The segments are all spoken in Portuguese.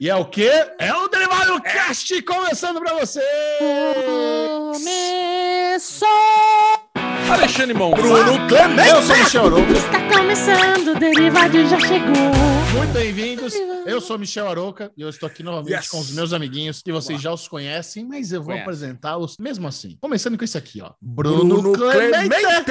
E é o quê? É o Derivado Cast começando pra você! Começou! Alexandre Mon. Bruno Clemente! Eu sou o Michel Arouca. Está começando, o Derivado já chegou. Muito bem-vindos. Eu sou o Michel Arouca e eu estou aqui novamente Yes. com os meus amiguinhos que vocês já os conhecem, mas eu vou apresentá-los mesmo assim. Começando com esse aqui, ó. Bruno, Bruno Clemente! Clemente.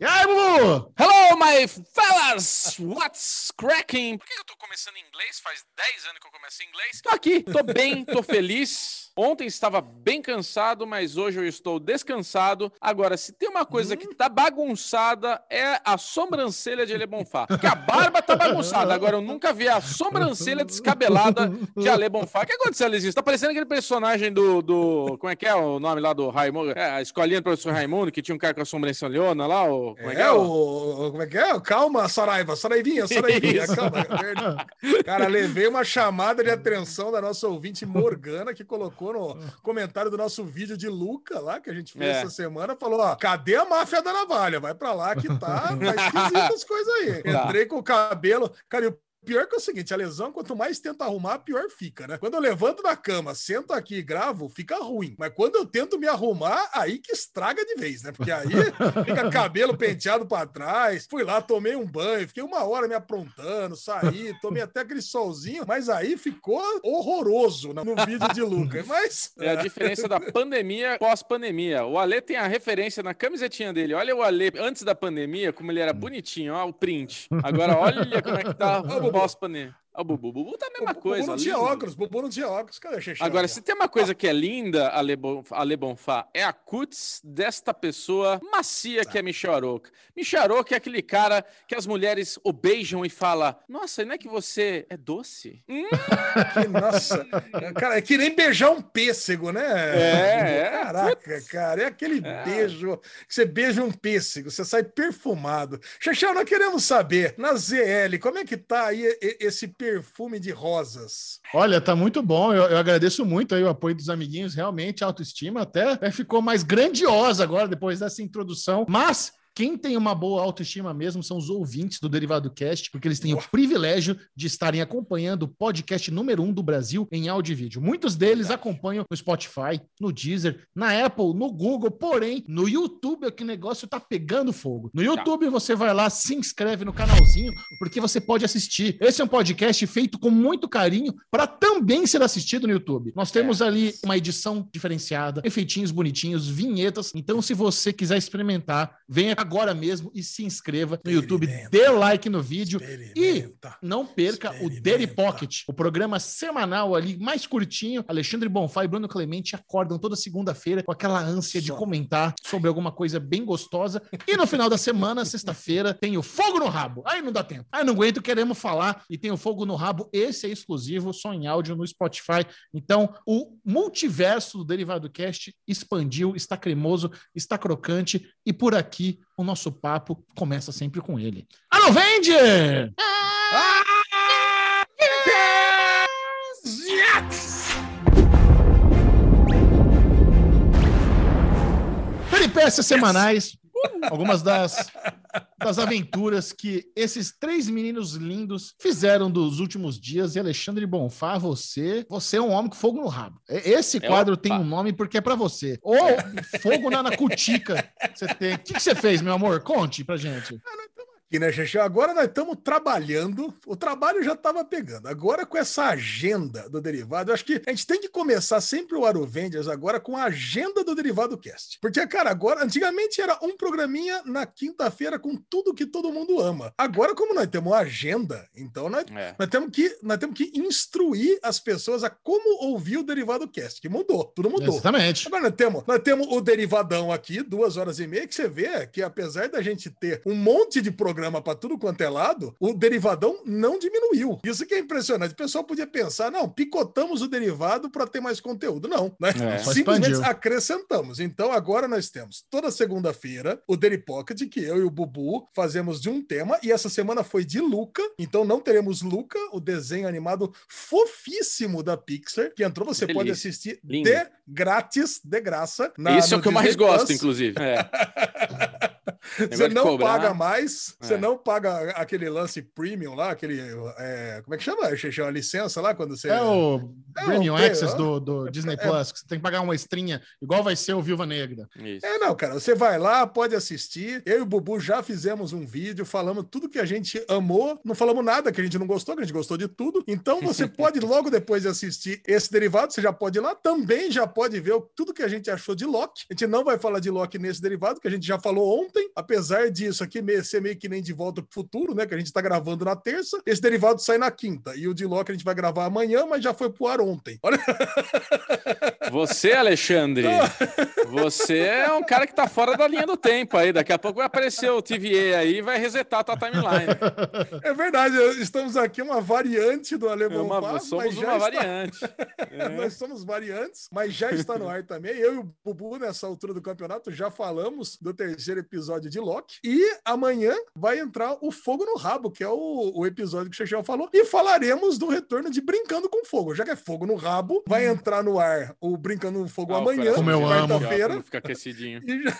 E aí, Bubu? Hello, my fellas! What's cracking? Por que eu tô começando em inglês? Faz 10 anos que eu comecei em inglês. Tô aqui, tô bem, tô feliz. Ontem estava bem cansado, mas hoje eu estou descansado. Agora, se tem uma coisa que tá bagunçada, é a sobrancelha de Ale Bonfá. Porque a barba tá bagunçada. Agora, eu nunca vi a sobrancelha descabelada de Ale Bonfá. O que aconteceu, Alezinho? Tá parecendo aquele personagem do, do... Como é que é o nome lá do Raimundo? É, a escolinha do professor Raimundo, que tinha um cara com a sobrancelhona lá, o... Como é que É, é? o- o, como é que é? Calma, Saraiva, Saraivinha, Saraivinha, Isso. calma. Cara, levei uma chamada de atenção da nossa ouvinte Morgana, que colocou no comentário do nosso vídeo de Luca lá, que a gente fez É. essa semana, falou, ó, cadê a máfia da navalha? Vai pra lá que tá, tá esquisito as coisas aí. Tá. Entrei com o cabelo, cara, e o Pior que é o seguinte, a lesão, quanto mais tenta arrumar, pior fica, né? Quando eu levanto da cama, sento aqui e gravo, fica ruim. Mas quando eu tento me arrumar, aí que estraga de vez, né? Porque aí fica cabelo penteado pra trás. Fui lá, tomei um banho, fiquei uma hora me aprontando, saí, tomei até aquele solzinho, mas aí ficou horroroso no no vídeo de Lucas. Mas. É a diferença da pandemia pós-pandemia. O Ale tem a referência na camisetinha dele. Olha o Ale antes da pandemia, como ele era bonitinho, ó, o print. Agora olha como é que tá Bubu. pós-pandemia. O Bubu. Bubu tá a mesma O Bubu coisa. não tinha lindo. óculos, Bubu não tinha óculos. Cadê? Agora, se tem uma coisa que é linda, Ale, Bon- Ale Bonfá, é a cutis desta pessoa macia que é Michel Aroca. Michel Aroca é aquele cara que as mulheres o beijam e fala: Nossa, não é que você é doce? Hum, Que, nossa, cara, é que nem beijar um pêssego, né? É, é. Caraca, cara, é aquele beijo que você beija um pêssego, você sai perfumado. Xexé, nós queremos saber, na ZL, como é que tá aí esse perfume de rosas? Olha, tá muito bom. Eu, eu agradeço muito aí o apoio dos amiguinhos. Realmente, a autoestima até, até ficou mais grandiosa agora depois dessa introdução. Mas quem tem uma boa autoestima mesmo são os ouvintes do Derivado Cast, porque eles têm o privilégio de estarem acompanhando o podcast número um do Brasil em áudio e vídeo. Muitos deles acompanham no Spotify, no Deezer, na Apple, no Google, porém, no YouTube é que o negócio tá pegando fogo. No YouTube você vai lá, se inscreve no canalzinho, porque você pode assistir. Esse é um podcast feito com muito carinho para também ser assistido no YouTube. Nós temos ali uma edição diferenciada, efeitinhos bonitinhos, vinhetas. Então, se você quiser experimentar, venha agora mesmo e se inscreva no YouTube, dê like no vídeo e não perca o. Daily Pocket, o programa semanal ali mais curtinho. Alexandre Bonfá e Bruno Clemente acordam toda segunda-feira com aquela ânsia de comentar sobre alguma coisa bem gostosa. E no final da semana, sexta-feira, tem o Fogo no Rabo. Aí não dá tempo. Aí não aguento, queremos falar. E tem o Fogo no Rabo. Esse é exclusivo, só em áudio no Spotify. Então, o multiverso do Derivado Cast expandiu, está cremoso, está crocante. E por aqui, o nosso papo começa sempre com ele. Alô, Venger! Peripécias semanais, algumas das, das aventuras que esses três meninos lindos fizeram dos últimos dias. E Alexandre Bonfá, você, você é um homem com fogo no rabo. Esse quadro tem um nome porque é pra você. Ou fogo na, na cutica. Você tem. O que, que você fez, meu amor? Conte pra gente. Aqui, né, Xexé? Agora nós estamos trabalhando, o trabalho já estava pegando. Agora, com essa agenda do derivado, eu acho que a gente tem que começar sempre o Arovengers agora com a agenda do Derivado Cast. Porque, cara, agora, antigamente era um programinha na quinta-feira com tudo que todo mundo ama. Agora, como nós temos uma agenda, então nós, É. nós, temos, que, nós temos que instruir as pessoas a como ouvir o Derivado Cast, que mudou, tudo mudou. Exatamente. Agora nós temos, nós temos o Derivadão aqui, duas horas e meia, que você vê que apesar da gente ter um monte de programa para tudo quanto é lado, o Derivadão não diminuiu. Isso que é impressionante. O pessoal podia pensar, não, picotamos o derivado para ter mais conteúdo. Não, né? É. Simplesmente expandiu. acrescentamos. Então agora nós temos toda segunda-feira o Daily Pocket, que eu e o Bubu fazemos de um tema, e essa semana foi de Luca, então não teremos Luca, o desenho animado fofíssimo da Pixar, que entrou, você pode Delícia. assistir Lindo. de grátis, de graça. na- Isso é o que eu mais Disney gosto, Plus. inclusive. É. Você não cobrar. paga mais, você É. não paga aquele lance premium lá, aquele. é, como é que chama? Xixi, a licença lá quando você. É o É, Premium o- Access é. do, do Disney Plus, que você tem que pagar uma estrinha, igual vai ser o Viúva Negra. Isso. É, não, cara, você vai lá, pode assistir. Eu e o Bubu já fizemos um vídeo falando tudo que a gente amou. Não falamos nada que a gente não gostou, que a gente gostou de tudo. Então você pode, logo depois de assistir esse derivado, você já pode ir lá. Também já pode ver o- tudo que a gente achou de Loki. A gente não vai falar de Loki nesse derivado, que a gente já falou ontem. Apesar disso aqui ser meio que nem de volta pro futuro, né? Que a gente tá gravando na terça. Esse derivado sai na quinta. E o de Loki a gente vai gravar amanhã, mas já foi pro ar ontem. Olha, Você, Alexandre, você é um cara que tá fora da linha do tempo aí. Daqui a pouco vai aparecer o TVA aí e vai resetar a tua timeline. é verdade, estamos aqui uma variante do É Alemão uma- Pá, somos mas já uma está- variante. É. Nós somos variantes, mas já está no ar também. Eu e o Bubu, nessa altura do campeonato, já falamos do terceiro episódio de Loki. E amanhã vai entrar o Fogo no Rabo, que é o, o episódio que o Chechel falou. E falaremos do retorno de Brincando com Fogo. Já que é Fogo no Rabo, vai entrar no ar o Brincando com Fogo Ah, o amanhã, Como eu amo. quarta-feira. Fica aquecidinho. E já-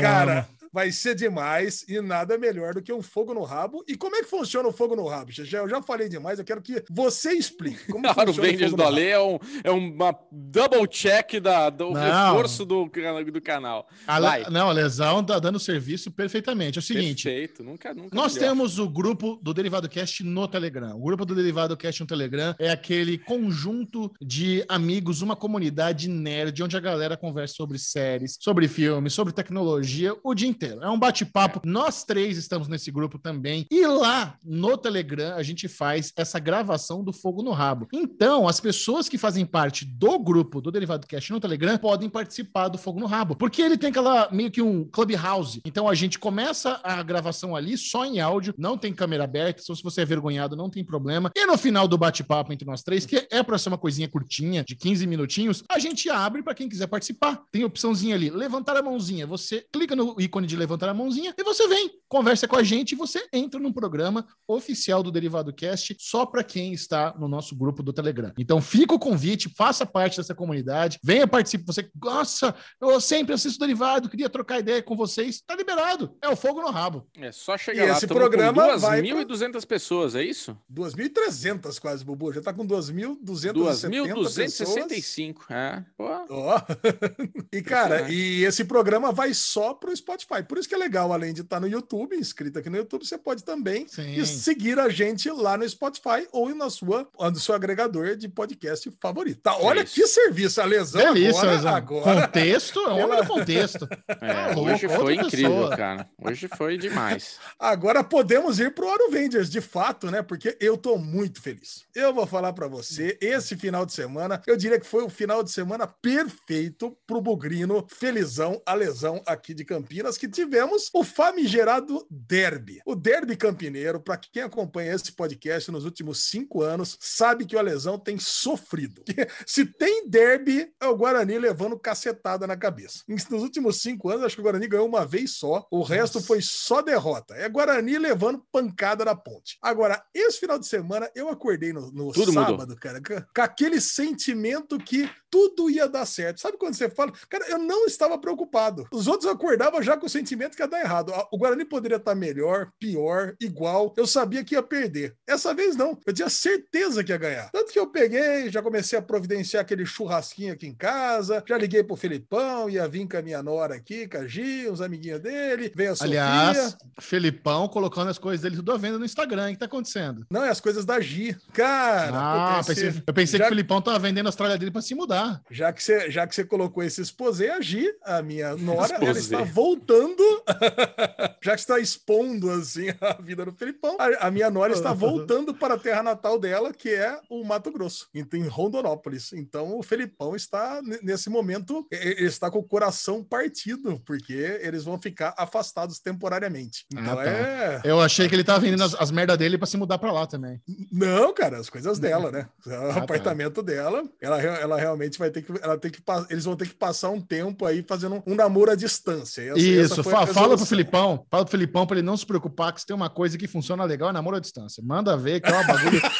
Cara, amo. Vai ser demais e nada melhor do que um fogo no rabo. E como é que funciona o fogo no rabo, Chechel? Eu já falei demais, eu quero que você explique. Como A hora o funciona Vendors fogo do Ale é, um, é uma double check da, do Não. reforço do, do canal. A. Le... Não, a lesão tá dando serviço perfeitamente. É o seguinte. Perfeito, nunca, nunca Nós melhor. temos o grupo do Derivado Cast no Telegram. O grupo do Derivado Cast no Telegram é aquele conjunto de amigos, uma comunidade nerd, onde a galera conversa sobre séries, sobre filmes, sobre tecnologia o dia inteiro. É um bate-papo. Nós três estamos nesse grupo também. E lá no Telegram a gente faz essa gravação do Fogo no Rabo. Então, as pessoas que fazem parte do grupo do Derivado Cast no Telegram podem participar do Fogo no Rabo. Porque ele tem aquela meio que um clubhouse. Então a gente começa a gravação ali só em áudio, não tem câmera aberta. Então, se você é vergonhado, não tem problema. E no final do bate-papo entre nós três, que é para ser uma coisinha curtinha, de 15 minutinhos, a gente abre para quem quiser participar. Tem opçãozinha ali, levantar a mãozinha. Você clica no ícone de levantar a mãozinha e você vem, conversa com a gente e você entra num programa oficial do Derivado Cast só para quem está no nosso grupo do Telegram. Então fica o convite, faça parte dessa comunidade, venha participar. Você, nossa, eu sempre assisto Derivado, queria trocar ideia com vocês. Tá liberado. É o fogo no rabo. É só chegar E lá. esse Tamo programa com vai 2.200 pessoas, é isso? 2.300 quase, Bubu. Já tá com 2.270 pessoas. 2.265. É. Pô, Ó. e, cara, e esse programa vai só pro Spotify. Por isso que é legal, além de estar no YouTube, inscrito aqui no YouTube, você pode também Sim. seguir a gente lá no Spotify ou na sua, no seu agregador de podcast favorito. Tá, olha Isso. que serviço, a lesão Delícia, agora, Lesão. agora. Contexto, é homem do contexto. é, Tá hoje foi incrível, pessoa. cara. Hoje foi demais. Agora podemos ir pro Avengers, de fato, né? Porque eu tô muito feliz. Eu vou falar pra você, esse final de semana, eu diria que foi o final de semana perfeito pro Bugrino, felizão, a lesão aqui de Campinas, que tivemos o famigerado Derby. O Derby Campineiro, pra quem acompanha esse podcast nos últimos cinco anos, sabe que o Alesão tem sofrido. Se tem Derby, é o Guarani levando cacetada na cabeça. Nos últimos cinco anos, acho que o Guarani ganhou uma vez só, o resto Nossa. foi só derrota. É Guarani levando pancada na ponte. Agora, esse final de semana, eu acordei no, no Tudo mudou. sábado, cara, com aquele sentimento que tudo ia dar certo. Sabe quando você fala, cara, eu não estava preocupado. Os outros acordavam já com o sentimento que ia dar errado. O Guarani poderia estar melhor, pior, igual. Eu sabia que ia perder. Essa vez não. Eu tinha certeza que ia ganhar. Tanto que eu peguei, já comecei a providenciar aquele churrasquinho aqui em casa, já liguei pro Felipão, ia vir com a minha nora aqui, com a Gi, os amiguinhos dele, veio a Sofia. Aliás, Felipão colocando as coisas dele tudo à venda no Instagram. O que tá acontecendo? Não, é as coisas da Gi. Cara, Ah, esse- pensei- eu pensei já- que o Felipão tava vendendo a Austrália dele pra se mudar. Já que você, já que você colocou esse exposé, a Gi, a minha nora, ela está voltando. já que está expondo assim a vida do Felipão, a, a minha nora está voltando para a terra natal dela, que é o Mato Grosso, então, em Rondonópolis. Então o Felipão está nesse momento, ele está com o coração partido, porque eles vão ficar afastados temporariamente. Então Ah, tá. é. Eu achei que ele tava vendendo as, as merdas dele pra se mudar pra lá também. Não, cara, as coisas dela, né? O tá. apartamento dela, ela, ela realmente vai ter que, ela tem que, eles vão ter que passar um tempo aí fazendo um namoro à distância. Essa- essa Isso, foi a fa- fala pro. Filipão Fala pro Felipão pra ele não se preocupar que se tem uma coisa que funciona legal é namoro à distância. Manda ver que é uma bagulho.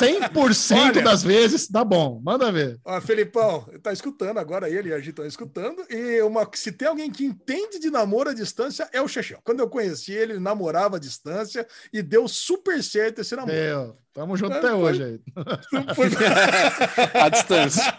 100% Olha. das vezes dá bom. Manda ver. Ó, Felipão, tá escutando agora, ele e a Gi estão escutando. E uma, se tem alguém que entende de namoro à distância, é o Chechel. Quando eu conheci ele, ele namorava à distância e deu super certo esse namoro. Meu, tamo junto até foi- hoje aí. Foi- A distância.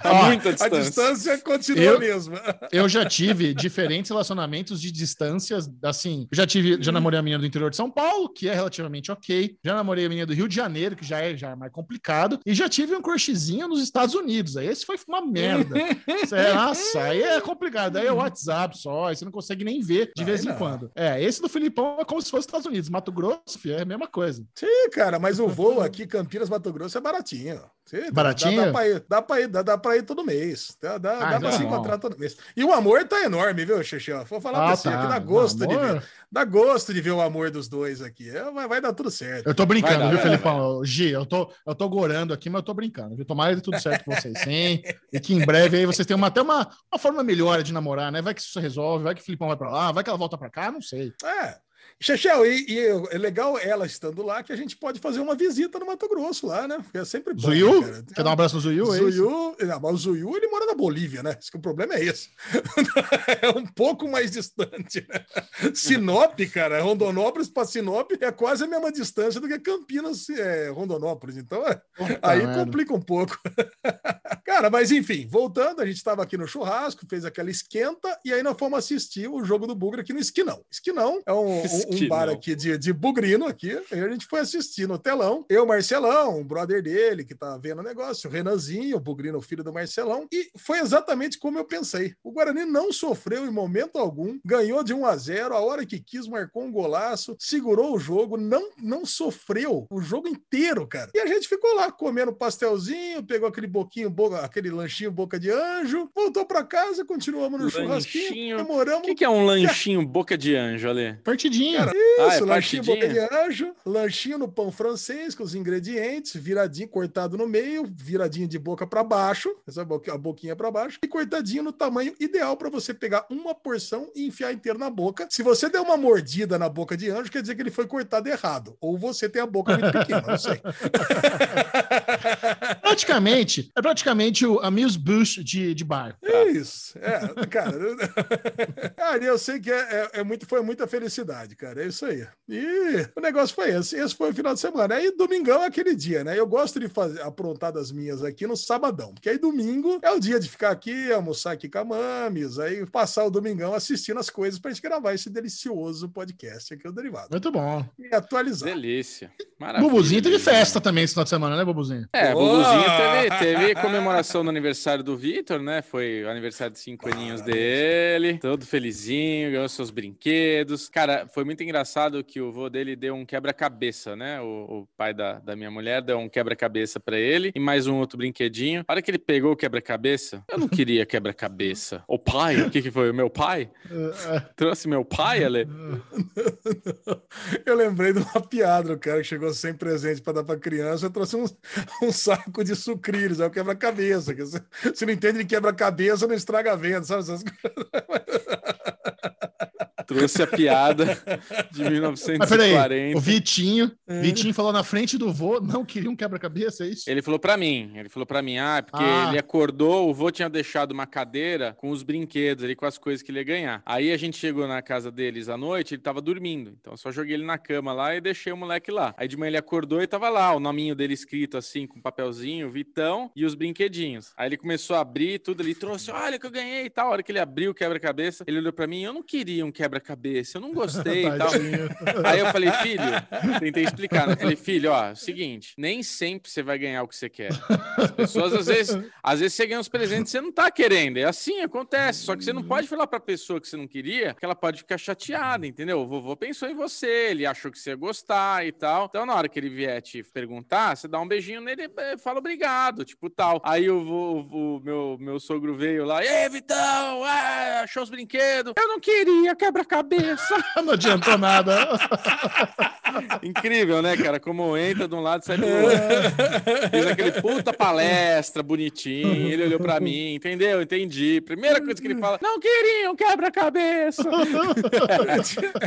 a muita a distância. distância continua Eu- mesma. Eu já tive diferentes relacionamentos de distâncias, assim, já tive, já namorei a menina do interior de São Paulo, que é relativamente ok, já namorei a menina do Rio de Janeiro, que já é, já é mais complicado, e já tive um crushzinho nos Estados Unidos, aí esse foi uma merda. Isso é, nossa, aí é complicado, aí é WhatsApp só, aí você não consegue nem ver de Aí vez em não. quando. É, esse do Filipão é como se fosse Estados Unidos, Mato Grosso, filho, é a mesma coisa. Sim, cara, mas o voo aqui, Campinas, Mato Grosso, é baratinho. Sim, Baratinho? Dá, dá, pra ir, dá, pra ir, dá, dá pra ir todo mês. Dá, dá, Ah, dá pra tá se bom. encontrar todo mês. E o amor tá enorme, viu, Xexé? Vou falar pra Ah, você tá. que dá gosto de ver. Dá gosto de ver o amor dos dois aqui. É, vai, vai dar tudo certo. Eu tô brincando, dar, viu, Felipão? Gi, eu tô, eu tô gorando aqui, mas eu tô brincando, viu? Tomara que tudo certo com vocês, sim. E que em breve aí vocês tenham uma- até uma, uma forma melhor de namorar, né? Vai que isso resolve, vai que o Filipão vai pra lá, vai que ela volta pra cá, não sei. É. Chechel, e, e é legal ela estando lá que a gente pode fazer uma visita no Mato Grosso lá, né? Porque é sempre bom. Zuiu? né? Quer dar um abraço no Zuiu? é? Zuiu, não, mas o Zuiu, ele mora na Bolívia, né? Que o problema é esse. é um pouco mais distante, né? Sinop, cara, Rondonópolis para Sinop é quase a mesma distância do que Campinas, é, Rondonópolis. Então, é, aí complica um pouco. cara, mas enfim, voltando, a gente estava aqui no churrasco, fez aquela esquenta e aí nós fomos assistir o jogo do Bugre aqui no Esquinão. Esquinão é um, um- um bar aqui de, de bugrino aqui. Aí a gente foi assistir no telão. Eu, Marcelão, um brother dele que tá vendo o negócio, o Renanzinho, o bugrino, o filho do Marcelão. E foi exatamente como eu pensei. O Guarani não sofreu em momento algum, ganhou de 1 a 0 a hora que quis, marcou um golaço, segurou o jogo, não, não sofreu o jogo inteiro, cara. E a gente ficou lá comendo pastelzinho, pegou aquele boquinho, boca, aquele lanchinho boca de anjo, voltou pra casa, continuamos no Lanchinho. churrasquinho, O demoramos que, que é um lanchinho boca de anjo, Ale? Partidinha. Cara, Ah, Isso, é lanchinho boca de partidinha? anjo, lanchinho no pão francês com os ingredientes, viradinho, cortado no meio, viradinho de boca para baixo, essa a boquinha para baixo, e cortadinho no tamanho ideal para você pegar uma porção e enfiar inteiro na boca. Se você der uma mordida na boca de anjo, quer dizer que ele foi cortado errado, ou você tem a boca muito pequena, não sei. Praticamente, é praticamente o Amuse Bush de, de bar. Isso, é, cara. cara, eu sei que é, é- é muito, foi muita felicidade, cara. É isso aí. E o negócio foi esse. Esse foi o final de semana. Aí domingão é aquele dia, né? Eu gosto de fazer aprontar das minhas aqui no sabadão, porque aí domingo é o dia de ficar aqui, almoçar aqui com a Mames, aí passar o domingão assistindo as coisas pra gente gravar esse delicioso podcast aqui, o Derivado. Muito bom. E atualizar. Delícia. Maravilha. Bubuzinho teve Bubuzinho. festa também esse final de semana, né, Bubuzinho? É, Boa! Bubuzinho teve, teve comemoração do aniversário do Vitor, né? Foi o aniversário de cinco aninhos dele, todo felizinho, ganhou seus brinquedos. Cara, foi muito engraçado que o vô dele deu um quebra-cabeça, né? O, o pai da, da minha mulher deu um quebra-cabeça pra ele e mais um outro brinquedinho. A hora que ele pegou o quebra-cabeça, eu não queria quebra-cabeça. O pai, o que que foi? O meu pai? Trouxe meu pai, Ale? Eu lembrei de uma piada do cara que chegou sem presente para dar para criança, eu trouxe um, um saco de sucrilhos, é o quebra-cabeça. Se não entende de quebra-cabeça, não estraga a venda, sabe? Trouxe a piada de Mas peraí, 1940. o Vitinho, É. Vitinho falou na frente do vô, não queria um quebra-cabeça, é isso? Ele falou pra mim, ele falou pra mim, ah, porque Ah. ele acordou, o vô tinha deixado uma cadeira com os brinquedos ali, com as coisas que ele ia ganhar. Aí a gente chegou na casa deles à noite, ele tava dormindo, então eu só joguei ele na cama lá e deixei o moleque lá. Aí de manhã ele acordou e tava lá, o nominho dele escrito assim, com papelzinho, Vitão, e os brinquedinhos. Aí ele começou a abrir tudo, ele trouxe, olha que eu ganhei e tal. A hora que ele abriu o quebra-cabeça, ele olhou pra mim, eu não queria um quebra-cabeça, eu não gostei e tal. Aí eu falei, filho, tentei explicar, né? Eu falei, filho, ó, seguinte, nem sempre você vai ganhar o que você quer. As pessoas, às vezes, às vezes você ganha uns presentes que você não tá querendo. É assim, acontece. Só que você não pode falar pra pessoa que você não queria, que ela pode ficar chateada, entendeu? O vovô pensou em você, ele achou que você ia gostar e tal. Então, na hora que ele vier te perguntar, você dá um beijinho nele e fala obrigado, tipo tal. Aí o, o, o meu, meu sogro veio lá, e aí, Vitão, ah, achou os brinquedos? Eu não queria quebra-cabeça. Não adiantou nada. Incrível, né, cara? Como entra de um lado e sai do outro. Fez aquele puta palestra bonitinho. Ele olhou pra mim, entendeu? Entendi. Primeira coisa que ele fala: não queria um quebra-cabeça.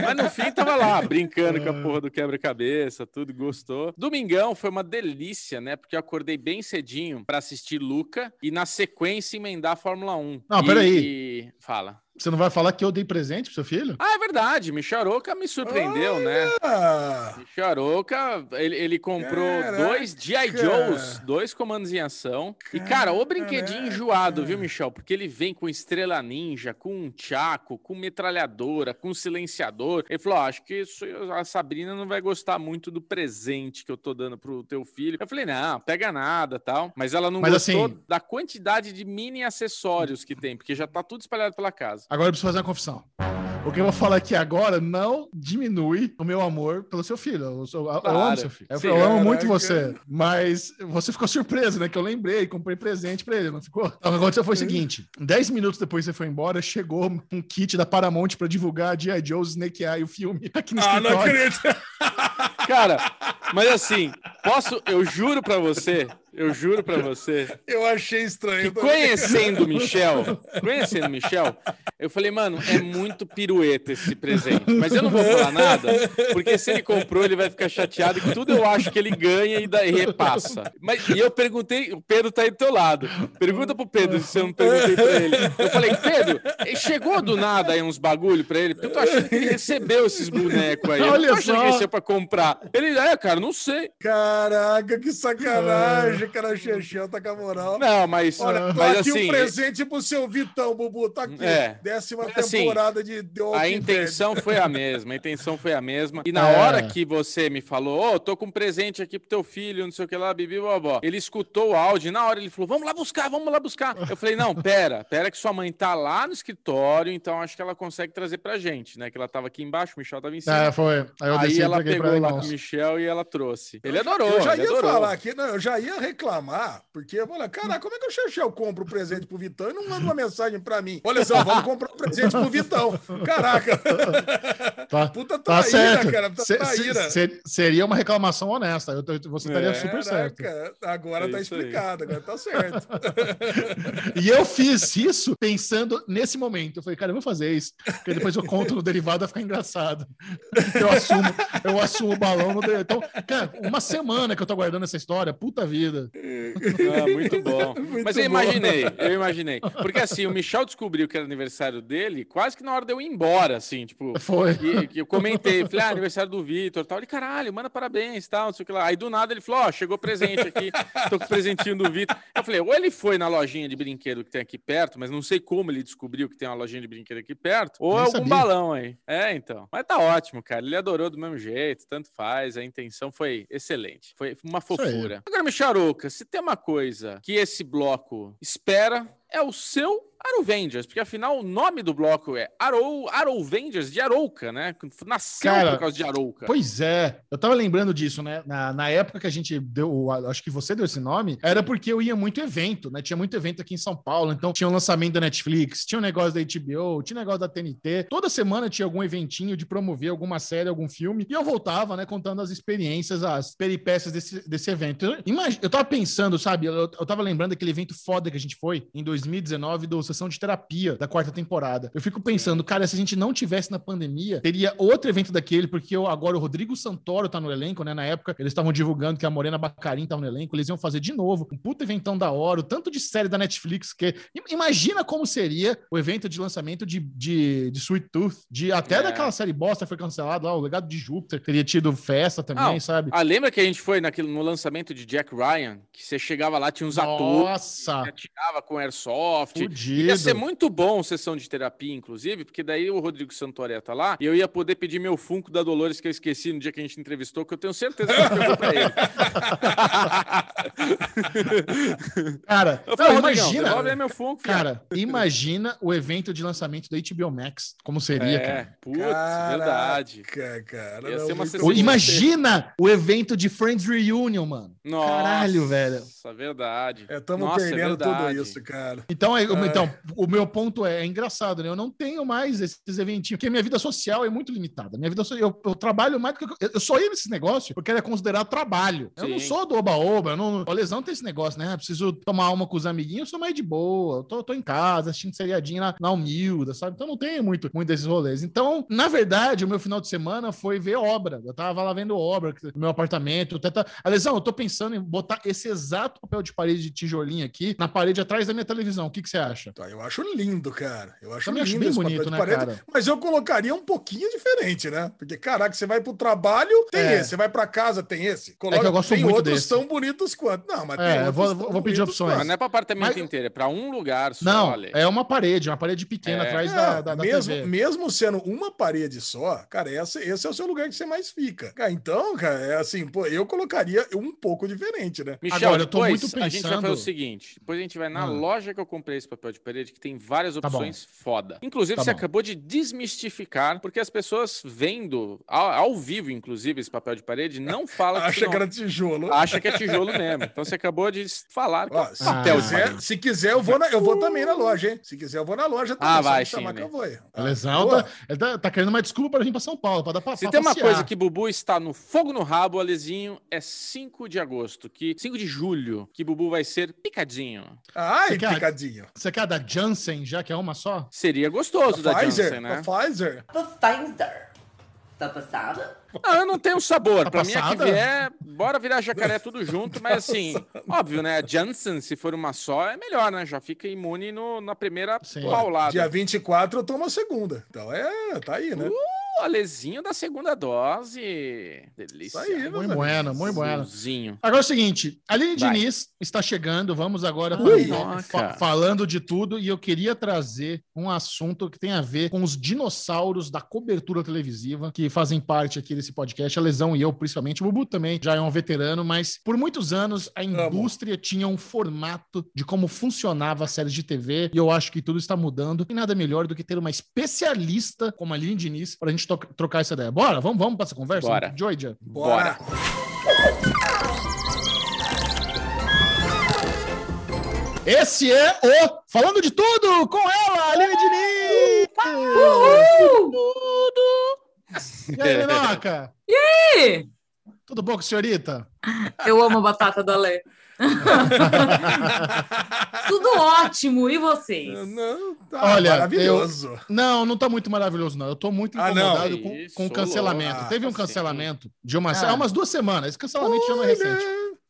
Mas no fim tava lá, brincando com a porra do quebra-cabeça, tudo gostou. Domingão foi uma delícia, né? Porque eu acordei bem cedinho pra assistir Luca e na sequência emendar a Fórmula 1. Não, E- peraí. e- Fala. Você não vai falar que eu dei presente pro seu filho? Ah, é verdade. Micharoca me surpreendeu, né? Ah, Micharoca, ele, ele comprou Caraca. dois G.I. Joes, dois comandos em ação. E, cara, o brinquedinho Caraca. enjoado, viu, Michel? Porque ele vem com estrela ninja, com um tchaco, com metralhadora, com silenciador. Ele falou: ó, acho que isso, a Sabrina não vai gostar muito do presente que eu tô dando pro teu filho. Eu falei: não, pega nada tal. Mas ela não Mas, gostou assim- da quantidade de mini acessórios que tem, porque já tá tudo espalhado pela casa. Agora eu preciso fazer uma confissão. O que eu vou falar aqui agora não diminui o meu amor pelo seu filho. Eu, sou- eu Claro. amo seu filho. Eu, Sim. eu amo muito você. Mas você ficou surpreso, né? Que eu lembrei, comprei presente pra ele, não ficou? Então, o que aconteceu foi o seguinte: 10 minutos depois que você foi embora, chegou um kit da Paramount pra divulgar G.I. Joe, Snake Eye, o filme, aqui no ah, não escritório. acredito. Cara, mas assim, posso, eu juro pra você, eu juro pra você, Eu achei estranho. conhecendo o Michel, conhecendo o Michel, eu falei, mano, é muito pirueta esse presente. Mas eu não vou falar nada, porque se ele comprou, ele vai ficar chateado que tudo eu acho que ele ganha e daí repassa. Mas, e eu perguntei, o Pedro tá aí do teu lado. Pergunta pro Pedro se eu não perguntei pra ele. Eu falei, Pedro, eh, chegou do nada aí uns bagulho pra ele? Porque eu tô achando que ele recebeu esses bonecos aí. Eu não Olha tô achando só. que é pra comprar. Ele, é, cara, não sei. Caraca, que sacanagem, cara. Chechel tá com a moral. Não, mas, Olha, tô mas aqui assim, um presente pro seu Vitão, Bubu. Tá aqui. É. Décima assim, temporada de The a Dead. intenção foi a mesma, a intenção foi a mesma. E na É. hora que você me falou, ô, tô com um presente aqui pro teu filho, não sei o que lá, bibi, bobó. Ele escutou o áudio e na hora ele falou, vamos lá buscar, vamos lá buscar. Eu falei, não, pera, pera que sua mãe tá lá no escritório, então acho que ela consegue trazer pra gente, né? Que ela tava aqui embaixo, o Michel tava em cima. É, foi. Aí eu Aí desci ela pegou lá com o. Michel e ela trouxe. Ele adorou, Eu já ia adorou. falar aqui, não, eu já ia reclamar, porque eu falei, cara, como é que o Chechel compra o presente pro Vitão e não manda uma mensagem pra mim? Olha só, vamos comprar um presente pro Vitão. Caraca. Tá, Puta tá traíra, certo. cara, puta traíra. se- se- seria uma reclamação honesta. Eu, você estaria É. super certo. Agora É tá isso aí. explicado, agora tá certo. E eu fiz isso pensando nesse momento. Eu falei, cara, eu vou fazer isso. Porque depois eu conto no derivado, vai ficar engraçado. Eu assumo, eu assumo o balão no. Então, cara, uma semana que eu tô guardando essa história, puta vida. Ah, muito bom. Muito Mas eu bom. imaginei, eu imaginei. Porque assim, o Michel descobriu que era aniversário dele quase que na hora de eu ir embora, assim, tipo. Foi. E, eu comentei, falei, ah, aniversário do Vitor tal. Ele, caralho, manda parabéns tal, não sei o que lá. Aí do nada ele falou, ó, chegou presente aqui, tô com o presentinho do Vitor. Eu falei, ou ele foi na lojinha de brinquedo que tem aqui perto, mas não sei como ele descobriu que tem uma lojinha de brinquedo aqui perto, ou Nem é algum sabia. balão aí. É, então. Mas tá ótimo, cara. Ele adorou do mesmo jeito, tanto faz, a intenção foi excelente. Foi uma fofura. Agora, Micharuca, se tem uma coisa que esse bloco espera, é o seu Arrowvengers, porque afinal o nome do bloco é Arrow, Arrowvengers de Arouca, né? Nasceu Cara, por causa de Arouca. Pois é, eu tava lembrando disso, né? Na, na época que a gente deu, acho que você deu esse nome, era porque eu ia muito evento, né? Tinha muito evento aqui em São Paulo, então tinha o lançamento da Netflix, tinha o negócio da HBO, tinha o negócio da TNT. Toda semana tinha algum eventinho de promover alguma série, algum filme, e eu voltava, né, contando as experiências, as peripécias desse, desse evento. Eu, imag- eu tava pensando, sabe? Eu, eu tava lembrando daquele evento foda que a gente foi em 2019 do Sessão de Terapia da quarta temporada. Eu fico pensando, cara, se a gente não tivesse na pandemia, teria outro evento daquele, porque eu, agora o Rodrigo Santoro tá no elenco, né? Na época, eles estavam divulgando que a Morena Bacarin tava no elenco, eles iam fazer de novo um puta eventão da hora, o tanto de série da Netflix que. im- Imagina como seria o evento de lançamento de, de, de Sweet Tooth, de até É. daquela série bosta foi cancelada lá, o legado de Júpiter, teria tido festa também, Não, sabe? Ah, lembra que a gente foi naquele, no lançamento de Jack Ryan? Que você chegava lá, tinha uns atores, Nossa, atirava com airsoft. fudido. Ia ser muito bom sessão de terapia, inclusive, porque daí o Rodrigo Santoré tá lá e eu ia poder pedir meu Funko da Dolores que eu esqueci no dia que a gente entrevistou, que eu tenho certeza que eu vou pra ele. Cara, Eu falei, não, imagina. meu Funko. Cara, imagina o evento de lançamento da HBO Max. Como seria, É, cara? putz, verdade. Caraca, cara. Ia não, ser uma sessão imagina o evento de Friends Reunion, mano. Nossa, Caralho, velho. Nossa, verdade. É, estamos Nossa, é perdendo verdade. tudo isso, cara. Então, é- É. o meu ponto é, é engraçado, né? Eu não tenho mais esses eventinhos, porque minha vida social é muito limitada. Minha vida social, eu, eu trabalho mais do que. Eu, eu só ia nesse negócio porque ele é considerado trabalho. Eu não Sim. sou do oba-oba, não. O lesão tem esse negócio, né? Eu preciso tomar uma com os amiguinhos, eu sou mais de boa. Eu tô, tô em casa, assistindo seriadinho na, na humilda, sabe? Então não tenho muito, muito desses rolês. Então, na verdade, o meu final de semana foi ver obra. Eu tava lá vendo obra no meu apartamento. Tenta... A lesão, eu tô pensando em botar esse exato papel de parede de tijolinho aqui na parede atrás da minha televisão. O que, que você acha? Tá, eu acho lindo, cara. Eu acho Também acho lindo bem esse papel bonito, de né, parede, cara? Mas eu colocaria um pouquinho diferente, né? Porque, caraca, você vai pro trabalho, tem É. esse. Você vai pra casa, tem esse. que eu gosto tem muito outros desse. tão bonitos quanto. Não, mas É, tem eu vou- vou pedir opções. Quanto. não é pra apartamento Mas- inteiro, é pra um lugar só. Não, Ale. é uma parede, uma parede pequena É. atrás É, da, da, da mesmo, TV. mesmo sendo uma parede só, cara, essa, esse é o seu lugar que você mais fica. Cara, então, cara, é assim, pô, eu colocaria um pouco diferente, né? Michel, Agora, eu tô muito a gente vai fazer pensando- o seguinte: depois a gente vai na Ah. loja que eu comprei esse papel de parede, que tem várias Tá opções foda. Inclusive, Tá você bom. acabou de desmistificar, porque as pessoas vendo, ao, ao vivo, inclusive, esse papel de parede, não falam Acha isso que não- era tijolo. acha que é tijolo mesmo. Então você acabou de falar que é Ó, se, papel de quiser, se quiser, eu vou, na- eu vou também na loja, hein? Se quiser, eu vou na loja também. Ah, vai, sim, que né? Ah, lesão tá, tá, tá querendo uma desculpa pra vir pra São Paulo, pra dar pra, Se pra tem uma passear. coisa que Bubu está no fogo no rabo, Alezinho, é 5 de agosto, que 5 de julho, que Bubu vai ser picadinho. Ai, Você quer- picadinho. Você quer a da Janssen, já que é uma só? Seria gostoso da Pfizer, Janssen, né? da Pfizer. The Pfizer. Tá passada? Não, eu não tenho sabor. Tá pra mim, a que passada? vier, bora virar jacaré tudo junto. Mas assim, óbvio, né? A Janssen, se for uma só, é melhor, né? Já fica imune no- na primeira Sim. paulada. Dia 24 eu tomo a segunda. Então é, tá aí, né? O Alezinho da segunda dose. Delícia. Isso aí, meus Muito bueno, muito bueno. Agora é o seguinte, a Aline Vai. Diniz está chegando, vamos agora Ui. pra- fa- falando de tudo, e eu queria trazer um assunto que tem a ver com os dinossauros da cobertura televisiva, que fazem parte aqui desse podcast, a Lesão e eu, principalmente, o Bubu também já é um veterano, mas por muitos anos a indústria tinha um formato de como funcionava as séries de TV, e eu acho que tudo está mudando, e nada melhor do que ter uma especialista como a Aline Diniz para a gente trocar essa ideia. Bora, vamos, vamos para essa conversa? Bora. Joyja? Bora. Esse é o Falando de Tudo com ela, Aline Diniz! E aí, Lenoca? Ih, Tudo bom com a senhorita? Eu amo a batata da Lé. Tudo ótimo. E vocês? Não, tá Olha, maravilhoso. Não, não tá muito maravilhoso, não. Eu tô muito Ah, incomodado com, Isso, com o cancelamento. Teve um Ah, cancelamento de uma, Ah. há umas duas semanas. Esse cancelamento já não é recente.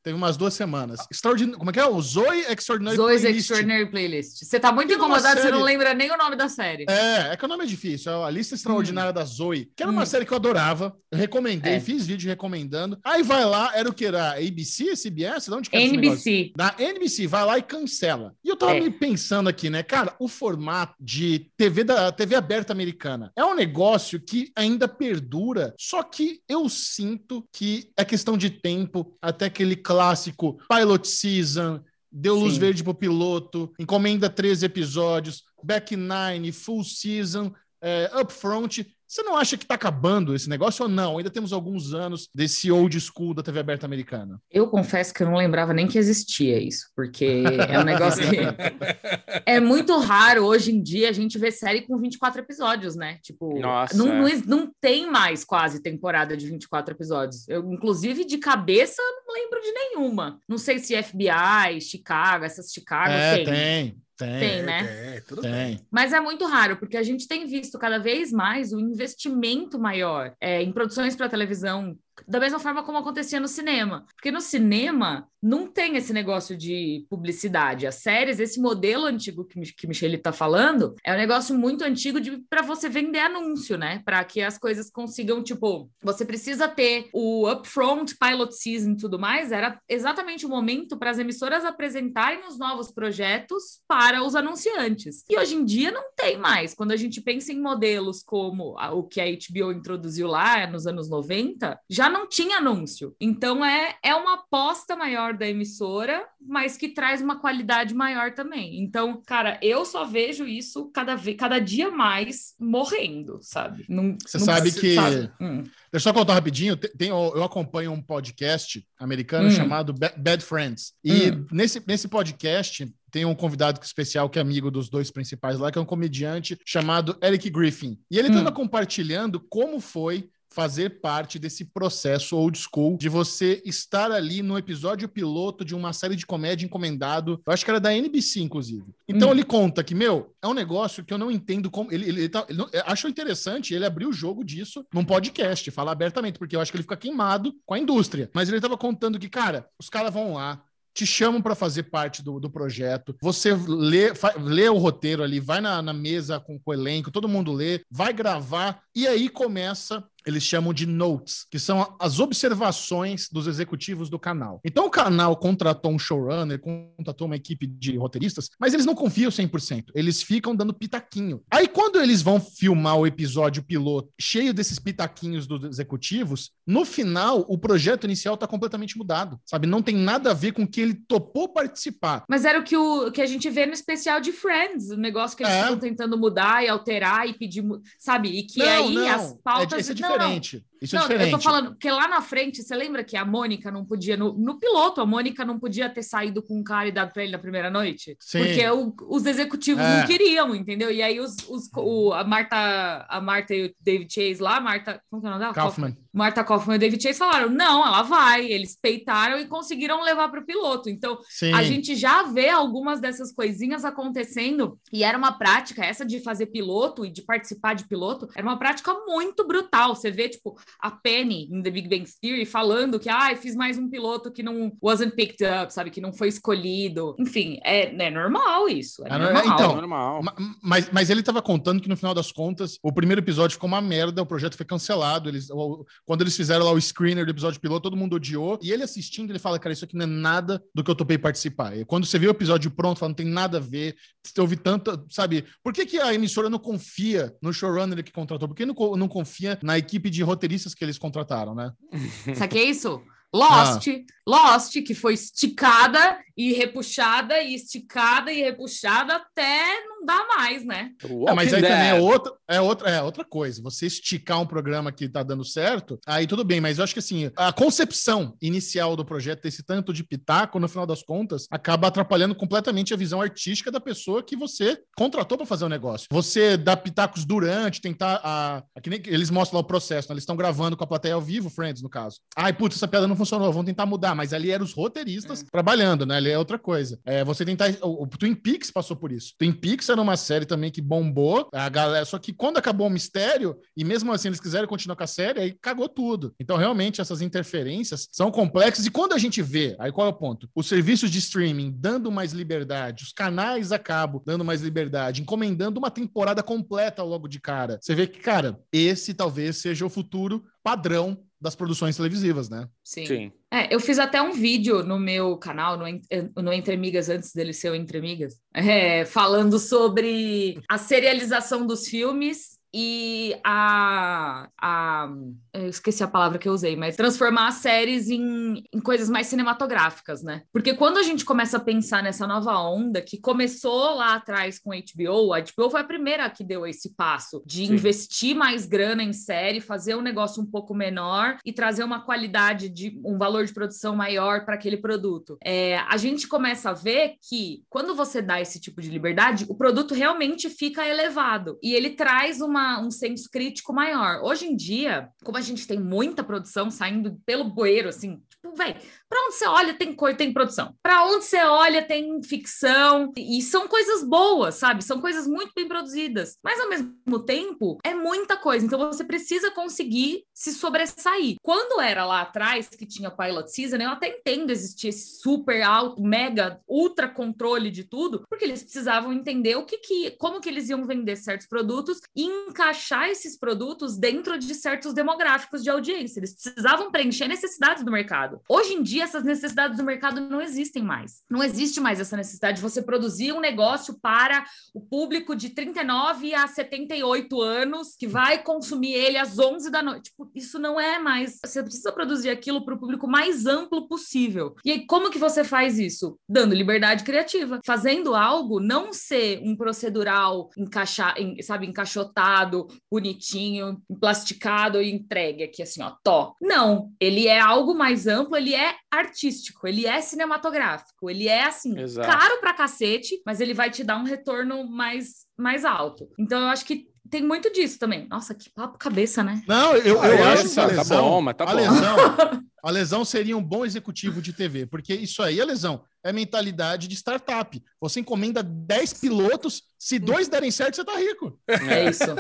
Teve umas duas semanas. Extraordin... Como é que é? O Zoe Extraordinary Zoe's Playlist. Extraordinary Playlist. Você tá muito Que uma incomodado, você série- não lembra nem o nome da série. É, é que o nome é difícil. É a Lista Extraordinária da Zoe, que era uma Hum. série que eu adorava. Eu recomendei, É. fiz vídeo recomendando. Aí vai lá, era o que? Era ABC, CBS? De onde que? NBC. Da NBC, vai lá e cancela. E eu tava É. me pensando aqui, né, cara, o formato de TV da TV aberta americana é um negócio que ainda perdura, só que eu sinto que é questão de tempo até aquele clássico pilot season, deu luz Sim. verde pro piloto, encomenda 13 episódios, back nine, full season, é, upfront. Você não acha que tá acabando esse negócio ou não? Ainda temos alguns anos desse old school da TV aberta americana. Eu confesso que eu não lembrava nem que existia isso, porque é um negócio que é muito raro hoje em dia a gente ver série com 24 episódios, né? Tipo, Nossa, não, é. não, não tem mais quase temporada de 24 episódios. Eu, inclusive, de cabeça, não lembro de nenhuma. Não sei se FBI, Chicago, essas Chicago é, tem. tem, tem. Tem, né? É, tudo bem. Tem. Mas é muito raro, porque a gente tem visto cada vez mais o investimento maior é, em produções para televisão, da mesma forma como acontecia no cinema. Porque no cinema não tem esse negócio de publicidade. As séries, esse modelo antigo que, que Michele está falando, é um negócio muito antigo para você vender anúncio, né? Para que as coisas consigam, tipo, você precisa ter o upfront, pilot season e tudo mais. Era exatamente o momento para as emissoras apresentarem os novos projetos para os anunciantes. E hoje em dia não tem mais. Quando a gente pensa em modelos como o que a HBO introduziu lá nos anos 90, já não tinha anúncio. Então é, é uma aposta maior da emissora, mas que traz uma qualidade maior também. Então, cara, eu só vejo isso cada, vez, cada dia mais morrendo, sabe? Não, Você não sabe que. Sabe? Hum. Deixa eu só contar rapidinho. Tem, eu acompanho um podcast americano hum. chamado Bad Friends. E hum. nesse, nesse podcast tem um convidado especial que é amigo dos dois principais lá, que é um comediante chamado Eric Griffin. E ele estava hum. compartilhando como foi fazer parte desse processo old school de você estar ali no episódio piloto de uma série de comédia encomendado, eu acho que era da NBC, inclusive. Então hum. ele conta que, meu, é um negócio que eu não entendo como. Ele, ele, ele, tá, ele não, achou interessante ele abrir o jogo disso num podcast, falar abertamente, porque eu acho que ele fica queimado com a indústria. Mas ele tava contando que, cara, os caras vão lá, te chamam para fazer parte do, do projeto. Você lê, lê o roteiro ali, vai na, na mesa com, com o elenco, todo mundo lê, vai gravar, e aí começa eles chamam de notes, que são as observações dos executivos do canal. Então o canal contratou um showrunner, contratou uma equipe de roteiristas, mas eles não confiam 100%. Eles ficam dando pitaquinho. Aí quando eles vão filmar o episódio piloto cheio desses pitaquinhos dos executivos, no final o projeto inicial tá completamente mudado, sabe? Não tem nada a ver com o que ele topou participar. Mas era o que, o que a gente vê no especial de Friends, o negócio que eles é. estão tentando mudar e alterar e pedir, sabe? E que não, aí não. as pautas... É, diferente. Isso não, é diferente. Eu tô falando, porque lá na frente, você lembra que a Mônica não podia, no, no piloto, a Mônica não podia ter saído com um cara e dado pra ele na primeira noite? Sim. Porque o, os executivos é. não queriam, entendeu? E aí os, os, o, a Marta, a Marta e o David Chase lá, Marta, como que é o nome dela? Kaufman. Marta Kaufman e o David Chase falaram: não, ela vai. Eles peitaram e conseguiram levar para o piloto. Então, Sim. a gente já vê algumas dessas coisinhas acontecendo, e era uma prática, essa de fazer piloto e de participar de piloto, era uma prática muito brutal. Você vê, tipo, a Penny em The Big Bang Theory falando que, ah, fiz mais um piloto que não wasn't picked up, sabe, que não foi escolhido. Enfim, é, é normal isso. É, é normal. Então, normal. Mas, mas ele estava contando que no final das contas, o primeiro episódio ficou uma merda, o projeto foi cancelado. Eles, quando eles fizeram lá o screener do episódio piloto, todo mundo odiou. E ele assistindo, ele fala, cara, isso aqui não é nada do que eu topei participar. E quando você vê o episódio pronto, fala, não tem nada a ver. Você ouve tanta, sabe? Por que, que a emissora não confia no showrunner que contratou? Por que não, não confia na equipe de roteiristas que eles contrataram, né? Sabe que é isso? Lost, ah. Lost, que foi esticada e repuxada e esticada e repuxada até não dá mais, né? É, mas aí também é outra, é, outra, é outra coisa. Você esticar um programa que tá dando certo, aí tudo bem, mas eu acho que assim, a concepção inicial do projeto, esse tanto de pitaco, no final das contas, acaba atrapalhando completamente a visão artística da pessoa que você contratou para fazer o um negócio. Você dá pitacos durante, tentar. A, a, que nem, eles mostram lá o processo, né? eles estão gravando com a plateia ao vivo, Friends, no caso. Ai, putz, essa piada não funcionou, vamos tentar mudar. Mas ali eram os roteiristas é. trabalhando, né? Ali é outra coisa. É, você tentar. O, o, Twin Peaks passou por isso. Twin Peaks era uma série também que bombou. A galera, só que quando acabou o mistério, e mesmo assim eles quiseram continuar com a série, aí cagou tudo. Então, realmente, essas interferências são complexas. E quando a gente vê, aí qual é o ponto? Os serviços de streaming dando mais liberdade, os canais a cabo dando mais liberdade, encomendando uma temporada completa logo de cara. Você vê que, cara, esse talvez seja o futuro padrão das produções televisivas, né? Sim. Sim. É, eu fiz até um vídeo no meu canal, no, no Entre Amigas, antes dele ser o Entre Amigas, é, falando sobre a serialização dos filmes e a, a. Eu esqueci a palavra que eu usei, mas transformar as séries em, em coisas mais cinematográficas, né? Porque quando a gente começa a pensar nessa nova onda que começou lá atrás com a HBO, a HBO foi a primeira que deu esse passo de Sim. investir mais grana em série, fazer um negócio um pouco menor e trazer uma qualidade de um valor de produção maior para aquele produto. É, a gente começa a ver que quando você dá esse tipo de liberdade, o produto realmente fica elevado e ele traz uma uma, um senso crítico maior. Hoje em dia, como a gente tem muita produção saindo pelo bueiro, assim, tipo, velho, para onde você olha tem coisa, tem produção. Para onde você olha tem ficção e são coisas boas, sabe? São coisas muito bem produzidas. Mas ao mesmo tempo é muita coisa. Então você precisa conseguir se sobressair. Quando era lá atrás que tinha pilot season, eu até entendo existir esse super alto, mega, ultra controle de tudo, porque eles precisavam entender o que que, como que eles iam vender certos produtos e encaixar esses produtos dentro de certos demográficos de audiência. Eles precisavam preencher necessidades do mercado. Hoje em dia dia essas necessidades do mercado não existem mais. Não existe mais essa necessidade de você produzir um negócio para o público de 39 a 78 anos que vai consumir ele às 11 da noite. Tipo, isso não é mais. Você precisa produzir aquilo para o público mais amplo possível. E aí, como que você faz isso? Dando liberdade criativa, fazendo algo não ser um procedural encaixar, sabe, encaixotado, bonitinho, plasticado e entregue aqui assim, ó, tó. Não, ele é algo mais amplo, ele é artístico, ele é cinematográfico, ele é assim, Exato. caro pra cacete, mas ele vai te dar um retorno mais mais alto. Então eu acho que tem muito disso também. Nossa, que papo cabeça, né? Não, eu, Ah, eu é, acho que a tá lesão, bom, mas tá a bom. lesão, a lesão seria um bom executivo de TV, porque isso aí, a lesão, é mentalidade de startup. Você encomenda 10 pilotos, se dois derem certo, você tá rico. É isso.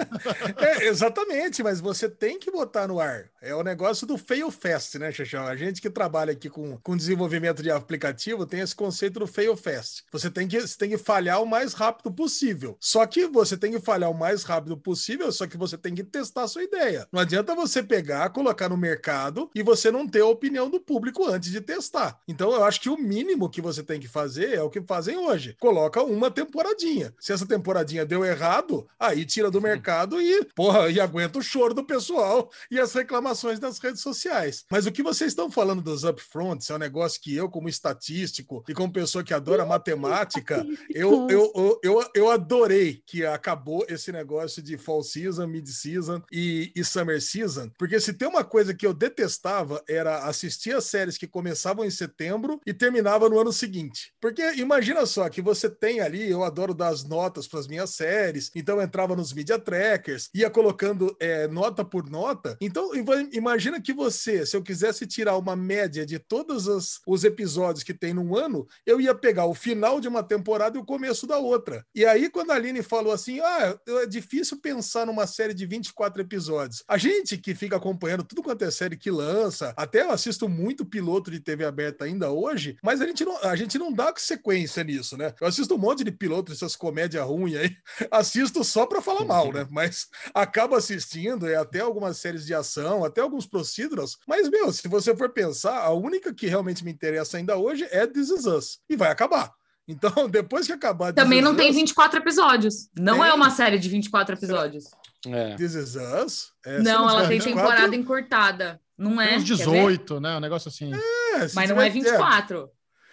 É, exatamente, mas você tem que botar no ar. É o negócio do fail fast, né, Xaxão? A gente que trabalha aqui com, com desenvolvimento de aplicativo tem esse conceito do fail fast. Você tem, que, você tem que falhar o mais rápido possível. Só que você tem que falhar o mais rápido possível, só que você tem que testar a sua ideia. Não adianta você pegar, colocar no mercado e você não ter a opinião do público antes de testar. Então, eu acho que o mínimo que você tem que fazer é o que fazem hoje. Coloca uma temporadinha. Se essa temporadinha deu errado, aí tira do mercado e, porra, e aguenta o choro do pessoal e as reclamações das redes sociais. Mas o que vocês estão falando dos upfronts é um negócio que eu, como estatístico e como pessoa que adora matemática, eu, eu, eu, eu, adorei que acabou esse negócio de fall season, mid season e, e summer season, porque se tem uma coisa que eu detestava era assistir as séries que começavam em setembro e terminavam no ano seguinte. Porque imagina só que você tem ali, eu adoro dar as notas para as minhas séries, então entrava nos media trackers, ia colocando é, nota por nota. Então ima- imagina que você, se eu quisesse tirar uma média de todos os, os episódios que tem num ano, eu ia pegar o final de uma temporada e o começo da outra. E aí, quando a Aline falou assim: ah, é difícil pensar numa série de 24 episódios. A gente que fica acompanhando tudo quanto é série que lança, até eu assisto muito piloto de TV aberta ainda hoje, mas a gente não, a gente não dá sequência nisso, né? Eu assisto um monte de piloto dessas comédias ruins aí, assisto só pra falar mal, né? Mas acaba assistindo, é até algumas séries de ação, até alguns procedurals. Mas, meu, se você for pensar, a única que realmente me interessa ainda hoje é This Is Us. E vai acabar. Então, depois que acabar This Também Is não tem Us- 24 episódios. Não Tem. é uma série de 24 episódios. É. This Is Us? É, não, ela tem 24, temporada encurtada. Não é? Tem uns Quer ver? 18, né? Um negócio assim. é, Mas não tiver- é 24.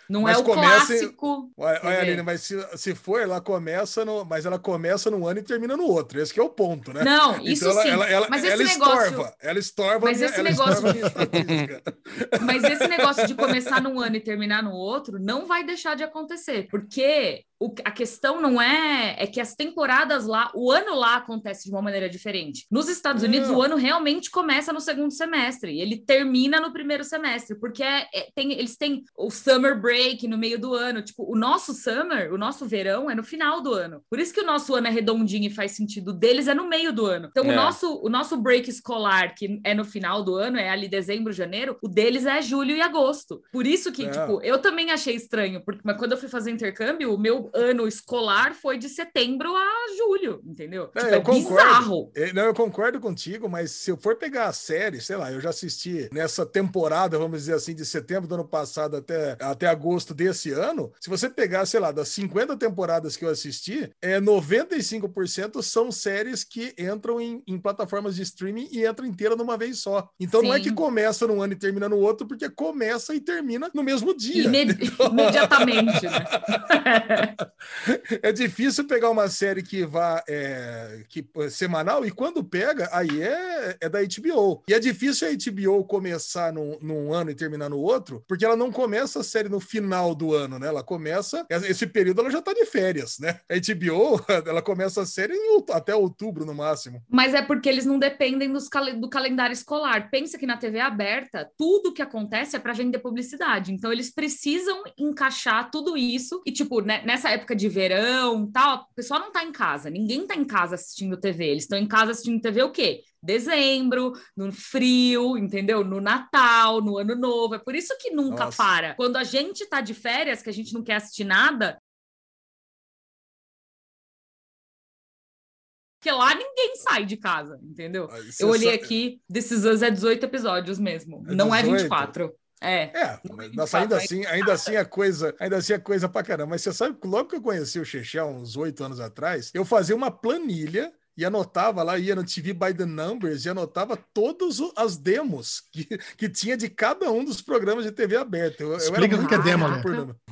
Não Mas é o começa em- clássico. Olha? Aline, mas se, se for, ela começa no. Mas ela começa num ano e termina no outro. Esse que é o ponto, né? Não, isso então ela, sim. ela, ela, mas ela esse negócio, estorva. Ela estorva. Mas esse negócio. Mas esse negócio de começar num ano e terminar no outro não vai deixar de acontecer, porque o- a questão não é é que as temporadas lá, o ano lá acontece de uma maneira diferente. Nos Estados Unidos, Não. o ano realmente começa no segundo semestre, e ele termina no primeiro semestre, porque é- é- tem- eles têm o summer break no meio do ano. Tipo, o nosso summer, o nosso verão é no final do ano. Por isso que o nosso ano é redondinho e faz sentido. O deles é no meio do ano. Então, É. o nosso o nosso break escolar, que é no final do ano, é ali dezembro, janeiro, o deles é julho e agosto. Por isso que, É. tipo, eu também achei estranho, porque mas quando eu fui fazer intercâmbio, o meu ano escolar foi de setembro a julho, entendeu? É, tipo, é concordo. bizarro. É, Não, eu concordo contigo, mas se eu for pegar a série, sei lá, eu já assisti nessa temporada, vamos dizer assim, de setembro do ano passado até, até agosto desse ano. Se você pegar, sei lá, das 50 temporadas que eu assisti, é 95% são séries que entram em, em plataformas de streaming e entram inteira numa vez só. Então não é Sim. que começa num ano e termina no outro, porque começa e termina no mesmo dia. Imed- imediatamente, né? É difícil pegar uma série que vá é, que, semanal e quando pega, aí é, é da HBO. E é difícil a HBO começar num, num ano e terminar no outro, porque ela não começa a série no final do ano, né? Ela começa. Esse período ela já tá de férias, né? A HBO, ela começa a série em até outubro no máximo. Mas é porque eles não dependem dos do calendário escolar. Pensa que na TV aberta, tudo que acontece é para vender publicidade. Então, eles precisam encaixar tudo isso. E, tipo, né, nessa época de verão tal, o pessoal não tá em casa. Ninguém tá em casa assistindo TV. Eles estão em casa assistindo TV o quê? Dezembro, no frio, entendeu? No Natal, no Ano Novo. É por isso que nunca Nossa. para. Quando a gente tá de férias, que a gente não quer assistir nada, Porque lá ninguém sai de casa, entendeu? Você Eu olhei sa- aqui, Is Us é 18 episódios mesmo. É não é 18? 24. É. É, nossa, ainda assim, ainda assim é coisa, ainda assim é coisa pra caramba. Mas você sabe que logo que eu conheci o Chechel, uns oito anos atrás, eu fazia uma planilha e anotava lá, ia no TV by the Numbers e anotava todas o- as demos que, que tinha de cada um dos programas de TV aberta. Eu, eu Explica o muito que é demo, né?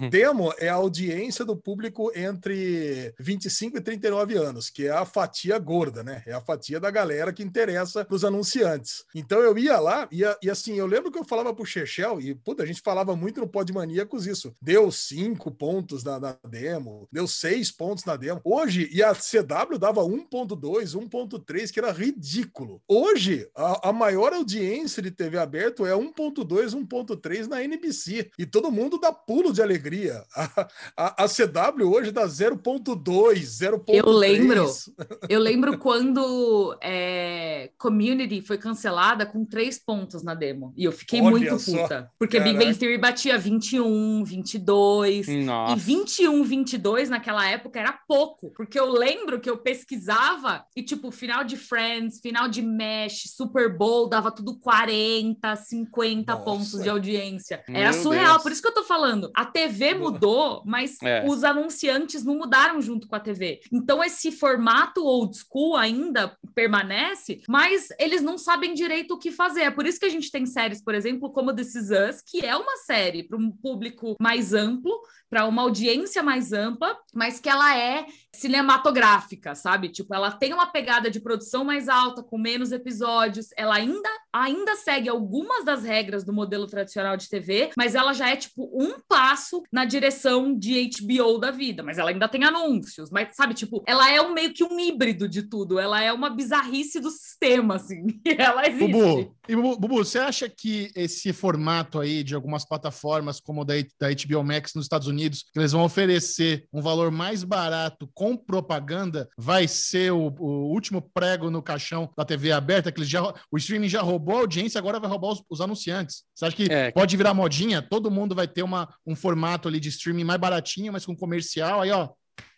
Demo é a audiência do público entre 25 e 39 anos, que é a fatia gorda, né? É a fatia da galera que interessa pros anunciantes. Então eu ia lá e, e assim, eu lembro que eu falava pro Chechel, e puta, a gente falava muito no Podmaníacos isso. Deu cinco pontos na, na demo, deu seis pontos na demo. Hoje, e a CW dava 1.2, 1.3, que era ridículo. Hoje, a, a maior audiência de TV aberto é 1.2, 1.3 na NBC. E todo mundo dá pulo de alegria. A, a, a CW hoje dá 0.2, 0.3. Eu lembro. Eu lembro quando é, Community foi cancelada com três pontos na demo. E eu fiquei Olha muito só. puta. Porque Big Bang Caraca. Theory batia 21, 22. E Nossa. 21, 22 naquela época era pouco. Porque eu lembro que eu pesquisava e, tipo, final de Friends, final de Mesh, Super Bowl, dava tudo 40, 50 Nossa. pontos de audiência. Era Meu surreal. Deus. Por isso que eu tô falando. A TV mudou, mas É. os anunciantes não mudaram junto com a TV. Então, esse formato old school ainda permanece, mas eles não sabem direito o que fazer. É por isso que a gente tem séries, por exemplo, como This Is Us, que é uma série para um público mais amplo, para uma audiência mais ampla, mas que ela é cinematográfica, sabe? Tipo, ela tem uma pegada de produção mais alta, com menos episódios, ela ainda, ainda segue algumas das regras do modelo tradicional de TV, mas ela já é tipo um passo na direção de HBO da vida, mas ela ainda tem anúncios, mas sabe, tipo, ela é um meio que um híbrido de tudo, ela é uma bizarrice do sistema, assim, ela existe. Bubu, e Bubu, Bubu, você acha que esse formato aí de algumas plataformas como da, da HBO Max nos Estados Unidos, que eles vão oferecer um valor mais barato com propaganda, vai ser o, o último prego no caixão da TV aberta, que eles já, o streaming já roubou a audiência, agora vai roubar os, os anunciantes. Você acha que É. pode virar modinha? Todo mundo vai ter uma, um formato ali de streaming mais baratinho, mas com comercial, aí ó,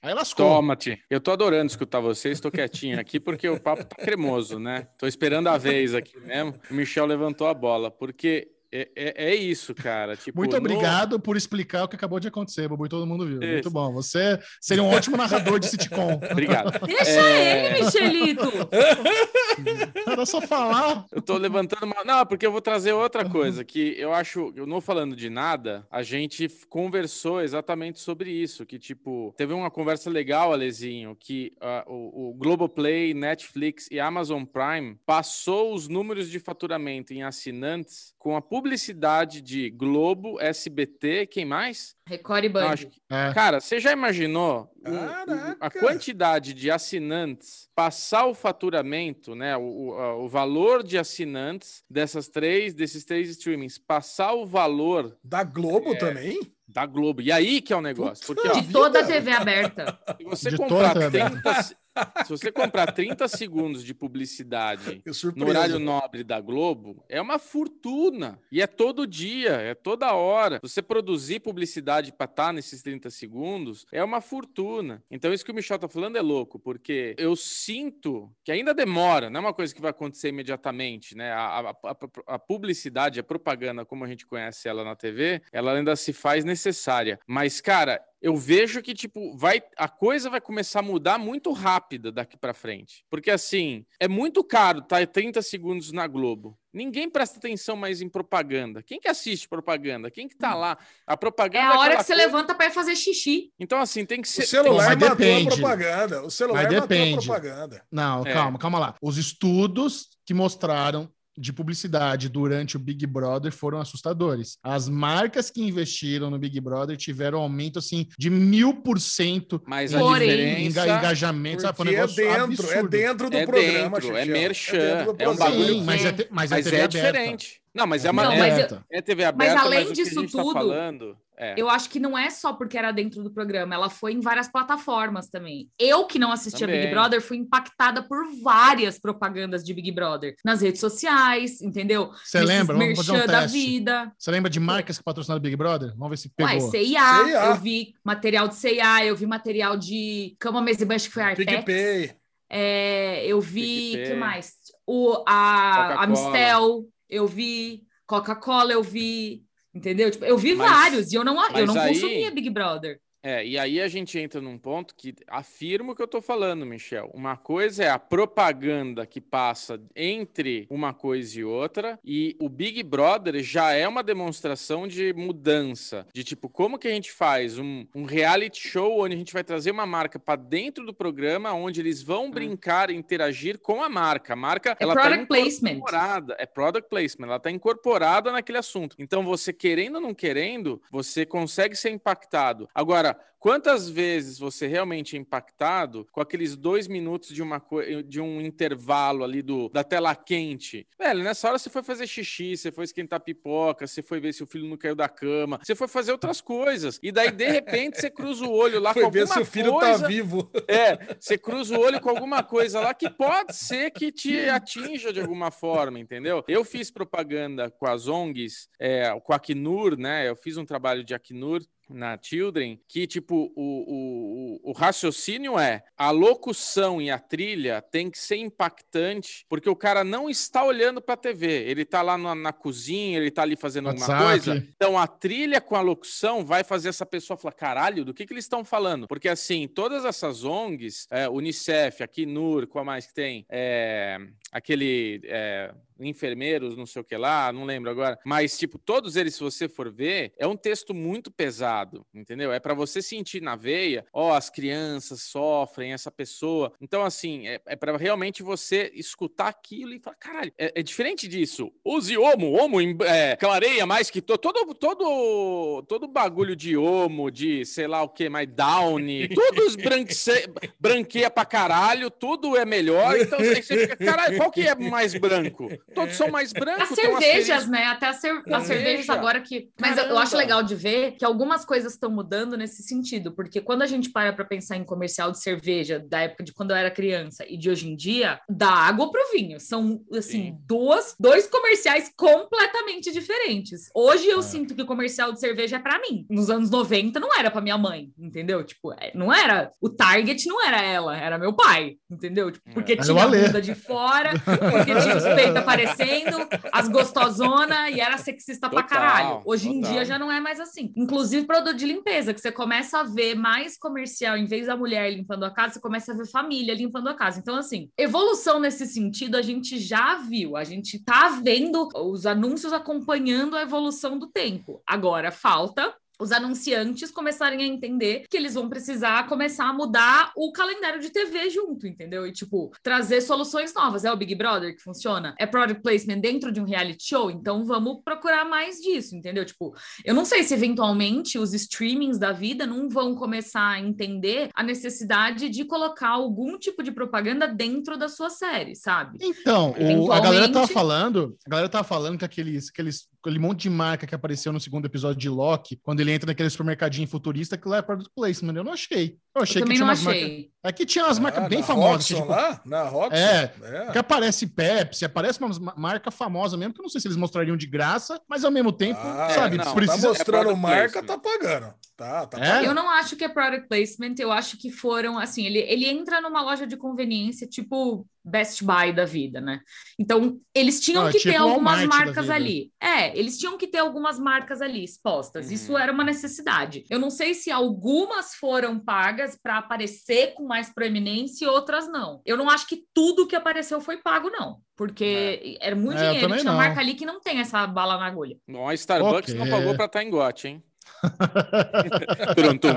aí lascou. Toma-te. Eu tô adorando escutar vocês, tô quietinho aqui porque o papo tá cremoso, né? Tô esperando a vez aqui mesmo. O Michel levantou a bola, porque é, é, é isso, cara. Tipo, Muito no- obrigado por explicar o que acabou de acontecer, Bubu, e todo mundo viu. Muito Isso. bom. Você seria um ótimo narrador de sitcom. Obrigado. Deixa É. ele, Michelito! Era só falar. Eu tô levantando uma. Não, porque eu vou trazer outra coisa que eu acho, eu não falando de nada, a gente conversou exatamente sobre isso. Que, tipo, teve uma conversa legal, Alezinho, que ah, o, o Globoplay, Netflix e Amazon Prime passou os números de faturamento em assinantes com a publicidade de Globo, SBT, quem mais? Record e Band. que- É. Cara, você já imaginou o- a quantidade de assinantes passar o faturamento, né? O, o, o valor de assinantes dessas três, desses três streamings, passar o valor Da Globo também? da Globo. E aí que é o negócio. Puta Porque, ó, De toda a TV aberta. se você De comprar toda a 30, se- você comprar 30 segundos de publicidade no horário nobre da Globo, é uma fortuna. E é todo dia, é toda hora. Você produzir publicidade para estar nesses 30 segundos é uma fortuna. Então, isso que o Michel tá falando é louco, porque eu sinto que ainda demora, não é uma coisa que vai acontecer imediatamente, né? A, a- a- a publicidade, a propaganda, como a gente conhece ela na TV, ela ainda se faz necessária. Mas, cara, eu vejo que tipo vai a coisa vai começar a mudar muito rápida daqui pra frente. Porque assim, é muito caro tá 30 segundos na Globo. Ninguém presta atenção mais em propaganda. Quem que assiste propaganda? Quem que tá lá? A É propaganda a hora aquela que você coisa- levanta para ir fazer xixi. Então assim, tem que O ser celular Mas matou depende. a propaganda. O celular Mas matou depende. a propaganda. Não, É. calma, calma lá. Os estudos que mostraram de publicidade durante o Big Brother foram assustadores. As marcas que investiram no Big Brother tiveram um aumento assim de mil por cento Mas em engajamento. Sabe? Foi um é dentro, é dentro do É programa, dentro, é merchan, dentro do é um programa. bagulho Sim, mas é, te- mas é mas TV é aberta. Não, mas é uma Não, é, mas Aberta. é TV aberta, além mas o que disso tá tudo, falando é Eu acho que não é só porque era dentro do programa, ela foi em várias plataformas também. Eu que não assistia Também. Big Brother fui impactada por várias propagandas de Big Brother nas redes sociais, entendeu? Você lembra? Vamos fazer um merchan da vida. Você lembra de marcas que patrocinaram o Big Brother? Vamos ver se pegou. Ué, CIA, eu vi material de CIA, eu vi material de Cama, Mesa e Banho, que foi Artex. PicPay. É, eu vi, PicPay. que mais? O, a, a. Mistel, eu vi, Coca-Cola, eu vi. Entendeu? Tipo, eu vi Mas- vários e eu não, eu não aí- consumia Big Brother. É, e aí a gente entra num ponto que afirma o que eu tô falando, Michel. Uma coisa é a propaganda que passa entre uma coisa e outra, e o Big Brother já é uma demonstração de mudança, de tipo, como que a gente faz um, um reality show onde a gente vai trazer uma marca para dentro do programa, onde eles vão brincar e interagir com a marca. A marca, É ela tá product placement. incorporada, é product placement, ela está incorporada naquele assunto. Então, você querendo ou não querendo, você consegue ser impactado. Agora, quantas vezes você realmente é impactado com aqueles dois minutos de, uma de um intervalo ali do, da tela quente? Velho, nessa hora você foi fazer xixi, você foi esquentar pipoca, você foi ver se o filho não caiu da cama, você foi fazer outras coisas. E daí, de repente, você cruza o olho lá Foi com ver alguma se o filho coisa... tá vivo. É, você cruza o olho com alguma coisa lá que pode ser que te atinja de alguma forma, entendeu? Eu fiz propaganda com as ONGs, é, com a Acnur, né? Eu fiz um trabalho de Acnur na Children, que, tipo, o, o, o raciocínio é a locução e a trilha tem que ser impactante, porque o cara não está olhando para a TV, ele tá lá na, na cozinha, ele tá ali fazendo alguma WhatsApp. coisa, então a trilha com a locução vai fazer essa pessoa falar: caralho, do que, que eles estão falando? Porque assim, todas essas ONGs, é, Unicef, aqui NUR, qual mais que tem? É, aquele. é, enfermeiros, não sei o que lá, não lembro agora. Mas, tipo, todos eles, se você for ver, é um texto muito pesado, entendeu? É para você sentir na veia, ó, as crianças sofrem, essa pessoa. Então, assim, é, é para realmente você escutar aquilo e falar, caralho, é, é diferente disso. Use homo, homo é, clareia mais que to- todo, todo, todo bagulho de homo, de sei lá o que, mais downy, todos branque, branqueia pra caralho, tudo é melhor. Então, você fica, caralho, qual que é mais branco? Todos são mais brancos. As cervejas, né? Até as, cer- as Cerveja. cervejas agora que. Mas eu- eu Caramba. acho legal de ver que algumas coisas estão mudando nesse sentido, porque quando a gente para para pensar em comercial de cerveja da época de quando eu era criança e de hoje em dia, da água pro vinho. São, assim, Sim. duas, dois comerciais completamente diferentes. Hoje eu É. sinto que o comercial de cerveja é para mim. Nos anos 90 não era para minha mãe, entendeu? Tipo, é, não era. O target não era ela, era meu pai, entendeu? Tipo, porque o tinha a bunda de fora, porque tinha os peitos aparecendo, as gostosona e era sexista pra Total, caralho. Hoje em total. dia já não é mais assim. Inclusive produto de limpeza, que você começa a ver mais comercial, em vez da mulher limpando a casa, você começa a ver família limpando a casa. Então, assim, evolução nesse sentido a gente já viu. A gente tá vendo os anúncios acompanhando a evolução do tempo. Agora falta os anunciantes começarem a entender que eles vão precisar começar a mudar o calendário de TV junto, entendeu? E, tipo, trazer soluções novas. É o Big Brother que funciona? É product placement dentro de um reality show? Então vamos procurar mais disso, entendeu? Tipo, eu não sei se eventualmente os streamings da vida não vão começar a entender a necessidade de colocar algum tipo de propaganda dentro da sua série, sabe? Então, o- a galera tava falando, a galera tava falando que aqueles, aqueles, aquele monte de marca que apareceu no segundo episódio de Loki, quando ele entra naquele supermercadinho futurista, que lá é product placement. Eu não achei. Eu achei Eu que também tinha não umas marcas. Aqui tinha umas marcas Ah, bem na famosas. tipo, lá? Na Roxxon? É, é. que aparece Pepsi, aparece uma ma- marca famosa mesmo, que eu não sei se eles mostrariam de graça, mas ao mesmo tempo, Ah, sabe, não, Tá precisa. mostrando product marca, tá pagando. Tá, tá É? pagando. Eu não acho que é product placement, eu acho que foram, assim, ele, ele entra numa loja de conveniência, tipo Best Buy da vida, né? Então, eles tinham Não, é que tipo ter algumas marcas ali. É, eles tinham que ter algumas marcas ali expostas. Uhum. Isso era uma necessidade. Eu não sei se algumas foram pagas para aparecer com mais proeminência e outras não. Eu não acho que tudo que apareceu foi pago, não. Porque era muito É, dinheiro. Tinha não. marca ali que não tem essa bala na agulha. Bom, a Starbucks não Ok. pagou para estar em gote, hein? Tum.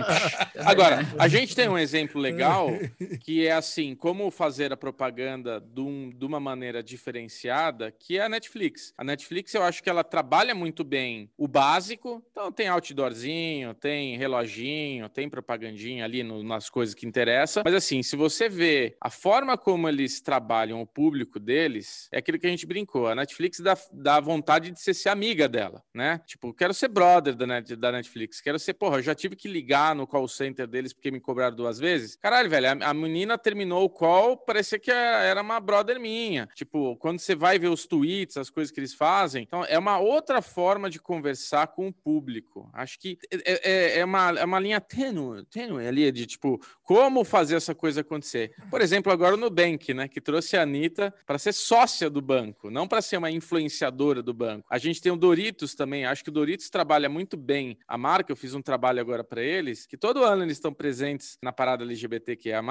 Agora, a gente tem um exemplo legal que é assim, como fazer a propaganda de, um- de uma maneira diferenciada, que é a Netflix. A Netflix, eu acho que ela trabalha muito bem o básico, então tem outdoorzinho, tem reloginho, tem propagandinha ali no- nas coisas que interessam, mas assim, se você vê a forma como eles trabalham o público deles, é aquilo que a gente brincou, a Netflix dá, dá vontade de você ser amiga dela, né? Tipo, quero ser brother da, Net- da Netflix. Netflix. Quero ser, porra, eu já tive que ligar no call center deles porque me cobraram duas vezes. Caralho, velho, a, a menina terminou o call, parecia que era uma brother minha. Tipo, quando você vai ver os tweets, as coisas que eles fazem, então é uma outra forma de conversar com o público. Acho que é, é, é uma, é uma linha tênue, tênue ali de tipo, como fazer essa coisa acontecer. Por exemplo, agora o Nubank, né, que trouxe a Anitta para ser sócia do banco, não para ser uma influenciadora do banco. A gente tem o Doritos também, acho que o Doritos trabalha muito bem a marca, eu fiz um trabalho agora para eles, que todo ano eles estão presentes na parada LGBTQIA+,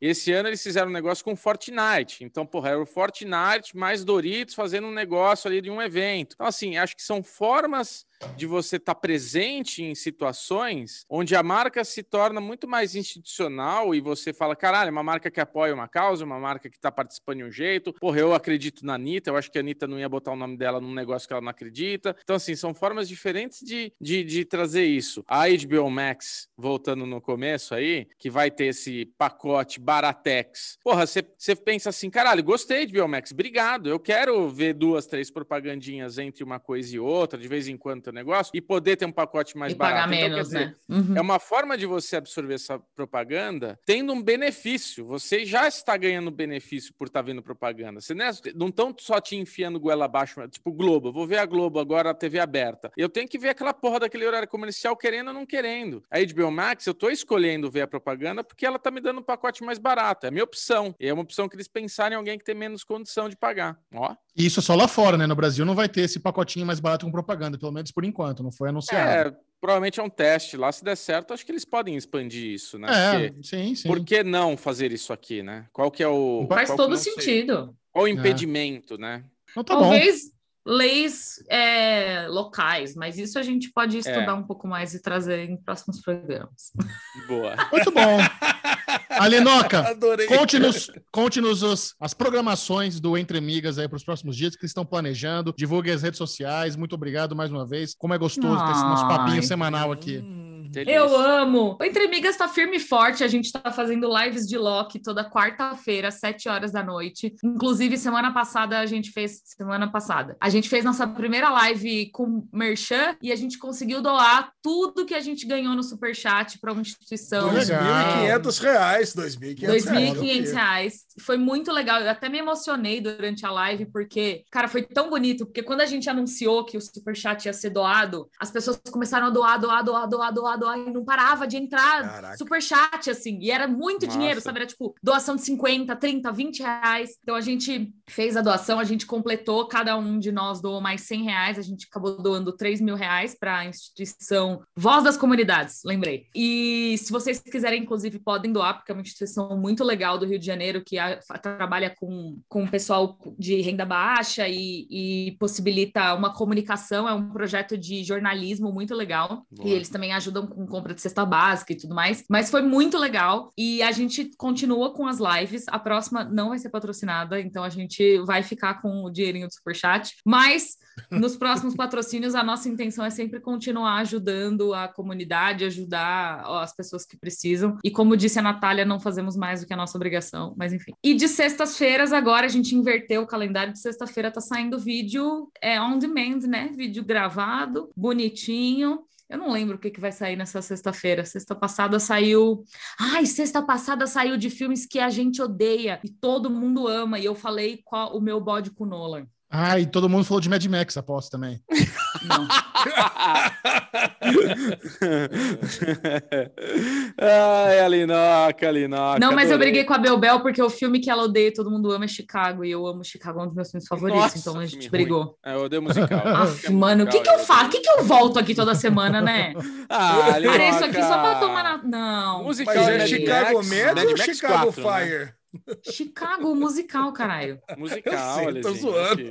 e esse ano eles fizeram um negócio com Fortnite. Então, porra, era o Fortnite mais Doritos fazendo um negócio ali de um evento. Então, assim, acho que são formas de você estar tá presente em situações onde a marca se torna muito mais institucional e você fala, caralho, é uma marca que apoia uma causa, uma marca que está participando de um jeito. Porra, eu acredito na Anitta, eu acho que a Anitta não ia botar o nome dela num negócio que ela não acredita. Então, assim, são formas diferentes de, de, de trazer isso. A HBO Max, voltando no começo aí, que vai ter esse pacote Baratex. Porra, você pensa assim, caralho, gostei de HBO Max, obrigado. Eu quero ver duas, três propagandinhas entre uma coisa e outra, de vez em quando teu negócio e poder ter um pacote mais e barato. pagar então, menos, dizer, né? Uhum. É uma forma de você absorver essa propaganda tendo um benefício. Você já está ganhando benefício por estar tá vendo propaganda. Você não estão só te enfiando goela abaixo, tipo Globo. vou ver a Globo agora, a TV aberta. Eu tenho que ver aquela porra daquele horário comercial querendo ou não querendo. A HBO Max, eu estou escolhendo ver a propaganda porque ela está me dando um pacote mais barato. É a minha opção. E é uma opção que eles pensarem em alguém que tem menos condição de pagar. Ó. Isso é só lá fora, né? No Brasil não vai ter esse pacotinho mais barato com propaganda, pelo menos por enquanto, não foi anunciado. É, provavelmente é um teste lá. Se der certo, acho que eles podem expandir isso, né? É, Porque, sim, sim. Por que não fazer isso aqui, né? Qual que é o. Faz todo sentido. Qual o impedimento, é. né? Então, tá Talvez bom. leis é, locais, mas isso a gente pode estudar é. um pouco mais e trazer em próximos programas. Boa. Muito bom. Alinoca, conte-nos conte -nos as programações do Entre Amigas aí para os próximos dias que estão planejando. Divulgue as redes sociais. Muito obrigado mais uma vez. Como é gostoso ter esse nosso papinho semanal aqui. Hum. Delícia. Eu amo. O Entre Amigas está firme e forte. A gente está fazendo lives de Loki toda quarta-feira, às 7 horas da noite. Inclusive, semana passada a gente fez. Semana passada. A gente fez nossa primeira live com Merchan e a gente conseguiu doar tudo que a gente ganhou no Superchat para uma instituição. 2.500 reais. 2.500 reais. Foi muito legal. Eu até me emocionei durante a live, porque, cara, foi tão bonito. Porque quando a gente anunciou que o Superchat ia ser doado, as pessoas começaram a doar, doar, doar, doar, doar, e não parava de entrar Caraca. super chat, assim, e era muito Nossa. dinheiro, sabe? Era tipo doação de 50, 30, 20 reais. Então a gente fez a doação, a gente completou, cada um de nós doou mais 100 reais, a gente acabou doando 3 mil reais para a instituição Voz das Comunidades, lembrei. E se vocês quiserem, inclusive, podem doar, porque é uma instituição muito legal do Rio de Janeiro que a, a, trabalha com, com pessoal de renda baixa e, e, possibilita uma comunicação, é um projeto de jornalismo muito legal. Boa. E eles também ajudam com compra de cesta básica e tudo mais. Mas foi muito legal e a gente continua com as lives. A próxima não vai ser patrocinada, então a gente vai ficar com o dinheirinho do Superchat. Mas nos próximos patrocínios, a nossa intenção é sempre continuar ajudando a comunidade, ajudar as pessoas que precisam. E como disse a Natália, não fazemos mais do que a nossa obrigação, mas enfim. E de sextas-feiras, agora a gente inverteu o calendário de sexta-feira, tá saindo vídeo é, on demand, né? Vídeo gravado, bonitinho. Eu não lembro o que, que vai sair nessa sexta-feira. Sexta passada saiu. Ai, sexta passada saiu de filmes que a gente odeia e todo mundo ama. E eu falei qual o meu bode com Nolan. E todo mundo falou de Mad Max, aposto também. Não. Ai, Alinoca, Alinoca. Não, mas adorei. eu briguei com a Belbel porque o filme que ela odeia todo mundo ama é Chicago. E eu amo Chicago, é um dos meus filmes favoritos. Nossa, então a gente brigou. É, eu odeio musical. Aff, mano, o que, que eu faço? O que, que eu volto aqui toda semana, né? Ah, Parei isso aqui só pra tomar na... Não. Musical mas é Chicago Med ou Chicago 4, né? Fire? Né? Chicago musical, caralho. Musical, eu sei, tô zoando.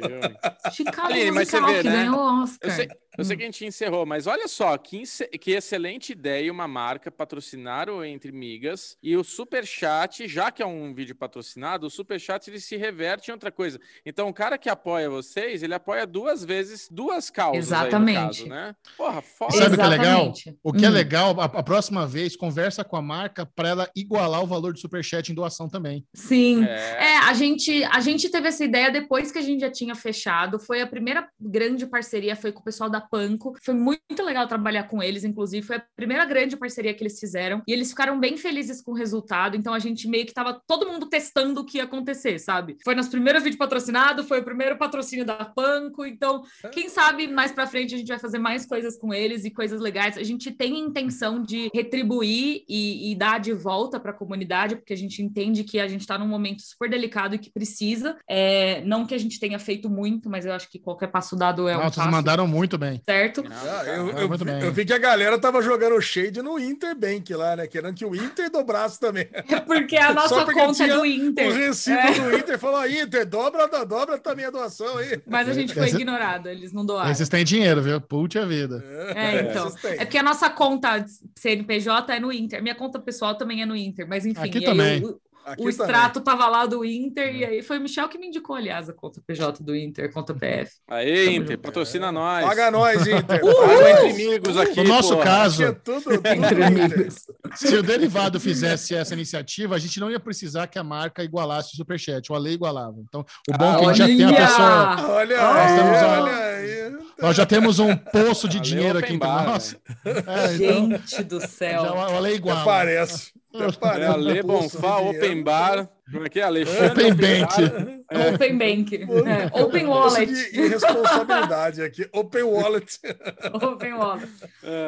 Chicago Aline, musical, vê, que né? ganhou Oscar. Eu sei, eu sei, que a gente encerrou, mas olha só, que, que excelente ideia uma marca patrocinar o Entre Migas e o Superchat, já que é um vídeo patrocinado, o Superchat ele se reverte em outra coisa. Então, o cara que apoia vocês, ele apoia duas vezes, duas causas Exatamente. Aí, caso, né? Porra, foda. Sabe o que é legal? O que é hum. é legal, a, a, próxima vez, conversa com a marca para ela igualar o valor do Superchat em doação também. Sim. É. é, a, gente, a gente teve essa ideia depois que a gente já tinha fechado. Foi a primeira grande parceria, foi com o pessoal da Panko. Foi muito legal trabalhar com eles, inclusive. Foi a primeira grande parceria que eles fizeram. E eles ficaram bem felizes com o resultado. Então a gente meio que tava todo mundo testando o que ia acontecer, sabe? Foi nos primeiros vídeos patrocinados, foi o primeiro patrocínio da Panko. Então, quem sabe mais pra frente a gente vai fazer mais coisas com eles e coisas legais. A gente tem intenção de retribuir e, e dar de volta para a comunidade, porque a gente entende que a gente está num momento super delicado e que precisa. É, não que a gente tenha feito muito, mas eu acho que qualquer passo dado é um Não, vocês passo mandaram muito bem. Certo. Ah, eu, eu muito bem. eu vi que a galera tava jogando shade no Interbank lá, né? Querendo que o Inter dobrasse também. É porque a nossa porque conta é do O Inter. recibo É. do Inter falou: "Ó, Inter, dobra, da- dobra também a doação aí. Mas a gente foi Esse- ignorado, eles não doaram. Vocês têm dinheiro, viu? Puta vida. É, então. vocês têm. É porque a nossa conta CNPJ é no Inter. Minha conta pessoal também é no Inter. Mas enfim, Aqui também. O, Aqui o também. extrato tava lá do Inter. E aí foi o Michel que me indicou, aliás, a conta PJ do Inter, conta PF. Tamo Inter, junto. patrocina nós. Paga nós, Inter. Paga entre amigos aqui. No nosso porra. caso, é tudo, tudo Entre amigos. se o derivado fizesse essa iniciativa, a gente não ia precisar que a marca igualasse o Superchat. O Ale igualava. Então, o bom é que a gente já tem a pessoa. Olha Nós aí, temos a- olha aí. Nós já temos um poço de Ale dinheiro aqui entre nós. É, então, Gente do céu. já o Ale Até iguala. parece. É Bolsa Bonfá, Open. Bar. Como é que é? Alexandre Open Bank. Bar. Open Bank. É, Open Wallet. de irresponsabilidade aqui. Open Wallet. Open Wallet.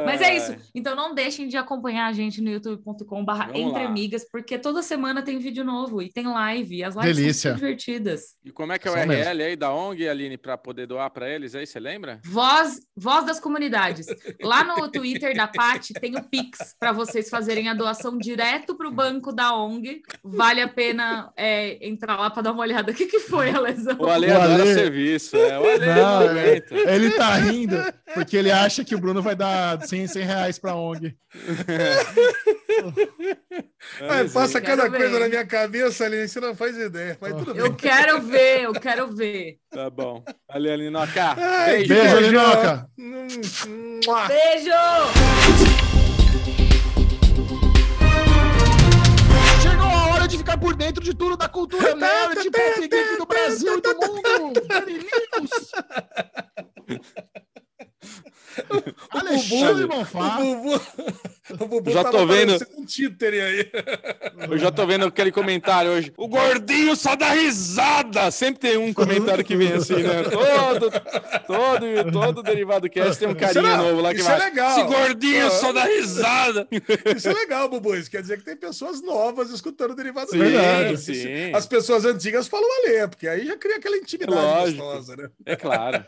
Mas é isso. Então não deixem de acompanhar a gente no youtube.com.br Entre lá. Amigas, porque toda semana tem vídeo novo e tem live. E as lives Delícia. são divertidas. E como é que é o Só URL aí da ONG, Aline, para poder doar para eles aí, você lembra? Voz, voz das comunidades. Lá no Twitter da Paty tem o Pix para vocês fazerem a doação direto para o banco da ONG. Vale a pena é, entrar lá para dar uma olhada. O que, que foi, Alesão? O Ale O adora Ale- serviço. É. O Ale Não, não, é-. Ele tá rindo porque ele acha que o Bruno vai dar 100, 100 reais pra ONG. Ai, passa cada ver. coisa na minha cabeça ali, você não faz ideia. Mas tudo bem. Eu quero ver, eu quero ver. Tá bom. Ali, Alinoca. Beijo. Beijo. Alinoca. Hum, mua. Beijo! Ficar por dentro de tudo da cultura nerd, pop geek do Brasil e do mundo. Alexandre O Bonfá. Bubu, o Bubu Já tô vendo. um títere aí. Eu já tô vendo aquele comentário hoje. O gordinho só dá risada. Sempre tem um comentário que vem assim, né? Todo, todo, todo derivado cast tem um carinha Isso é- novo lá que isso vai. é legal. Esse gordinho só dá risada. Isso é legal, Bubu. Isso quer dizer que tem pessoas novas escutando derivado Sim, Verdade. sim. As pessoas antigas falam a ler, porque aí já cria aquela intimidade Lógico. gostosa, né? É claro.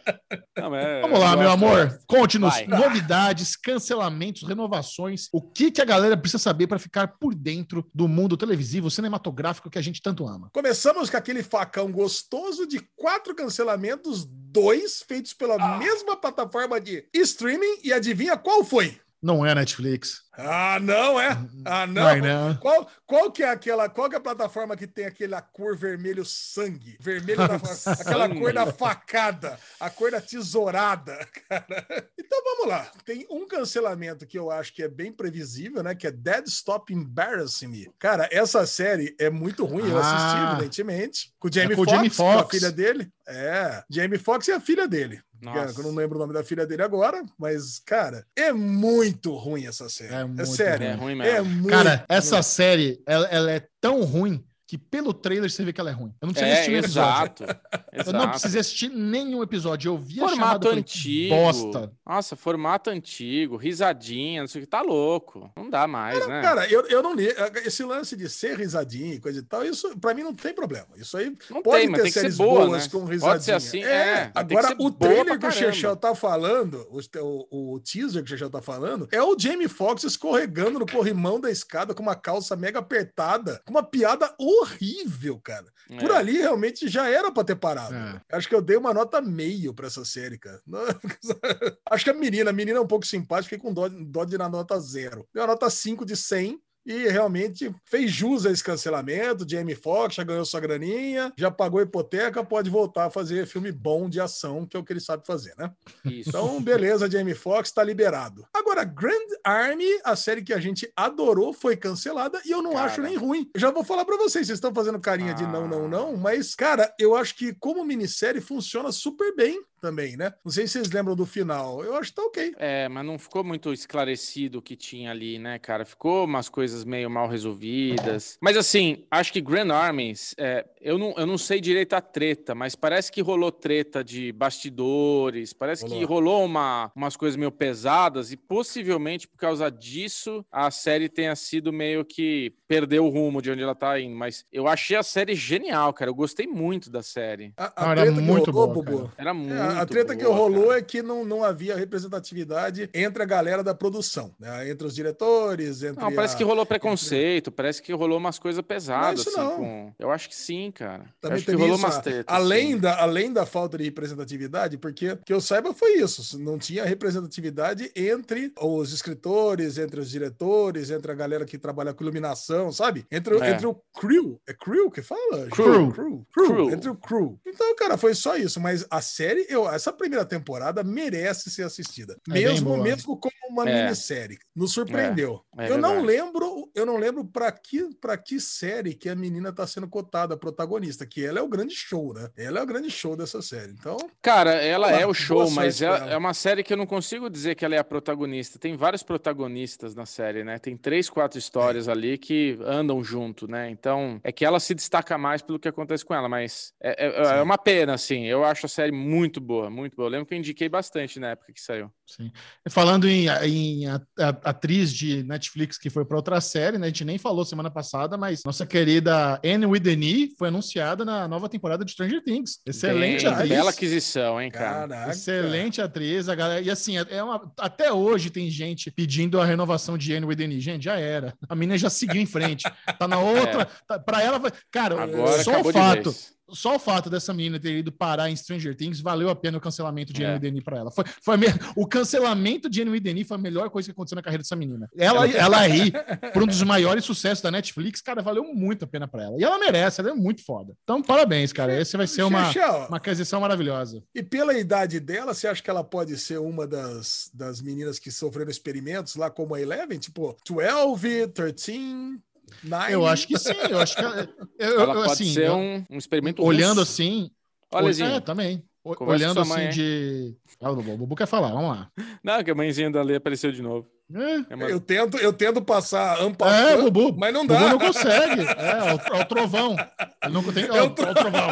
Não, é- Vamos lá, eu meu amor. Conte-nos novidades, cancelamentos, renovações. O que, que a galera precisa saber para ficar por dentro do mundo televisivo, cinematográfico que a gente tanto ama? Começamos com aquele facão gostoso de quatro cancelamentos, dois feitos pela Ah. mesma plataforma de streaming, e adivinha qual foi? Não é Netflix. Ah, não é? Ah, não. Vai, né? Qual, qual que é aquela, qual que é a plataforma que tem aquela cor vermelho sangue? Vermelho da, aquela cor da facada, a cor da tesourada, cara. Então vamos lá. Tem um cancelamento que eu acho que é bem previsível, né? Que é Dead Stop Embarrassing Me. Cara, essa série é muito ruim. Eu assisti, Ah. evidentemente. Com o Jamie É Foxx, Jamie com a filha dele. É, Jamie Foxx e a filha dele. Nossa. Eu não lembro o nome da filha dele agora, mas, cara, é muito ruim essa série. É É, muito sério. É ruim É mesmo. muito. Cara, essa ruim. série, ela, ela é tão ruim que pelo trailer você vê que ela é ruim. Eu não precisei assistir É, nenhum episódio. exato. Eu não precisei assistir nenhum episódio. Eu vi a chamada Formato eu falei, antigo. Bosta. Nossa, formato antigo, risadinha, não sei o que. Tá louco. Não dá mais, né? Cara, eu, eu não li. Esse lance de ser risadinha e coisa e tal, isso pra mim não tem problema. Isso aí não pode tem, mas ter tem que ser séries boa, boas né? com risadinha. Pode ser assim, é. que Agora, o trailer que o. Chechel tá falando, o, o, o teaser que o Chechel tá falando, é o Jamie Foxx escorregando no corrimão da escada com uma calça mega apertada, com uma piada horrível, cara. Por É. ali realmente já era pra ter parado. É. Acho que eu dei uma nota meio pra essa série, cara. Acho que a menina, a menina é um pouco simpática, fiquei com dó, dó de ir na nota zero. Deu a nota 5 de 100 e realmente fez jus a esse cancelamento. Jamie Foxx já ganhou sua graninha, já pagou a hipoteca, pode voltar a fazer filme bom de ação, que é o que ele sabe fazer, né? Isso. Então, beleza, Jamie Foxx tá liberado. Agora, Grand Army, a série que a gente adorou, foi cancelada e eu não Cara. acho nem ruim. Eu já vou falar pra vocês, vocês estão fazendo carinha de não, não, Ah. não, mas, cara, eu acho que como minissérie funciona super bem também, né? Não sei se vocês lembram do final. Eu acho que tá ok. É, mas não ficou muito esclarecido o que tinha ali, né, cara? Ficou umas coisas meio mal resolvidas. Mas assim, acho que Grand Armies, é, eu, não, eu não sei direito a treta, mas parece que rolou treta de bastidores, parece que Rolou. uma, umas coisas meio pesadas e possivelmente por causa disso a série tenha sido meio que perdeu o rumo de onde ela tá indo. Mas eu achei a série genial, cara. Eu gostei muito da série. A, a Ah, era que muito rolou, boa. Era muito A treta que boa, rolou cara. é que não, não havia representatividade entre a galera da produção, né? entre os diretores, entre. Não, parece a- que rolou preconceito, parece que rolou umas coisas pesadas, isso assim, não. com... Eu acho que sim, cara. Também acho que rolou isso, umas tretas. além, sim. da, além da falta de representatividade, porque que eu saiba foi isso. Não tinha representatividade entre os escritores, entre os diretores, entre a galera que trabalha com iluminação, sabe? Entre, o- É. entre o crew. É crew que fala? Crew. crew. Crew. Entre o crew. Então, cara, foi só isso. Mas a série, eu, essa primeira temporada merece ser assistida. É mesmo, mesmo como uma É. minissérie. Nos surpreendeu. É, é eu não lembro, eu não lembro para que para que série que a menina tá sendo cotada, a protagonista, que ela é o grande show, né? Ela é o grande show dessa série. Então, Cara, ela é o show, mas é, ela. é uma série que eu não consigo dizer que ela é a protagonista. Tem vários protagonistas na série, né? Tem três, quatro histórias ali que andam junto, né? Então, é que ela se destaca mais pelo que acontece com ela, mas é, é- é uma pena, assim. Eu acho a série muito boa, muito boa. Eu lembro que eu indiquei bastante na época que saiu. Sim. Falando em, em atriz de Netflix que foi para outra série, né? A gente nem falou semana passada, mas nossa querida Anne E foi anunciada na nova temporada de Stranger Things. Excelente Bem, atriz. Bela aquisição, hein, cara? caraca. Excelente atriz, a galera. E assim, é uma, até hoje tem gente pedindo a renovação de Anne E. Gente, já era. A menina já seguiu em frente. Tá na outra. Tá, para ela, cara, É. Agora só o fato. Só o fato dessa menina ter ido parar em Stranger Things valeu a pena o cancelamento de É. Anne Wideni para ela. Foi, foi me- O cancelamento de Anne Wideni foi a melhor coisa que aconteceu na carreira dessa menina. Ela, ela ir por um dos maiores sucessos da Netflix, cara, valeu muito a pena para ela. E ela merece, ela é muito foda. Então, parabéns, cara. Esse vai ser uma, uma aquisição maravilhosa. E pela idade dela, você acha que ela pode ser uma das, das meninas que sofreram experimentos lá como a Eleven? Tipo, 12, 13, 9? Eu acho que sim. Eu acho que ela, eu, Ela eu, pode assim, ser um, um experimento olhando russo. assim. Olha, é, também. Conversa Olhando assim mãe, de. Ah, o Bubu quer falar, vamos lá. Não, que a mãezinha da Lê apareceu de novo. É, É uma- Eu tento, eu tento passar É, ampassando, Bubu. mas não Bubu dá. não consegue. É, é o, é o trovão. Ele não tem. É o, é o trovão.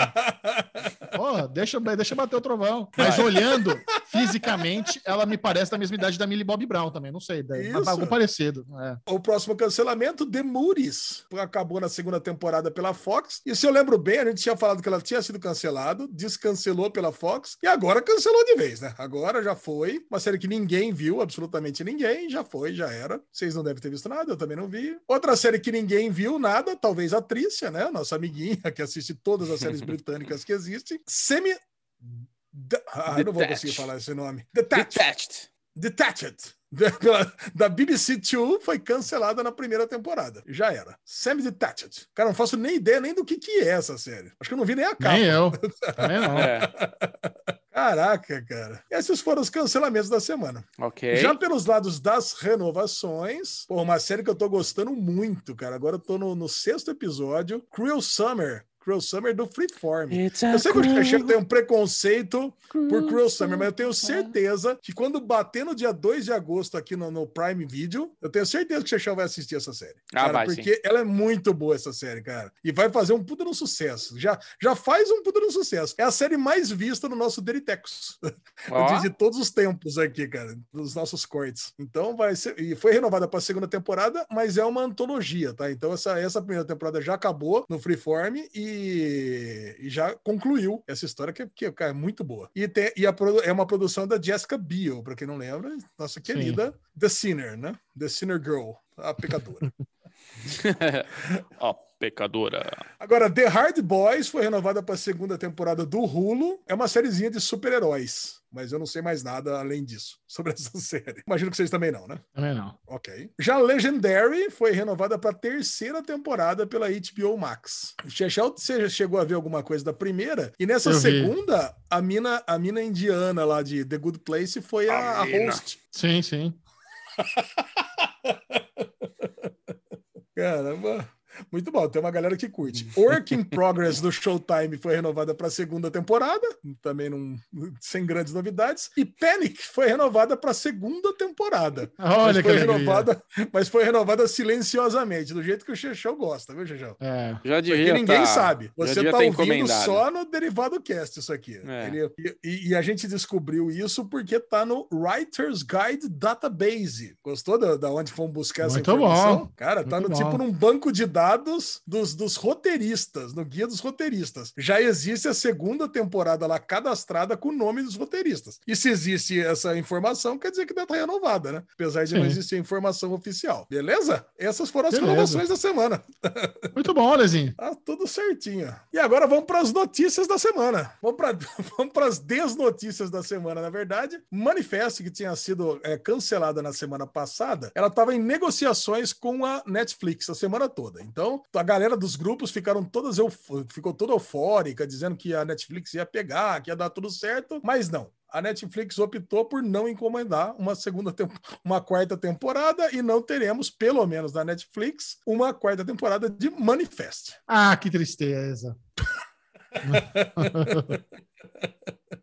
Porra, deixa, deixa bater o trovão. Mas olhando fisicamente, ela me parece da mesma idade da Millie Bob Brown também. Não sei. Isso. algo parecido. É. O próximo cancelamento, The Moody's, acabou na segunda temporada pela Fox. E se eu lembro bem, a gente tinha falado que ela tinha sido cancelado, descancelou pela Fox e agora cancelou de vez, né? Agora já foi. Uma série que ninguém viu, absolutamente ninguém. Já foi, já era. Vocês não devem ter visto nada, eu também não vi. Outra série que ninguém viu nada, talvez a Trícia, né? Nossa amiguinha que assiste todas as séries britânicas que existem. Semi. Ah, eu não vou conseguir Detached. falar esse nome. Detached. Detached. Detached. Da, da BBC Two foi cancelada na primeira temporada. Já era. Semi Detached. Cara, não faço nem ideia nem do que, que é essa série. Acho que eu não vi nem a capa. Nem eu. Também não. É, Caraca, cara. Esses foram os cancelamentos da semana. ok. Já pelos lados das renovações, pô, uma série que eu tô gostando muito, cara. Agora eu tô no, no sexto episódio. Cruel Summer. Cruel Summer do Freeform. Eu sei que o cruel, Chechel tem um preconceito por Cruel Summer, mas eu tenho certeza que quando bater no dia 2 de agosto aqui no, no Prime Video, eu tenho certeza que o Chechel vai assistir essa série. Ah, Cara, vai, porque ela é muito boa, essa série, cara. E vai fazer um puta no sucesso. Já, já faz um puta no sucesso. É a série mais vista no nosso Deritecos. Ó, De, de todos os tempos aqui, cara, dos nossos cortes. Então vai ser. E foi renovada para a segunda temporada, mas é uma antologia, tá? Então essa, essa primeira temporada já acabou no Freeform e, e já concluiu essa história que, que cara, é muito boa. E, tem, e a, é uma produção da Jessica Biel, para quem não lembra, nossa querida The Sinner, né? The Sinner Girl, a pecadora. Ó, pecadora. Agora, The Hard Boys foi renovada para a segunda temporada do Hulu. É uma sériezinha de super-heróis, mas eu não sei mais nada além disso sobre essa série. Imagino que vocês também não, né? Também não. Ok. Já Legendary foi renovada para a terceira temporada pela HBO Max. Chechel, você chegou a ver alguma coisa da primeira? E nessa Eu vi. segunda, a mina, a mina indiana lá de The Good Place foi a, A a host. Sim, sim. Caramba. Muito bom, tem uma galera que curte. Work in Progress do Showtime foi renovada para a segunda temporada, também não, sem grandes novidades. E Panic foi renovada para a segunda temporada. Olha mas que foi alegria. renovada, Mas foi renovada silenciosamente, do jeito que o Chechão gosta, viu, Chechão? É. Já devia Porque ninguém tá- sabe. Você tá ter ouvindo só no Derivado Cast isso aqui. É. Ele- e, e a gente descobriu isso porque tá no Writer's Guide Database. Gostou da, da onde fomos buscar essa Muito informação? bom. Cara, tá Muito no bom. tipo num banco de dados dos, dos roteiristas, no guia dos roteiristas. Já existe a segunda temporada lá cadastrada com o nome dos roteiristas. E se existe essa informação, quer dizer que deve estar renovada, né? Apesar de não Sim. existir a informação oficial. Beleza? Essas foram as Beleza. renovações da semana. Muito bom, Lezinho. Tá tudo certinho. E agora vamos para as notícias da semana. Vamos para vamos as desnotícias da semana, na verdade. Manifest, que tinha sido é, cancelada na semana passada, ela estava em negociações com a Netflix a semana toda. Então, a galera dos grupos ficaram todas ficou toda eufórica, dizendo que a Netflix ia pegar, que ia dar tudo certo, mas não. A Netflix optou por não encomendar uma segunda uma quarta temporada e não teremos, pelo menos na Netflix, uma quarta temporada de Manifest. Ah, que tristeza.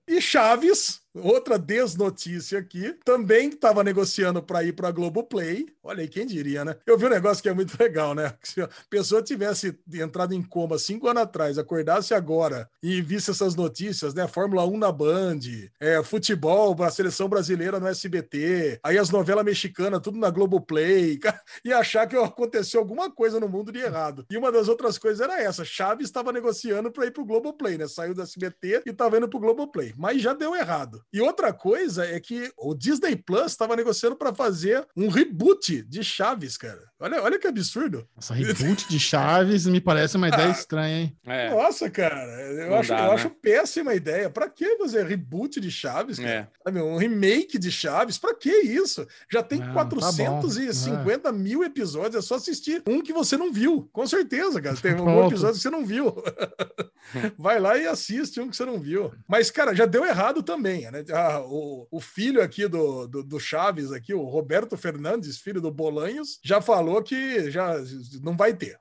E Chaves, outra desnotícia aqui, também estava negociando para ir para Globoplay. Olha aí, quem diria, né? Eu vi um negócio que é muito legal, né? Se a pessoa tivesse entrado em coma cinco anos atrás, acordasse agora e visse essas notícias, né? Fórmula 1 na Band, é, futebol, a seleção brasileira no SBT, aí as novelas mexicanas, tudo na Globoplay, e achar que aconteceu alguma coisa no mundo de errado. E uma das outras coisas era essa: Chaves estava negociando para ir pro Globoplay, né? Saiu do SBT e estava indo pro Globoplay. Mas já deu errado. E outra coisa é que o Disney Plus estava negociando para fazer um reboot de Chaves, cara. Olha, olha que absurdo. Essa reboot de Chaves me parece uma ideia Ah. estranha, hein? É, Nossa, cara, eu, Não acho, dá, eu né? acho péssima ideia. Pra que fazer reboot de Chaves, cara? É. Um remake de Chaves? Pra que isso? Já tem Não, tá bom. 450 mil episódios, é só assistir um que você não viu. Com certeza, cara. Tem algum Pronto. episódio que você não viu. Vai lá e assiste um que você não viu. Mas, cara, já deu errado também, né? Ah, o, o filho aqui do, do, do Chaves, aqui, o Roberto Fernandes, filho do Bolanhos, já falou que já não vai ter.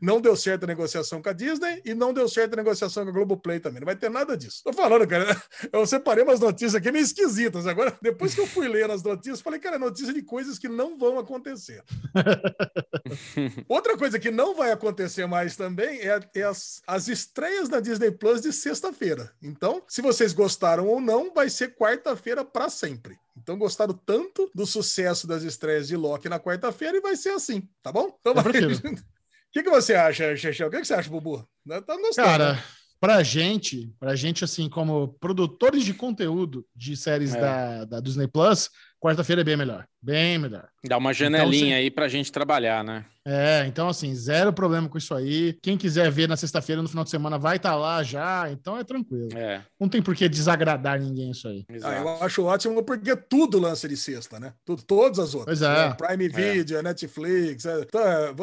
Não deu certo a negociação com a Disney e não deu certo a negociação com a Globoplay também. Não vai ter nada disso. Tô falando, cara. Eu separei umas notícias aqui meio esquisitas. Agora, depois que eu fui ler as notícias, falei, cara, é notícia de coisas que não vão acontecer. Outra coisa que não vai acontecer mais também é, é as, as estreias da Disney Plus de sexta-feira. Então, se vocês gostaram ou não, vai ser quarta-feira para sempre. Então, gostaram tanto do sucesso das estreias de Loki na quarta-feira e vai ser assim, tá bom? Então, vai-. O que, que você acha, Chechel? O que, que você acha, Bubu? Tá gostando? né? Cara, pra gente, pra gente, assim, como produtores de conteúdo de séries É. da, da Disney Plus, quarta-feira é bem melhor. Bem melhor. dá uma janelinha aí pra gente trabalhar, né? É, então, assim, zero problema com isso aí. Quem quiser ver na sexta-feira, no final de semana, vai estar lá já, então é tranquilo. É, Não tem por que desagradar ninguém isso aí. Ah, eu acho ótimo porque tudo lança de sexta, né? Tudo, todas as outras. Pois é. né? Prime Video, é Netflix, é, tá,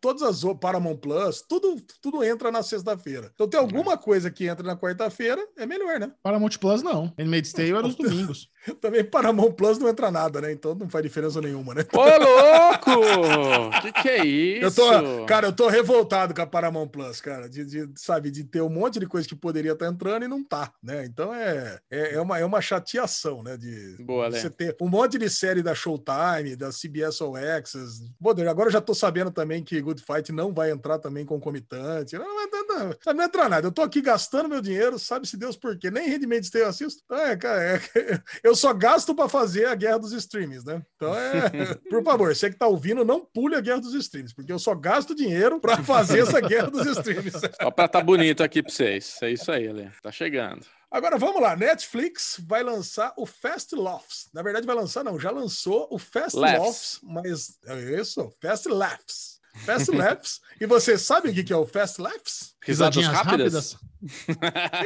todas as outras, Paramount Plus, tudo, tudo entra na sexta-feira. Então tem alguma coisa que entra na quarta-feira, é melhor, né? Paramount Plus, não. Handmaid's Tale era os domingos. Também Paramount Plus não entra nada, né? Então não faz diferença nenhuma, né? Ô, louco! que que é isso? Eu tô, cara, eu tô revoltado com a Paramount Plus, cara, de, de, sabe, de ter um monte de coisa que poderia estar entrando e não tá, né? Então é, é, é uma, é uma chateação, né? De, Boa, de você ter um monte de série da Showtime, da CBS All Access. Pô, agora eu já tô sabendo também que Good Fight não vai entrar também concomitante. Não, não, não, não, não entra nada. Eu tô aqui gastando meu dinheiro, sabe-se Deus por quê. Nem Tale eu assisto. É, cara, é- eu só gasto pra fazer a guerra dos streamings, né? Então é, por favor, você que tá ouvindo, não pule a guerra dos streams, porque eu só gasto dinheiro pra fazer essa guerra dos streams. Só pra tá bonito aqui pra vocês. É isso aí, Ale. Tá chegando. Agora vamos lá, Netflix vai lançar o Fast Laughs. Na verdade, vai lançar, não, já lançou o Fast Laughs. Laughs, mas é isso, Fast Laughs. Fast Laughs. E você sabe o que que é o Fast Laughs? Risadas Risadinhas rápidas?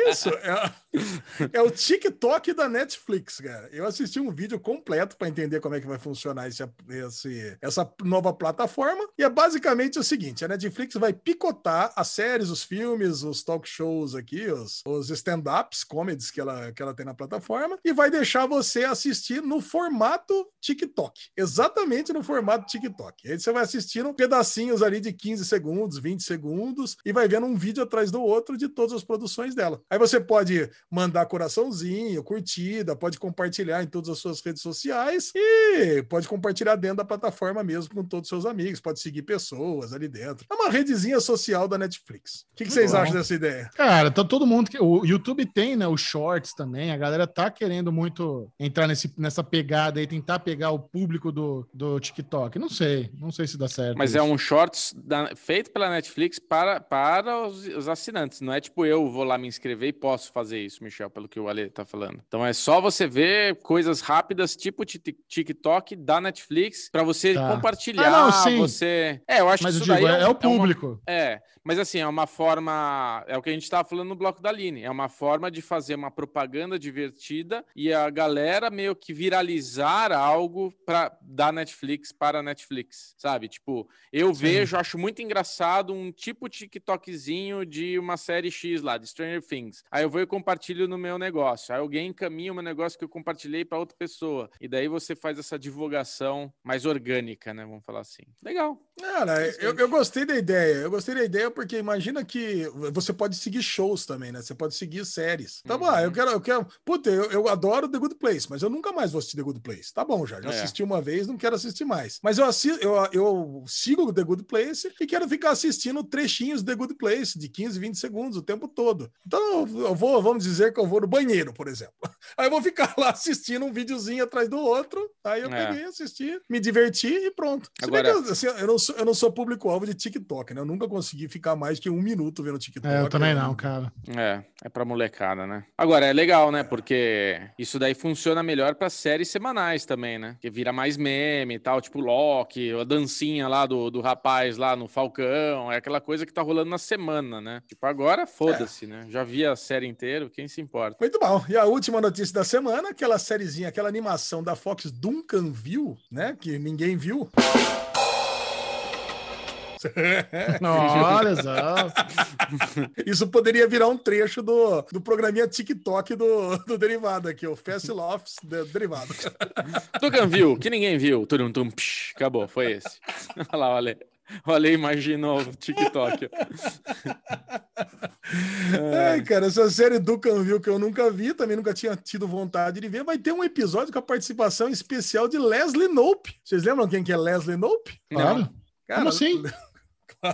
Isso, é, é, o TikTok da Netflix, cara. Eu assisti um vídeo completo para entender como é que vai funcionar esse, esse, essa nova plataforma. E é basicamente o seguinte: a Netflix vai picotar as séries, os filmes, os talk shows aqui, os, os stand-ups, comedies que ela, que ela tem na plataforma, e vai deixar você assistir no formato TikTok. Exatamente no formato TikTok. Aí você vai assistindo pedacinhos ali de 15 segundos, 20 segundos, e vai vendo um vídeo atrás do outro de todas as produções dela. Aí você pode mandar coraçãozinho, curtida, pode compartilhar em todas as suas redes sociais e pode compartilhar dentro da plataforma mesmo com todos os seus amigos, pode seguir pessoas ali dentro. É uma redezinha social da Netflix. O que, que vocês Bom. acham dessa ideia? Cara, tá todo mundo. O YouTube tem, né? Os shorts também. A galera tá querendo muito entrar nesse, nessa pegada aí, tentar pegar o público do, do TikTok. Não sei, não sei se dá certo. Mas é isso. é um shorts da, feito pela Netflix para, para os, os assinantes. Não é tipo eu vou lá me inscrever e posso fazer isso, Michel, pelo que o Ale tá falando. Então é só você ver coisas rápidas, tipo TikTok da Netflix, para você tá. compartilhar. Ah, não, sim. Você. É, eu acho mas que isso digo, daí é, é, o público. É, uma... é, mas assim, é uma forma. É o que a gente estava falando no bloco da Line. É uma forma de fazer uma propaganda divertida e a galera meio que viralizar algo pra, da Netflix para a Netflix, sabe? Tipo, eu Sim. vejo, acho muito engraçado um tipo TikTokzinho de uma série X lá, de Stranger Things. Aí eu vou e compartilho no meu negócio. Aí alguém encaminha o meu negócio que eu compartilhei para outra pessoa. E daí você faz essa divulgação mais orgânica, né? Vamos falar assim. Legal. Cara, eu, eu gostei da ideia. Eu gostei da ideia porque imagina que você pode seguir shows também, né? Você pode seguir séries. Tá uhum. bom, eu quero, eu quero. Puta, eu, eu adoro The Good Place, mas eu nunca mais vou assistir The Good Place. Tá bom, já. Já é. assisti uma vez, não quero assistir mais. Mas eu, assisto, eu, eu sigo The Good Place e quero ficar assistindo trechinhos The Good Place de 15, 20 segundos o tempo todo. Então eu vou, vamos dizer que eu vou no banheiro, por exemplo. Aí eu vou ficar lá assistindo um videozinho atrás do outro. Aí eu é. peguei, assisti, me diverti e pronto. Agora... Eu, assim, eu, não sou, eu não sou público-alvo de TikTok, né? Eu nunca consegui ficar mais que um minuto vendo TikTok. É, eu também não, cara. É, é pra molecada, né? Agora, é legal, né? Porque isso daí funciona melhor para séries semanais também, né? Que vira mais meme e tal, tipo Loki, a dancinha lá do, do rapaz lá no Falcão, é aquela coisa que tá rolando na semana, né? Tipo, agora foda-se, né? Já vi a série inteira, quem se importa? Muito bom. E a última notícia da semana, aquela sériezinha, aquela animação da Fox Duncan viu, né? Que ninguém viu. Olha só. Isso poderia virar um trecho do, do programinha TikTok do, do derivado aqui, o Fast Laughs do derivado. Duncan viu, que ninguém viu. Tum, tum, psh, acabou, foi esse. Olha lá, olha. Olha, imaginou o TikTok. Ai, cara, essa série do Canville que eu nunca vi, também nunca tinha tido vontade de ver, vai ter um episódio com a participação especial de Leslie Nope. Vocês lembram quem que é Leslie Nope? Claro. Cara, Como assim?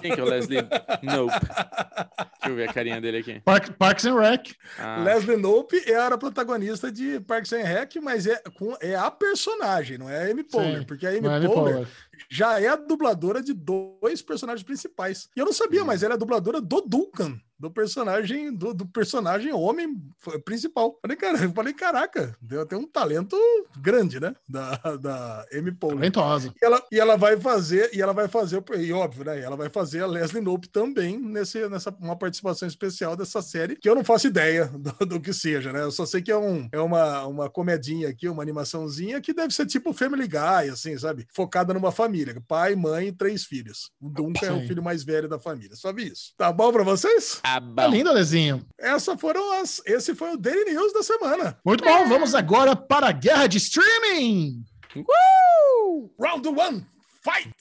Quem que é o Leslie Nope? Deixa eu ver a carinha dele aqui. Park, Parks and Rec. Ah. Leslie Nope era protagonista de Parks and Rec, mas é, com, é a personagem, não é a Amy Poehler, porque a Amy é Poehler já é a dubladora de dois personagens principais. E eu não sabia, hum. mas ela é a dubladora do Duncan do personagem do, do, personagem homem principal. Falei, cara, eu falei, caraca, tem um talento grande, né? Da, da Amy Poehler. Talentosa. E ela, e ela vai fazer, e ela vai fazer, e óbvio, né? Ela vai fazer a Leslie Knope também nesse, nessa uma participação especial dessa série, que eu não faço ideia do, do, que seja, né? Eu só sei que é, um, é uma, uma comedinha aqui, uma animaçãozinha que deve ser tipo Family Guy, assim, sabe? Focada numa família, pai, mãe e três filhos. O Duncan é o filho mais velho da família. Só vi isso. Tá bom para vocês? Tá bom. Tá lindo, Alezinho. Essa foram as. Esse foi o Daily News da semana. Muito bom. Vamos agora para a guerra de streaming. Uh! Round one, fight!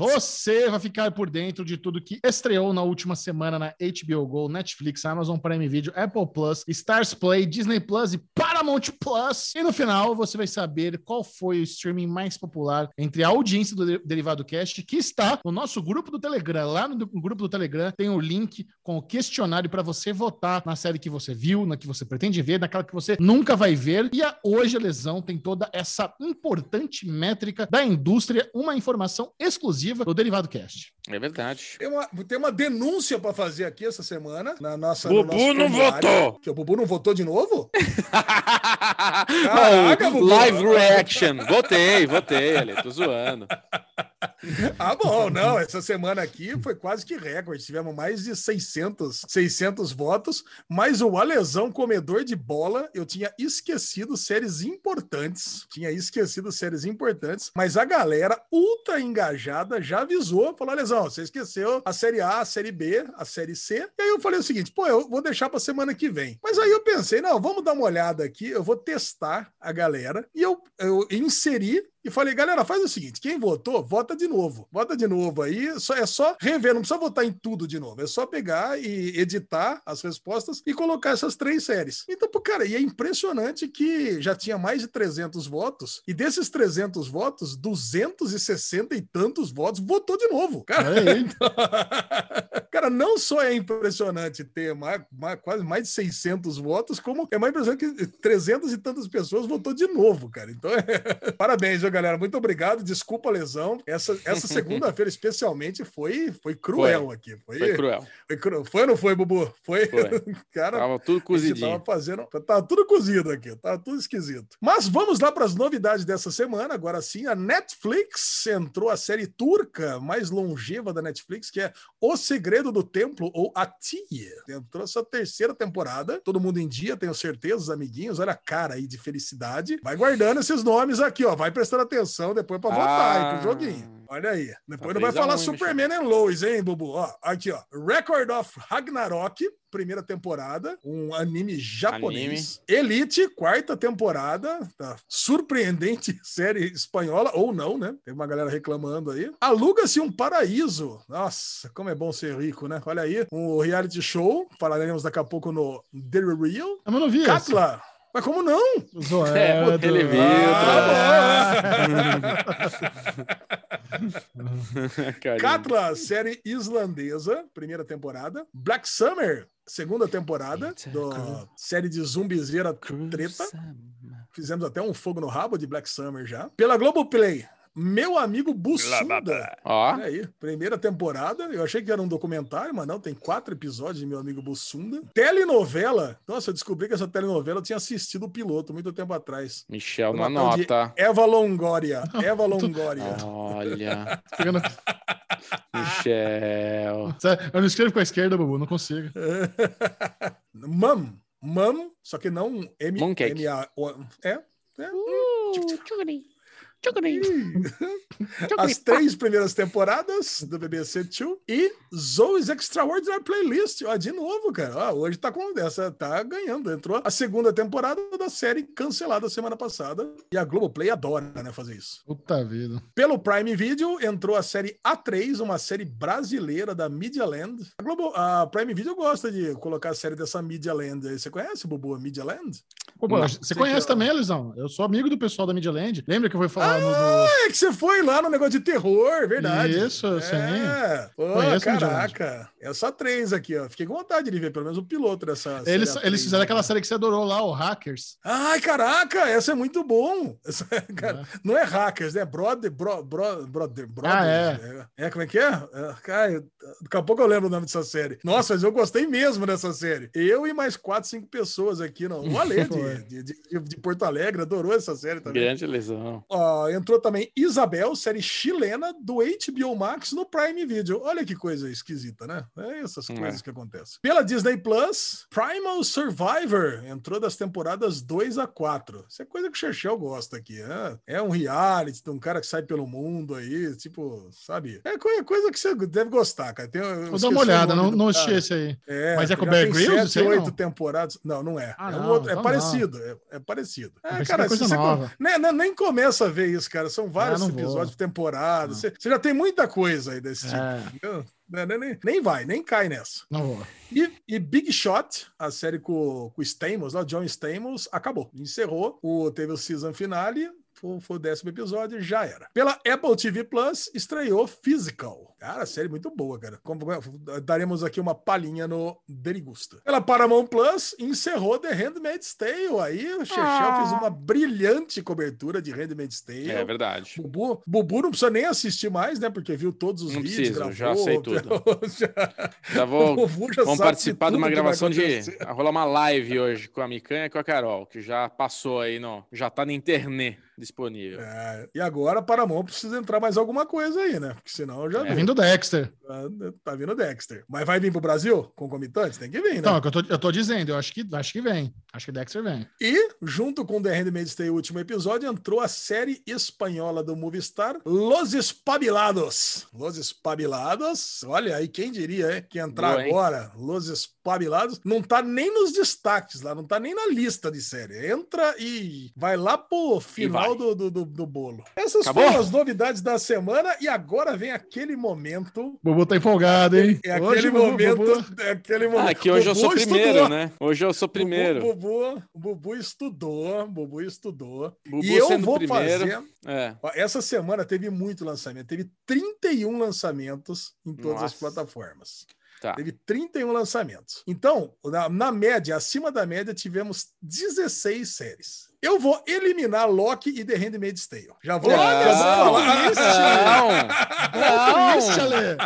Você vai ficar por dentro de tudo que estreou na última semana na HBO Go, Netflix, Amazon Prime Video, Apple Plus, Stars Play, Disney Plus e Paramount Plus. E no final você vai saber qual foi o streaming mais popular entre a audiência do Derivado Cast, que está no nosso grupo do Telegram. Lá no grupo do Telegram tem o link com o questionário para você votar na série que você viu, na que você pretende ver, naquela que você nunca vai ver. E a Hoje a Lesão tem toda essa importante métrica da indústria, uma informação exclusiva do Derivado Cast. É verdade. Tem uma, tem uma denúncia pra fazer aqui essa semana na nossa. Bubu no não votou. Que o Bubu não votou de novo? Não, Bubu. live reaction. Votei, votei, ali, tô zoando. Ah, bom, não. Essa semana aqui foi quase que recorde. Tivemos mais de 600, 600 votos. Mas o Alesão, comedor de bola, eu tinha esquecido séries importantes. Tinha esquecido séries importantes. Mas a galera ultra engajada já avisou. Falou, Alesão, você esqueceu a série A, a série B, a série C. E aí eu falei o seguinte, pô, eu vou deixar pra semana que vem. Mas aí eu pensei, não, vamos dar uma olhada aqui. Eu vou testar a galera. E eu, eu inseri e falei, galera, faz o seguinte: quem votou, vota de novo. Vota de novo aí. Só, é só rever, não precisa votar em tudo de novo. É só pegar e editar as respostas e colocar essas três séries. Então, pô, cara, e é impressionante que já tinha mais de 300 votos. E desses 300 votos, 260 e tantos votos votou de novo. Cara, Olha aí. Cara, não só é impressionante ter mais, mais- quase mais de 600 votos, como é mais impressionante que 300 e tantas pessoas votou de novo, cara. Então, é... parabéns, viu, galera? Muito obrigado. Desculpa a lesão. Essa, essa segunda-feira, especialmente, foi, foi cruel aqui. Foi, Foi cruel. foi cru- Foi ou não foi, Bubu? Foi. Foi. cara, Tava tudo cozidinho. tava fazendo. Tava tudo cozido aqui, tava tudo esquisito. Mas vamos lá para as novidades dessa semana. Agora sim, a Netflix entrou a série turca mais longeva da Netflix, que é O Segredo do Templo, ou A Tia. Entrou essa terceira temporada. Todo mundo em dia, tenho certeza, os amiguinhos. Olha a cara aí de felicidade. Vai guardando esses nomes aqui, ó. Vai prestando atenção depois para votar aí Ah. pro joguinho. Olha aí. Depois não Tá vai 3 a falar 1, hein, Superman and Lois, hein, Bubu? Ó, aqui, ó. Record of Ragnarok, primeira temporada, um anime japonês. Elite, quarta temporada, tá? Surpreendente série espanhola, ou não, né? Tem uma galera reclamando aí. Aluga-se um paraíso. Nossa, como é bom ser rico, né? Olha aí, um reality show. Falaremos daqui a pouco no The Real. Eu não vi. Katla. Mas como não? Zoando. É, ele viu, Carinho. Katla, série islandesa, primeira temporada. Black Summer, segunda temporada, do série de zumbizeira treta. Fizemos até um fogo no rabo de Black Summer já. Pela Globoplay, Meu Amigo Bussunda. Ó, Olha aí, primeira temporada. Eu achei que era um documentário, mas não, tem quatro episódios de Meu Amigo Bussunda. Telenovela. Nossa, eu descobri que essa telenovela eu tinha assistido o piloto muito tempo atrás. Michel Uma anota. Eva Longoria. Eva Longoria. Olha, Michel. Eu não escrevo com a esquerda, Bubu, não consigo. Mam. Mam, só que não M Mooncake. M A O é, é. As três primeiras temporadas do BBC Two e Zoe's Extraordinary Playlist. Ó, de novo, cara. Ó, hoje tá com essa, tá ganhando. Entrou a segunda temporada da série cancelada semana passada. E a Globoplay adora, né, fazer isso. Puta vida. Pelo Prime Video entrou a série A3, uma série brasileira da Media Land. A, Globo, a Prime Video gosta de colocar a série dessa Media Land. aí. Você conhece, Bubu, a Media Land? Pô, você conhece que também, Elisão? Eu sou amigo do pessoal da Media Land. Lembra que eu fui falar no, no- Ah, é que você foi lá no negócio de terror, verdade. Isso, sim. É. Pô, Conheço caraca. Essa três aqui, ó. Fiquei com vontade de ver pelo menos o piloto dessa série Eles, A3, eles fizeram né? aquela série que você adorou lá, o Hackers. Ai, caraca, essa é muito bom. Essa- cara, É. Não é hackers, né? Brother, bro, bro, brother, brother. Ah, é. é. É, como é que é? é cara, daqui a pouco eu lembro o nome dessa série. Nossa, mas eu gostei mesmo dessa série. Eu e mais quatro, cinco pessoas aqui, não. O Ale de, de, de, de Porto Alegre adorou essa série também. Grande lesão. Ó, entrou também Isabel, série chilena do HBO Max no Prime Video. Olha que coisa esquisita, né? É essas É. coisas que acontecem. Pela Disney Plus, Primal Survivor entrou das temporadas 2 a 4. Isso é coisa que o Chechel gosta aqui. É, é um reality de um cara que sai pelo mundo aí, tipo, sabe? É coi- coisa que você deve gostar, cara. Tem, eu Vou dar uma o olhada, não, não cara. assisti esse aí. É, Mas é com já Bear Grylls, sete, oito não? temporadas. Não, não é. Ah, é, um não, outro- é então parecido. É, é parecido. É, pensei cara, que era coisa você nova. né, né, nem começa a ver isso, cara. São vários Ah, vou. episódios por temporada. Você, já tem muita coisa aí desse tipo. É. né, Nem, nem vai, nem cai nessa. Não vou. E, e Big Shot, a série com, com o Stamos, lá, o John Stamos, acabou. Encerrou. O, teve o season finale. Foi, foi o décimo episódio, já era. Pela Apple TV Plus, estreou Physical. Cara, série muito boa, cara. Como, daremos aqui uma palhinha no Derigusta. Pela Paramount Plus, encerrou The Handmaid's Tale. Aí o Chechel Ah. fez uma brilhante cobertura de Handmaid's Tale. É verdade. Bubu, Bubu não precisa nem assistir mais, né? Porque viu todos os Não vídeos, preciso, já gravou. sei tudo. já- Já vou. já Vamos participar de uma gravação de. Vai rolar uma live hoje com a Micanha e com a Carol, que já passou aí, no, já tá na internet disponível. É, e agora a Paramount precisa entrar mais alguma coisa aí, né? Porque senão já É vindo Dexter. Tá, tá vindo Dexter. Mas vai vir pro Brasil? Concomitante? Tem que vir, né? Então, é o que eu tô, eu tô dizendo, eu acho que, acho que vem. Acho que Dexter vem. E, junto com The Handmaid's Tale, o último episódio, entrou a série espanhola do Movistar, Los Espabilados. Los Espabilados, olha aí, quem diria, hein? Que entrar Boa, hein? agora, Los Espabilados, não tá nem nos destaques lá, não tá nem na lista de série. Entra e vai lá pro final do, do, do, do bolo. Essas Acabou? foram as novidades da semana e agora vem aquele momento. O Bubu tá empolgado, hein? É aquele Hoje, Bubu, momento. Bubu- É aquele momento. Ah, que hoje eu sou Bubu primeiro, estudou. né? Hoje eu sou primeiro. Bubu, Bubu, Bubu estudou, Bubu estudou. Bubu e eu vou primeiro. fazer. É. Essa semana teve muito lançamento, teve 31 lançamentos em todas as Nossa. plataformas. Tá. Teve 31 lançamentos. Então, na, na média, acima da média, tivemos 16 séries. Eu vou eliminar Loki e The Handmaid's Tale. Já vou, Olha falar. Não! Twist, Não! Ale.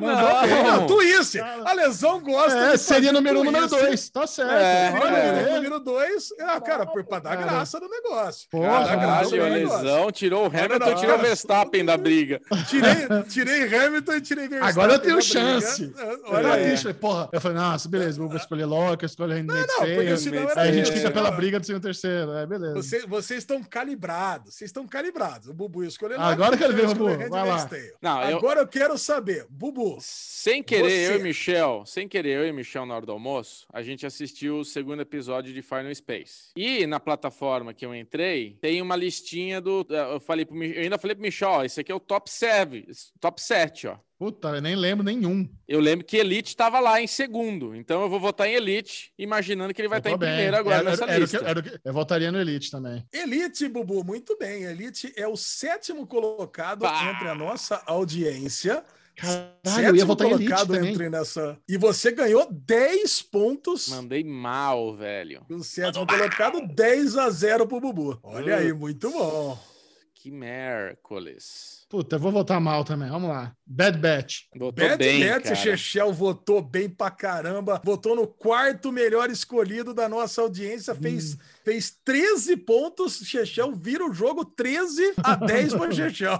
Não. bem. Não, twist! A lesão gosta É, de seria número um, número dois. Tá certo. É, Olha Número, número dois, ah, cara, por- pra dar Cara. graça no negócio. Porra, dar graça no negócio. lesão tirou o Hamilton não, e tirou o. Verstappen da briga. Tirei, tirei Hamilton e tirei Verstappen. Agora eu tenho chance. Olha Olha. Falei, porra. Eu falei, nossa, beleza, vou escolher Loki, eu escolho Handmaid's Não, porque Tale. senão Aí era a gente É. fica pela briga do segundo e terceiro. É, beleza. Você- vocês estão calibrados, vocês estão calibrados. O Bubu escolheu Agora quero ver, escolheu Bubu, vai lá. Não, eu- Agora eu quero saber, Bubu, Sem querer, Você. eu e Michel, sem querer, eu e Michel na hora do almoço, a gente assistiu o segundo episódio de Final Space. E na plataforma que eu entrei, tem uma listinha do. Eu, falei pro, eu ainda falei pro Michel, ó, esse aqui é o top 7, top 7, ó. Puta, eu nem lembro nenhum. Eu lembro que Elite tava lá em segundo, então eu vou votar em Elite, imaginando que ele vai estar tô em bem. primeiro agora Era- nessa era lista. era que- eu votaria no Elite também. Elite, Bubu, muito bem. Elite é o sétimo colocado Pá. entre a nossa audiência. Caralho, eu ia sétimo votar em Elite colocado também. entre nessa. E você ganhou 10 pontos. Mandei mal, velho. O sétimo colocado, 10 a 0 pro Bubu. Olha aí, muito bom. Que Mércoles. Puta, eu vou votar mal também. Vamos lá. Bad Batch. Botou Bad bem, cara. Chechel votou bem pra caramba. Votou no quarto melhor escolhido da nossa audiência. Fez, fez 13 pontos. Chechel vira o jogo 13 a 10 pro Chechel.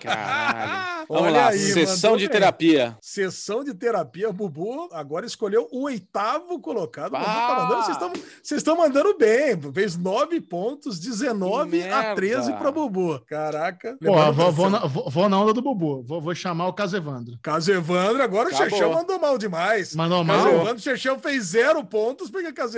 Caralho. Vamos Olha lá, aí, sessão de bem. terapia. Sessão de terapia, o Bubu agora escolheu o oitavo colocado. Tá Ah! mandando, vocês estão- vocês estão mandando bem. Fez 9 pontos, 19 Que a 13 merda. para Bubu. Caraca. Pô, vou, vou, vou, vou na onda do Bubu. Vou, vou chamar o Caso Evandro. Caso Evandro, agora o Acabou. Chechel mandou mal demais. Mandou Caso mal? Evandro, o Chechel fez zero pontos porque Caso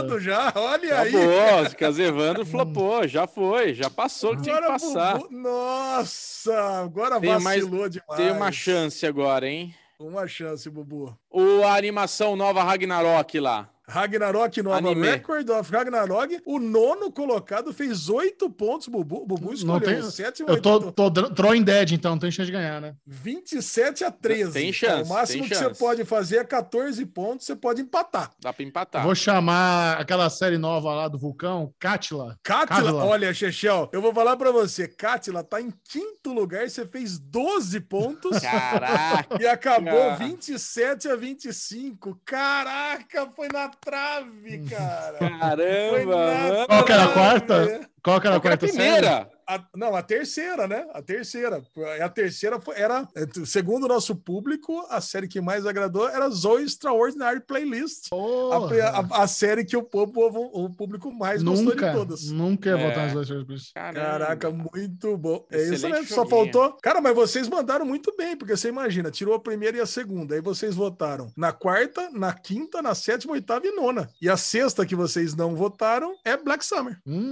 Evandro já, olha aí. Acabou, Casevandro flopou, já foi, já passou o que tinha que Agora, passar. Bubu, nossa, agora Tem mais- vacilou demais. Tem uma chance agora, hein? Uma chance, Bubu. O, a animação nova Ragnarok lá. Ragnarok Nova Anime. Record of Ragnarok. O nono colocado fez oito pontos, Bubu. Bubu escolheu tem- o sétimo. Eu tô, tô throwing dead, então não tem chance de ganhar, né? 27 a 13. Tem chance, O máximo tem que chance. você pode fazer é 14 pontos, você pode empatar. Dá pra empatar. Vou chamar aquela série nova lá do Vulcão. Cátila, Cátila. olha, Chechel, eu vou falar pra você. Cátila tá em quinto lugar, você fez 12 pontos. Caraca. E acabou Ah. 27 a 25. Caraca, foi na trave, cara. Caramba. Qual que era a quarta? Qual que era a a quarta série? primeira? A- não, a terceira, né? A terceira. A terceira foi- era, segundo o nosso público, a série que mais agradou era Zoe Extraordinary Playlist. A, a- a série que o povo, o público mais gostou de Nunca, todas. nunca ia É. votar nas duas séries. Caramba. Caraca, muito bom. É isso mesmo, só faltou. Cara, mas vocês mandaram muito bem, porque você imagina, tirou a primeira e a segunda. Aí vocês votaram na quarta, na quinta, na sétima, oitava e nona. E a sexta que vocês não votaram é Black Summer. Hum,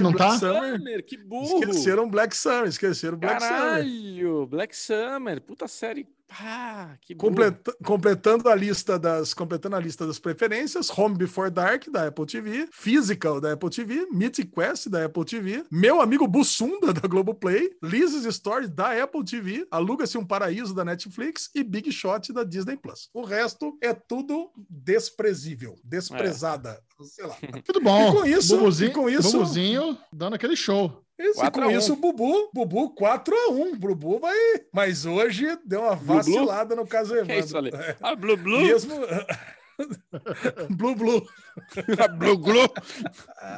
Lucifer não Black tá? Summer. Summer, que burro. Esqueceram Black Summer, esqueceram Black Summer. Caralho, Black Summer, puta série Ah, que. Completa- completando a lista das completando a lista das preferências, Home Before Dark da Apple TV, Physical da Apple TV, Mythic Quest da Apple TV, Meu Amigo Bussunda da Globoplay, Liz's Story da Apple TV, Aluga-se um Paraíso da Netflix e Big Shot da Disney Plus. O resto é tudo desprezível, desprezada, sei lá. Tudo bom. E com isso- Bubuzinho, e com isso- Bubuzinho dando aquele show. Esse, 4 com a 1. isso, o Bubu, Bubu 4x1. Bubu vai. Mas hoje deu uma Blu, blu? vacilada no caso Que é isso, Ale? Evandro. É. Ah, Blu Blu. Mesmo. Blue Blue. Blu Glu.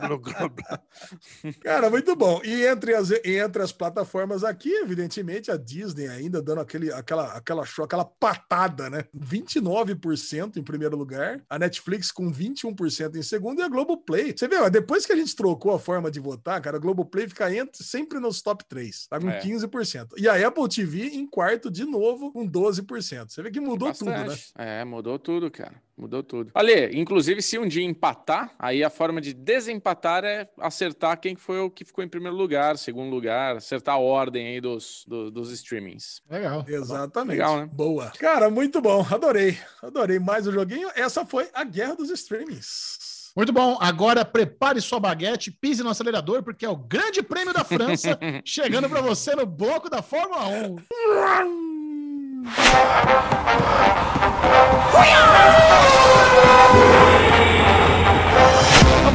Blu Glu. Cara, muito bom. E entre as, entre as plataformas aqui, evidentemente, a Disney ainda dando aquele, aquela, aquela, show, aquela patada, né? 29% em primeiro lugar, a Netflix com 21% em segundo e a Globoplay. Você vê, depois que a gente trocou a forma de votar, cara, a Globoplay fica entre, sempre nos top 3, tá com É. 15%. E a Apple TV em quarto de novo com 12%. Você vê que mudou tudo, né? Bastante. É, mudou tudo, cara. Mudou tudo. Ale, inclusive, se um dia empatar, aí a forma de desempatar é acertar quem foi o que ficou em primeiro lugar, segundo lugar, acertar a ordem aí dos, do- dos streamings. Legal. Exatamente. Legal, né? Boa. Cara, muito bom. Adorei. Adorei mais o joguinho. Essa foi a guerra dos streamings. Muito bom. Agora prepare sua baguete, pise no acelerador, porque é o Grande Prêmio da França chegando para você no bloco da Fórmula 1. Vamos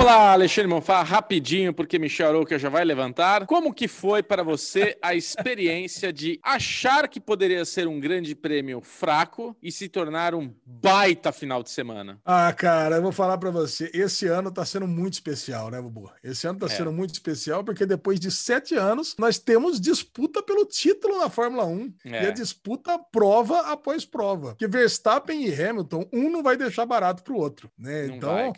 lá, Alexandre Monfá, rapidinho, porque Michel Arouca já vai levantar. Como que foi para você a experiência de achar que poderia ser um grande prêmio fraco e se tornar um baita final de semana? Ah, cara, eu vou falar pra você. Esse ano tá sendo muito especial, né, Bubu? Esse ano tá É. sendo muito especial porque depois de sete anos nós temos disputa pelo título na Fórmula 1. É. E a disputa prova após prova. Que Verstappen e Hamilton, um não vai deixar barato pro outro, né? Não então, vai.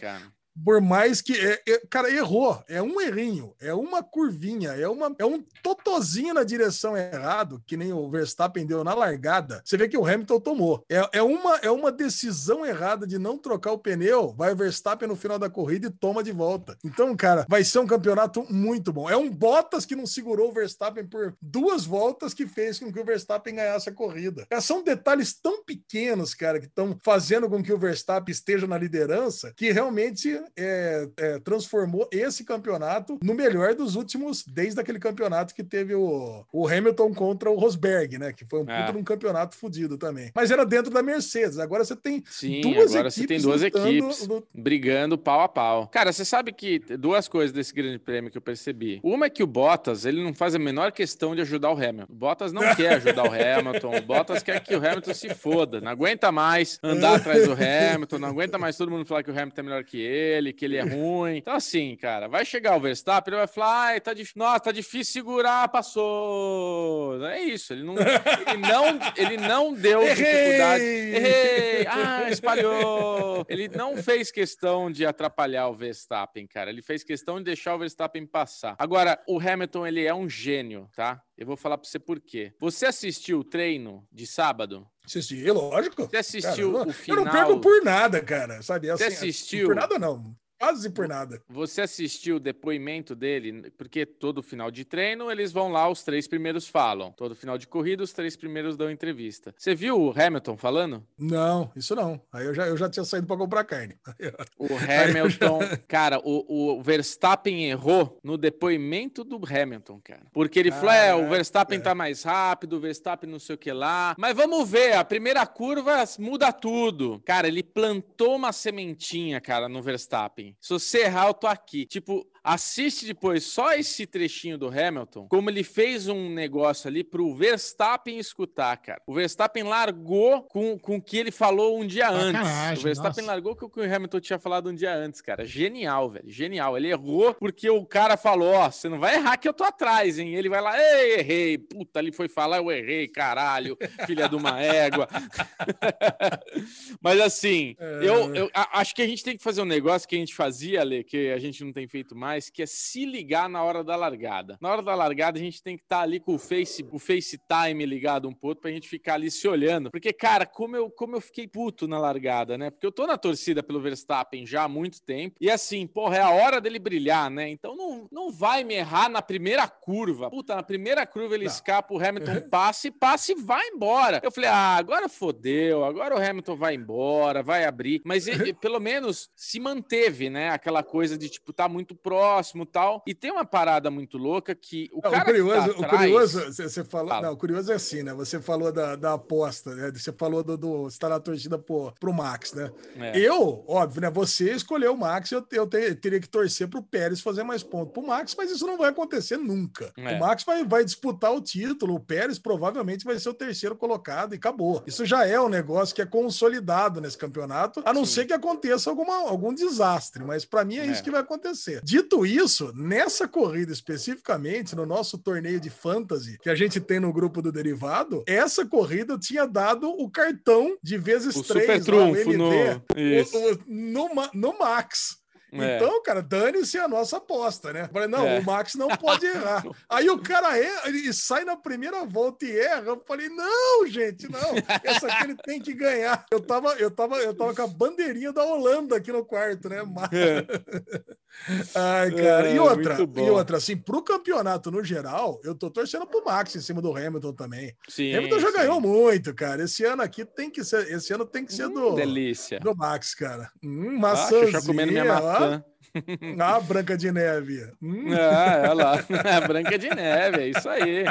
Por mais que. é- é- cara, errou. É um errinho, é uma curvinha, é, uma, é um totozinho na direção errado, que nem o Verstappen deu na largada. Você vê que o Hamilton tomou. É, é, uma, é uma decisão errada de não trocar o pneu. Vai o Verstappen no final da corrida e toma de volta. Então, cara, vai ser um campeonato muito bom. É um Bottas que não segurou o Verstappen por duas voltas que fez com que o Verstappen ganhasse a corrida. São detalhes tão pequenos, cara, que estão fazendo com que o Verstappen esteja na liderança, que realmente é, é, transformou esse campeonato no melhor dos últimos, desde aquele campeonato que teve o, o Hamilton contra o Rosberg, né? Que foi um É. campeonato fodido também. Mas era dentro da Mercedes. Agora você tem Sim, duas agora você tem equipes duas lutando equipes no- brigando pau a pau. Cara, você sabe que duas coisas desse grande prêmio que eu percebi. Uma é que o Bottas, ele não faz a menor questão de ajudar o Hamilton. O Bottas não quer ajudar o Hamilton. O Bottas quer que o Hamilton se foda. Não aguenta mais andar atrás do Hamilton, não aguenta mais todo mundo falar que o Hamilton é melhor que ele, que ele é ruim. Então, assim, cara, vai chegar o Verstappen, ele vai falar, ai, tá difícil. Nossa, tá difícil segurar, passou. É isso, ele não, ele não, ele não deu Errei! dificuldade. Errei! Ah, espalhou! Ele não fez questão de atrapalhar o Verstappen, cara. Ele fez questão de deixar o Verstappen passar. Agora, o Hamilton, ele é um gênio, tá? Eu vou falar pra você por quê. Você assistiu o treino de sábado? Assisti, lógico. Você assistiu Cara, eu não- o final? Eu não perco por nada, cara. Sabe? Assim, assistiu? Por nada, não. Quase por nada. Você assistiu o depoimento dele? Porque todo final de treino eles vão lá, os três primeiros falam. Todo final de corrida, os três primeiros dão entrevista. Você viu o Hamilton falando? Não, isso não. Aí eu já, eu já tinha saído para comprar carne. O Hamilton, cara, o, o Verstappen errou no depoimento do Hamilton, cara. Porque ele falou: é, o. Verstappen tá mais rápido, o Verstappen não sei o que lá. Mas vamos ver, a primeira curva muda tudo. Cara, ele plantou uma sementinha, cara, no Verstappen. Se você errar, eu tô aqui. Tipo, assiste depois só esse trechinho do Hamilton, como ele fez um negócio ali pro Verstappen escutar, cara. O Verstappen largou com, com o que ele falou um dia antes. Sacanagem, O Verstappen nossa. largou com o que o Hamilton tinha falado um dia antes, cara. Genial, velho. Genial. Ele errou porque o cara falou: Ó, você não vai errar que eu tô atrás, hein? Ele vai lá, ei, errei. Puta, ele foi falar, eu errei, caralho, filha de uma égua. Mas assim, É. eu, eu acho que a gente tem que fazer um negócio que a gente fazia, Ale, que a gente não tem feito mais, que é se ligar na hora da largada. Na hora da largada, a gente tem que estar ali com o Face, o FaceTime ligado um pouco pra gente ficar ali se olhando. Porque, cara, como eu, como eu fiquei puto na largada, né? Porque eu tô na torcida pelo Verstappen já há muito tempo. E assim, porra, é a hora dele brilhar, né? Então não, não, não vai me errar na primeira curva. Puta, na primeira curva ele escapa, o Hamilton passe, passe e vai embora. Eu falei, ah, agora fodeu, agora o Hamilton vai embora, vai abrir. Mas ele, pelo menos se manteve, né? Aquela coisa de, tipo, tá muito próximo tal. E tem uma parada muito louca que o Não, cara o curioso, tá o curioso, atrás... você falou, Fala. não, o curioso é assim, né? Você falou da, da aposta, né? Você falou do, do você tá na torcida pro, pro Max, né? É. Eu, óbvio, né? Você escolheu o Max, eu, eu te- teria que torcer pro Pérez fazer mais pontos pro Max, mas isso não vai acontecer nunca. É. O Max vai, vai disputar o título, o Pérez provavelmente vai ser o terceiro colocado e acabou. Isso já é um negócio que é consolidado nesse campeonato, a não Sim. ser que aconteça alguma, algum desastre, mas para mim é, É. isso que vai acontecer. Dito isso, nessa corrida especificamente, no nosso torneio de fantasy que a gente tem no grupo do Derivado, essa corrida tinha dado o cartão de vezes O três super lá, o no... MD, Isso. o- o- no, no Max. É. Então, cara, dane-se a nossa aposta, né? Falei, não, É. o Max não pode errar. Aí o cara erra, ele sai na primeira volta e erra. Eu falei, não, gente, não. Essa aqui ele tem que ganhar. Eu tava, eu tava, eu tava com a bandeirinha da Holanda aqui no quarto, né? Mas- Ai, cara. É, e outra, muito bom. e outra, assim, pro campeonato no geral, eu tô torcendo pro Max em cima do Hamilton também. Sim, Hamilton já sim. ganhou muito, cara. Esse ano aqui tem que ser, esse ano tem que ser Hum, do, delícia. do Max, cara. Hum, Ah, maçãzinha, já comendo minha ó. Maçã. Ah, Branca de Neve. Hum. Ah, olha lá. A Branca de Neve, é isso aí.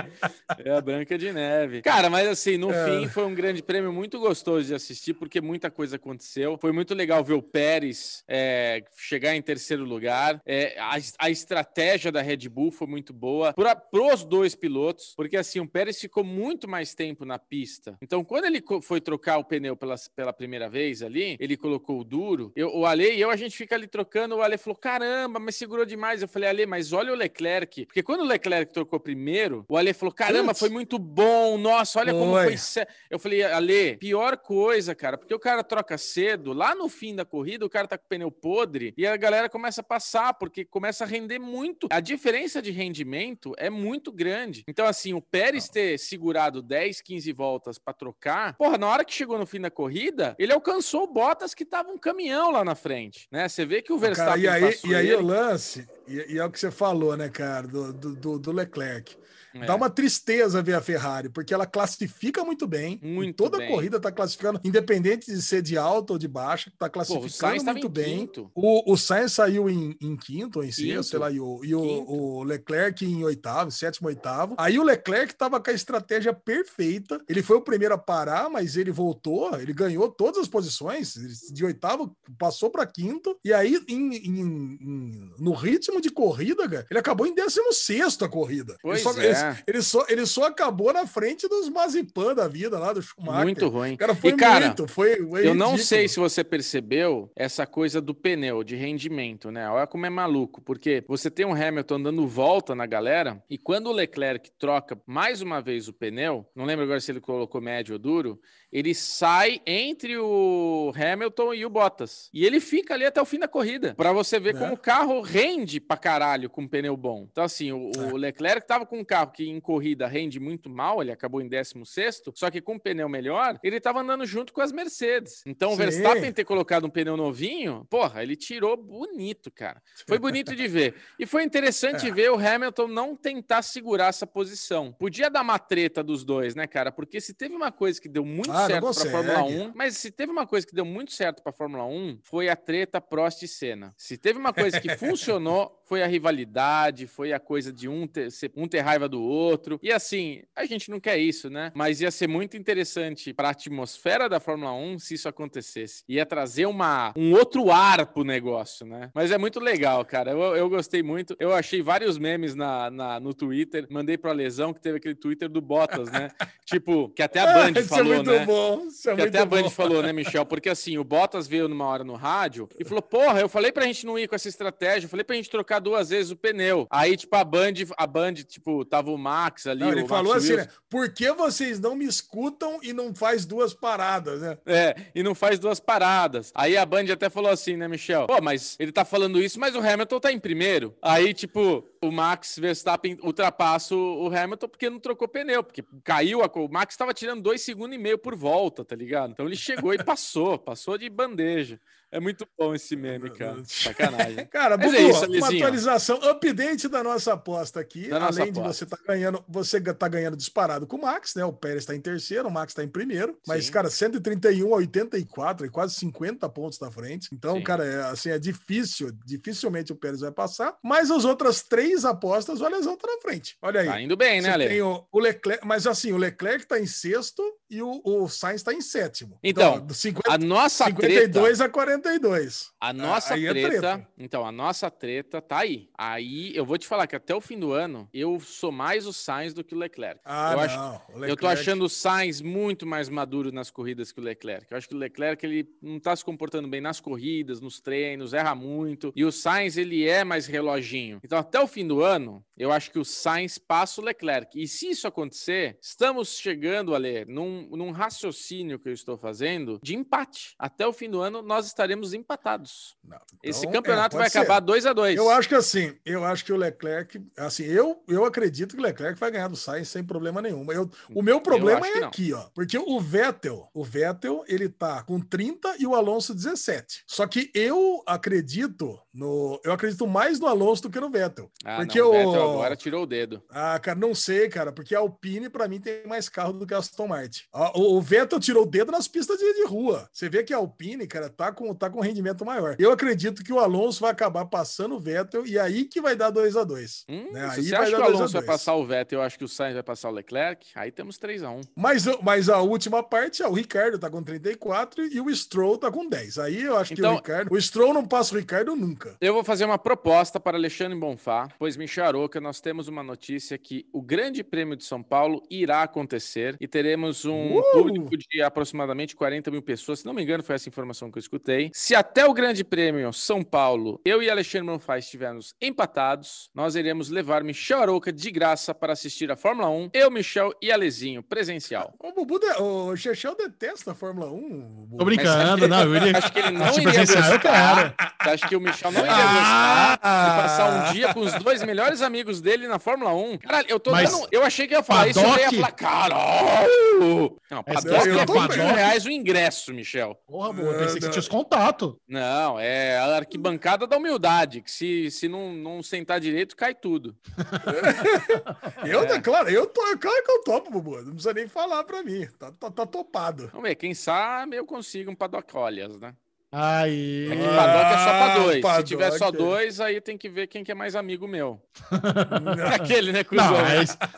É a Branca de Neve. Cara, mas assim, no É. fim foi um grande prêmio muito gostoso de assistir, porque muita coisa aconteceu. Foi muito legal ver o Pérez é, chegar em terceiro lugar. É, a, a estratégia da Red Bull foi muito boa para os dois pilotos, porque assim, o Pérez ficou muito mais tempo na pista. Então, quando ele foi trocar o pneu pela, pela primeira vez ali, ele colocou o duro. Eu, o Ale e eu, a gente fica ali trocando. O Ale falou: caramba, mas segurou demais. Eu falei, Ale, mas olha o Leclerc. Porque quando o Leclerc trocou primeiro, o Ale falou: caramba, foi muito bom. Nossa, olha como Foi. foi. sé-". Eu falei, Ale, pior coisa, cara, porque o cara troca cedo, lá no fim da corrida, o cara tá com o pneu podre e a galera começa a passar, porque começa a render muito. A diferença de rendimento é muito grande. Então, assim, o Pérez ter segurado 10, 15 voltas pra trocar, porra, na hora que chegou no fim da corrida, ele alcançou o Bottas que tava um caminhão lá na frente, né? Você vê que o Cara, Verstappen e aí, e aí ele. o lance, e, e é o que você falou, né, cara, do, do- do Leclerc. É. Dá uma tristeza ver a Ferrari, porque ela classifica muito bem. em Muito toda bem. corrida tá classificando, independente de ser de alta ou de baixa, tá Pô, o classificando tava muito em bem. O, o Sainz saiu em, em quinto ou em sexto, sei lá, e, o, e o, o Leclerc em oitavo, sétimo, oitavo. Aí o Leclerc tava com a estratégia perfeita. Ele foi o primeiro a parar, mas ele voltou, ele ganhou todas as posições. De oitavo, passou para quinto. E aí, em- em- em- no ritmo de corrida, cara, ele acabou em décimo sexto a corrida. Pois ele, só, é. ele, ele só, ele só acabou na frente dos Mazipan da vida lá, do Schumacher. Muito ruim. Cara, foi E, cara, muito, foi, foi Eu não sei se você percebeu essa coisa do pneu, de rendimento, né? Olha como é maluco, porque você tem um Hamilton dando volta na galera, e quando o Leclerc troca mais uma vez o pneu, não lembro agora se ele colocou médio ou duro, ele sai entre o Hamilton e o Bottas. E ele fica ali até o fim da corrida, Pra você ver É. como o carro rende pra caralho com pneu bom. Então, assim, o, o Leclerc tava com um carro que em corrida rende muito mal, ele acabou em 16, só que com um pneu melhor, ele tava andando junto com as Mercedes. Então, o Sim. Verstappen ter colocado um pneu novinho, porra, ele tirou bonito, cara. Foi bonito de ver. E foi interessante É. ver o Hamilton não tentar segurar essa posição. Podia dar uma treta dos dois, né, cara? Porque se teve uma coisa que deu muito Ah, certo consegue. Fórmula 1, mas se teve uma coisa que deu muito certo pra Fórmula 1, foi a treta Prost e Senna. Se teve uma coisa que funcionou, foi a rivalidade, foi a coisa de um ter, um ter raiva do outro. E assim, a gente não quer isso, né? Mas ia ser muito interessante pra atmosfera da Fórmula 1 se isso acontecesse. Ia trazer uma, um outro ar pro negócio, né? Mas é muito legal, cara. Eu, eu gostei muito. Eu achei vários memes na, na- no Twitter. Mandei pra Lesão, que teve aquele Twitter do Bottas, né? tipo, que até a Band Isso é falou, muito né? bom. É Que até a Band bom. falou, né, Michel? Porque assim, o Bottas veio numa hora no rádio e falou: Porra, eu falei pra gente não ir com essa estratégia, eu falei pra gente trocar duas vezes o pneu. Aí, tipo, a Band, a Band, tipo, tava o Max ali. Não, ele Max falou assim, Wilson. né? Por que vocês não me escutam e não faz duas paradas, né? É, e não faz duas paradas. Aí a Band até falou assim, né, Michel? Pô, mas ele tá falando isso, mas o Hamilton tá em primeiro. Aí, tipo, o Max Verstappen ultrapassa o Hamilton porque não trocou pneu, porque caiu, a, o Max estava tirando dois segundos e meio por volta, tá ligado? Então ele chegou e passou, passou de bandeja. É muito bom esse meme, cara. Sacanagem. cara, Bubu, é isso, uma atualização, update da nossa aposta aqui. Da além de você tá ganhando, você tá ganhando disparado com o Max, né? O Pérez está em terceiro, o Max está em primeiro. Mas, Sim. cara, 131 a 84, e quase 50 pontos na frente. Então, Sim. cara, é, assim, é difícil. Dificilmente o Pérez vai passar. Mas as outras três apostas, o Alesão tá na frente. Olha aí. Tá indo bem, né, Ale? O, o Leclerc, mas assim, o Leclerc tá em sexto e o, o Sainz tá em sétimo. Então, então 50, a nossa 52 treta... a 42. A nossa aí treta, é treta, então, a nossa treta tá aí. Aí eu vou te falar que até o fim do ano eu sou mais o Sainz do que o Leclerc. Ah, eu não. Acho, Leclerc... Eu tô achando o Sainz muito mais maduro nas corridas que o Leclerc. Eu acho que o Leclerc ele não tá se comportando bem nas corridas, nos treinos, erra muito. E o Sainz ele é mais reloginho. Então, até o fim do ano, eu acho que o Sainz passa o Leclerc. E se isso acontecer, estamos chegando, Ale, num, num raciocínio que eu estou fazendo de empate. Até o fim do ano nós estaremos empatados. Não, então, Esse campeonato é, vai ser. acabar 2 a 2 Eu acho que assim, eu acho que o Leclerc, assim, eu, eu acredito que o Leclerc vai ganhar do Sainz sem problema nenhum. Eu, o meu problema é aqui, ó. Porque o Vettel, o Vettel, ele tá com 30 e o Alonso 17. Só que eu acredito no. Eu acredito mais no Alonso do que no Vettel. Ah, porque não, o Vettel agora tirou o dedo. Ah, cara, não sei, cara, porque a Alpine, para mim, tem mais carro do que a Aston Martin. O, o Vettel tirou o dedo nas pistas de, de rua. Você vê que a Alpine, cara, tá com, tá com rendimento maior. Eu acredito que o Alonso vai acabar passando o Vettel e aí que vai dar 2 a 2 hum, né? Se você acha que o Alonso vai passar o Vettel, eu acho que o Sainz vai passar o Leclerc, aí temos 3 a 1 mas, mas a última parte, é o Ricardo tá com 34 e o Stroll tá com 10. Aí eu acho então, que o Ricardo. O Stroll não passa o Ricardo nunca. Eu vou fazer uma proposta para Alexandre Bonfá, pois Michel Aroca, nós temos uma notícia que o Grande Prêmio de São Paulo irá acontecer e teremos um uh! público de aproximadamente 40 mil pessoas. Se não me engano, foi essa informação que eu escutei. Se até o Grande Prêmio são Paulo, eu e Alexandre Manfaz estivermos empatados, nós iremos levar Michel Arouca de graça para assistir a Fórmula 1. Eu, Michel e Alezinho, presencial. O Bubu, de... o Chechel detesta a Fórmula 1. Tô brincando, não. Eu iria... Acho que ele não tipo, iria gostar. Acho que o Michel não iria ah! gostar de passar um dia com os dois melhores amigos dele na Fórmula 1. Caralho, eu tô Mas dando... Eu achei que ia falar Paddock... isso, eu ia falar, caralho! Não, Paddock é 20 mil reais o ingresso, Michel. Porra, boa, eu pensei que tinha os contatos. Não, é a arquibancada da humildade, que se, se não, não sentar direito, cai tudo. eu, é. claro, eu tô, claro que eu topo, Bubu. Não precisa nem falar pra mim. Tá, tá, tá topado. Vamos ver, quem sabe eu consigo um padocólias, né? Aí. É que paddock é só pra dois. Se tiver só dois, aí tem que ver quem que é mais amigo meu. Aquele, né, Não,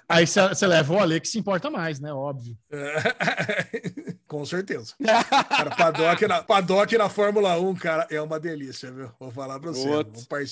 aí você leva o Ale que se importa mais, né? Óbvio. Com certeza. Cara, paddock na, paddock na Fórmula 1, cara, é uma delícia, viu? Vou falar pra você. Um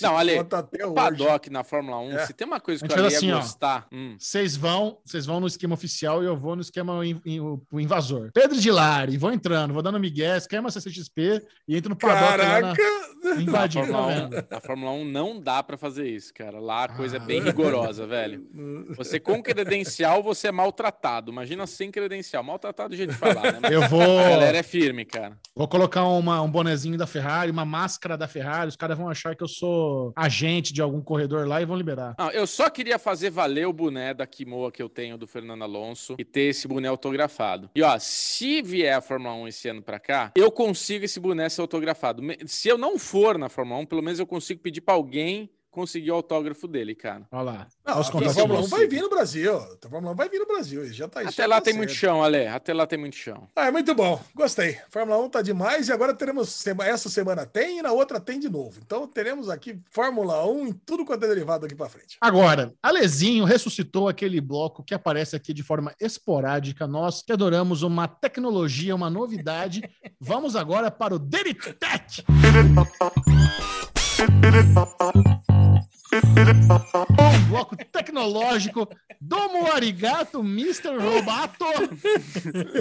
Não, Ale, até o paddock na Fórmula 1, é. se tem uma coisa que eu ia assim, gostar... Hum. Vocês hum. vão, vocês vão no esquema oficial e eu vou no esquema in, in, o invasor. Pedro de Lari, vou entrando, vou dando migué, esquema CCXP e entro no paddock. Caraca! Invadindo. Na Fórmula, 1, na Fórmula 1 não dá para fazer isso, cara. Lá a coisa ah. é bem rigorosa, velho. Você com credencial, você é maltratado. Imagina sem credencial. Maltratado de falar, né? Eu vou. A galera é firme, cara. Vou colocar uma, um bonezinho da Ferrari, uma máscara da Ferrari. Os caras vão achar que eu sou agente de algum corredor lá e vão liberar. Eu só queria fazer valer o boné da Kimoa que eu tenho do Fernando Alonso e ter esse boné autografado. E ó, se vier a Fórmula 1 esse ano pra cá, eu consigo esse boné ser autografado. Se eu não for na Fórmula 1, pelo menos eu consigo pedir para alguém conseguir o autógrafo dele, cara. Olha lá. Não, a Fórmula 1 vai vir no Brasil. A Fórmula 1 vai vir no Brasil. Já tá, Até lá tá tem certo. muito chão, Ale. Até lá tem muito chão. Ah, é muito bom. Gostei. Fórmula 1 tá demais e agora teremos. Essa semana tem e na outra tem de novo. Então teremos aqui Fórmula 1 em tudo quanto é derivado aqui para frente. Agora, Alezinho ressuscitou aquele bloco que aparece aqui de forma esporádica. Nós que adoramos uma tecnologia, uma novidade. Vamos agora para o Deritech. Um bloco tecnológico do Arigato, Mr. Robato.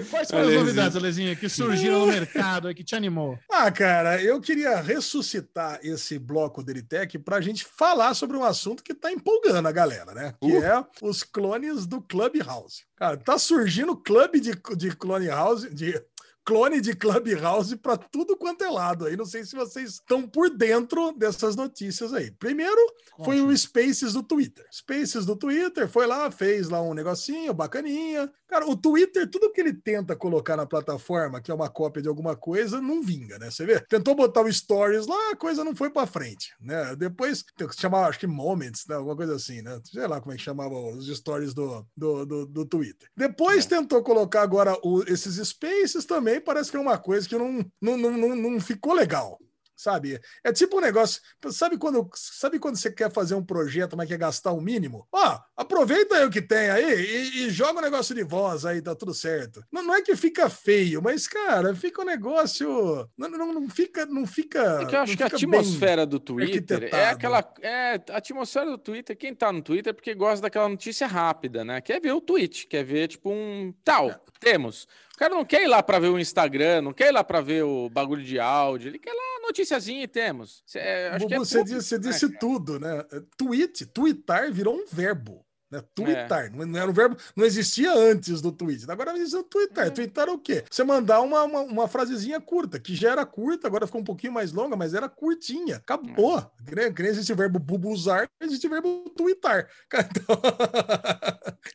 Quais foram as novidades, Alezinha, que surgiram no mercado e que te animou? Ah, cara, eu queria ressuscitar esse bloco Deritec para a gente falar sobre um assunto que está empolgando a galera, né? Que uh. é os clones do Clubhouse. Cara, tá surgindo clube de, de Clone House, de clone de Clubhouse para tudo quanto é lado aí. Não sei se vocês estão por dentro dessas notícias aí. Primeiro foi o Spaces do Twitter. Spaces do Twitter foi lá, fez lá um negocinho bacaninha. Cara, o Twitter, tudo que ele tenta colocar na plataforma, que é uma cópia de alguma coisa, não vinga, né? Você vê? Tentou botar o Stories lá, a coisa não foi para frente, né? Depois, chamava, acho que Moments, né? Alguma coisa assim, né? Sei lá como é que chamava os Stories do, do, do, do Twitter. Depois é. tentou colocar agora o, esses Spaces também, parece que é uma coisa que não, não, não, não, não ficou legal sabe? É tipo um negócio, sabe quando, sabe quando você quer fazer um projeto, mas quer gastar o mínimo? Ó, aproveita aí o que tem aí e, e joga o um negócio de voz aí, tá tudo certo. Não, não, é que fica feio, mas, cara, fica um negócio. Não, não, não fica. Não fica é que eu acho que a atmosfera do Twitter é aquela. É, a atmosfera do Twitter, quem tá no Twitter é porque gosta daquela notícia rápida, né? Quer ver o tweet, quer ver, tipo, um tal. É. Temos. O cara não quer ir lá para ver o Instagram, não quer ir lá para ver o bagulho de áudio, ele quer lá noticiazinha e temos. É, acho Bubu, é você, disse, você disse né, tudo, né? Tweet, tweetar virou um verbo. Né? Tweetar, é. não era um verbo, não existia antes do tweet. Agora existe o tweetar. É. É o quê? Você mandar uma, uma, uma, frasezinha curta, que já era curta, agora ficou um pouquinho mais longa, mas era curtinha. Acabou. É. Que nem existe o verbo bubuzar, existe o verbo tweetar.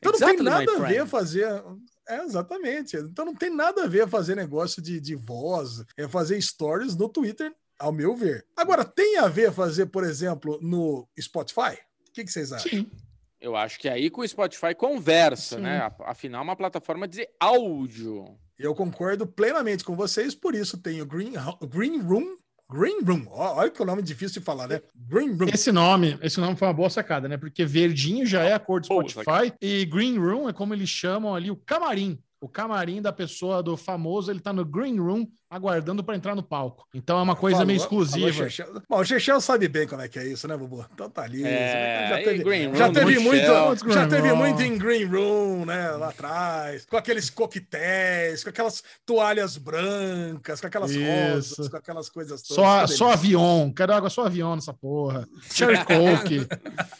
Então, então não tem nada a ver fazer. É, exatamente. Então não tem nada a ver fazer negócio de, de voz, é fazer stories no Twitter, ao meu ver. Agora, tem a ver fazer, por exemplo, no Spotify? O que, que vocês acham? Sim. Eu acho que aí com o Spotify conversa, Sim. né? Afinal, é uma plataforma de áudio. Eu concordo plenamente com vocês, por isso tem o Green, Green Room Green Room. Olha que o nome difícil de falar, né? Green Room. Esse nome, esse nome foi uma boa sacada, né? Porque verdinho já é a cor do Spotify e Green Room é como eles chamam ali o camarim. O camarim da pessoa, do famoso, ele tá no Green Room aguardando para entrar no palco. Então é uma coisa falou, meio exclusiva. Falou Bom, o Chechel sabe bem como é que é isso, né, Bubu? Então tá ali. É, já teve, Green já teve muito, já teve muito em Green Room, né, lá atrás, com aqueles coquetéis, com aquelas toalhas brancas, com aquelas isso. rosas, com aquelas coisas todas. Só, só avião, quero água só avião nessa porra. Cherry Coke.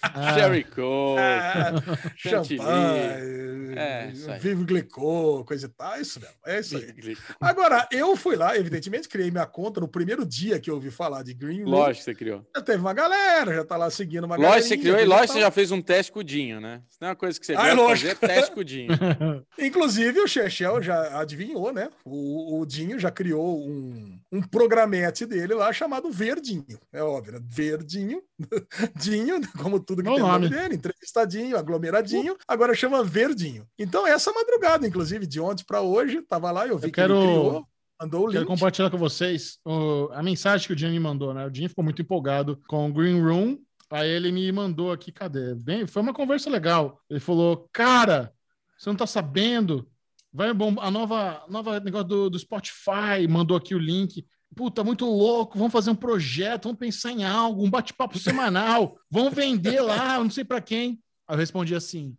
ah. Cherry Coke. É, champanhe. É, Vivo Glicô, coisa e tal, é isso mesmo. É isso aí. Agora, eu fui lá lá, evidentemente, criei minha conta no primeiro dia que eu ouvi falar de Green Room. Lógico que você criou. Já teve uma galera, já tá lá seguindo uma galera. Lógico que você criou e lógico que você já fez um teste com o Dinho, né? Isso não é uma coisa que você ah, fazer, é teste com o Dinho. Inclusive, o Chechel já adivinhou, né? O, o Dinho já criou um, um programete dele lá chamado Verdinho. É óbvio, né? Verdinho, Dinho, como tudo que Bom tem nome dele, entrevistadinho, aglomeradinho, agora chama Verdinho. Então, essa madrugada, inclusive, de ontem para hoje, tava lá, eu vi eu que quero... ele criou. Mandou o Quero link. compartilhar com vocês o, a mensagem que o Jim me mandou, né? O Jim ficou muito empolgado com o Green Room. Aí ele me mandou aqui, cadê? Bem, foi uma conversa legal. Ele falou: Cara, você não tá sabendo? Vai bom, a nova, nova negócio do, do Spotify, mandou aqui o link. Puta, muito louco, vamos fazer um projeto, vamos pensar em algo, um bate-papo semanal, vamos vender lá, não sei para quem. Aí eu respondi assim: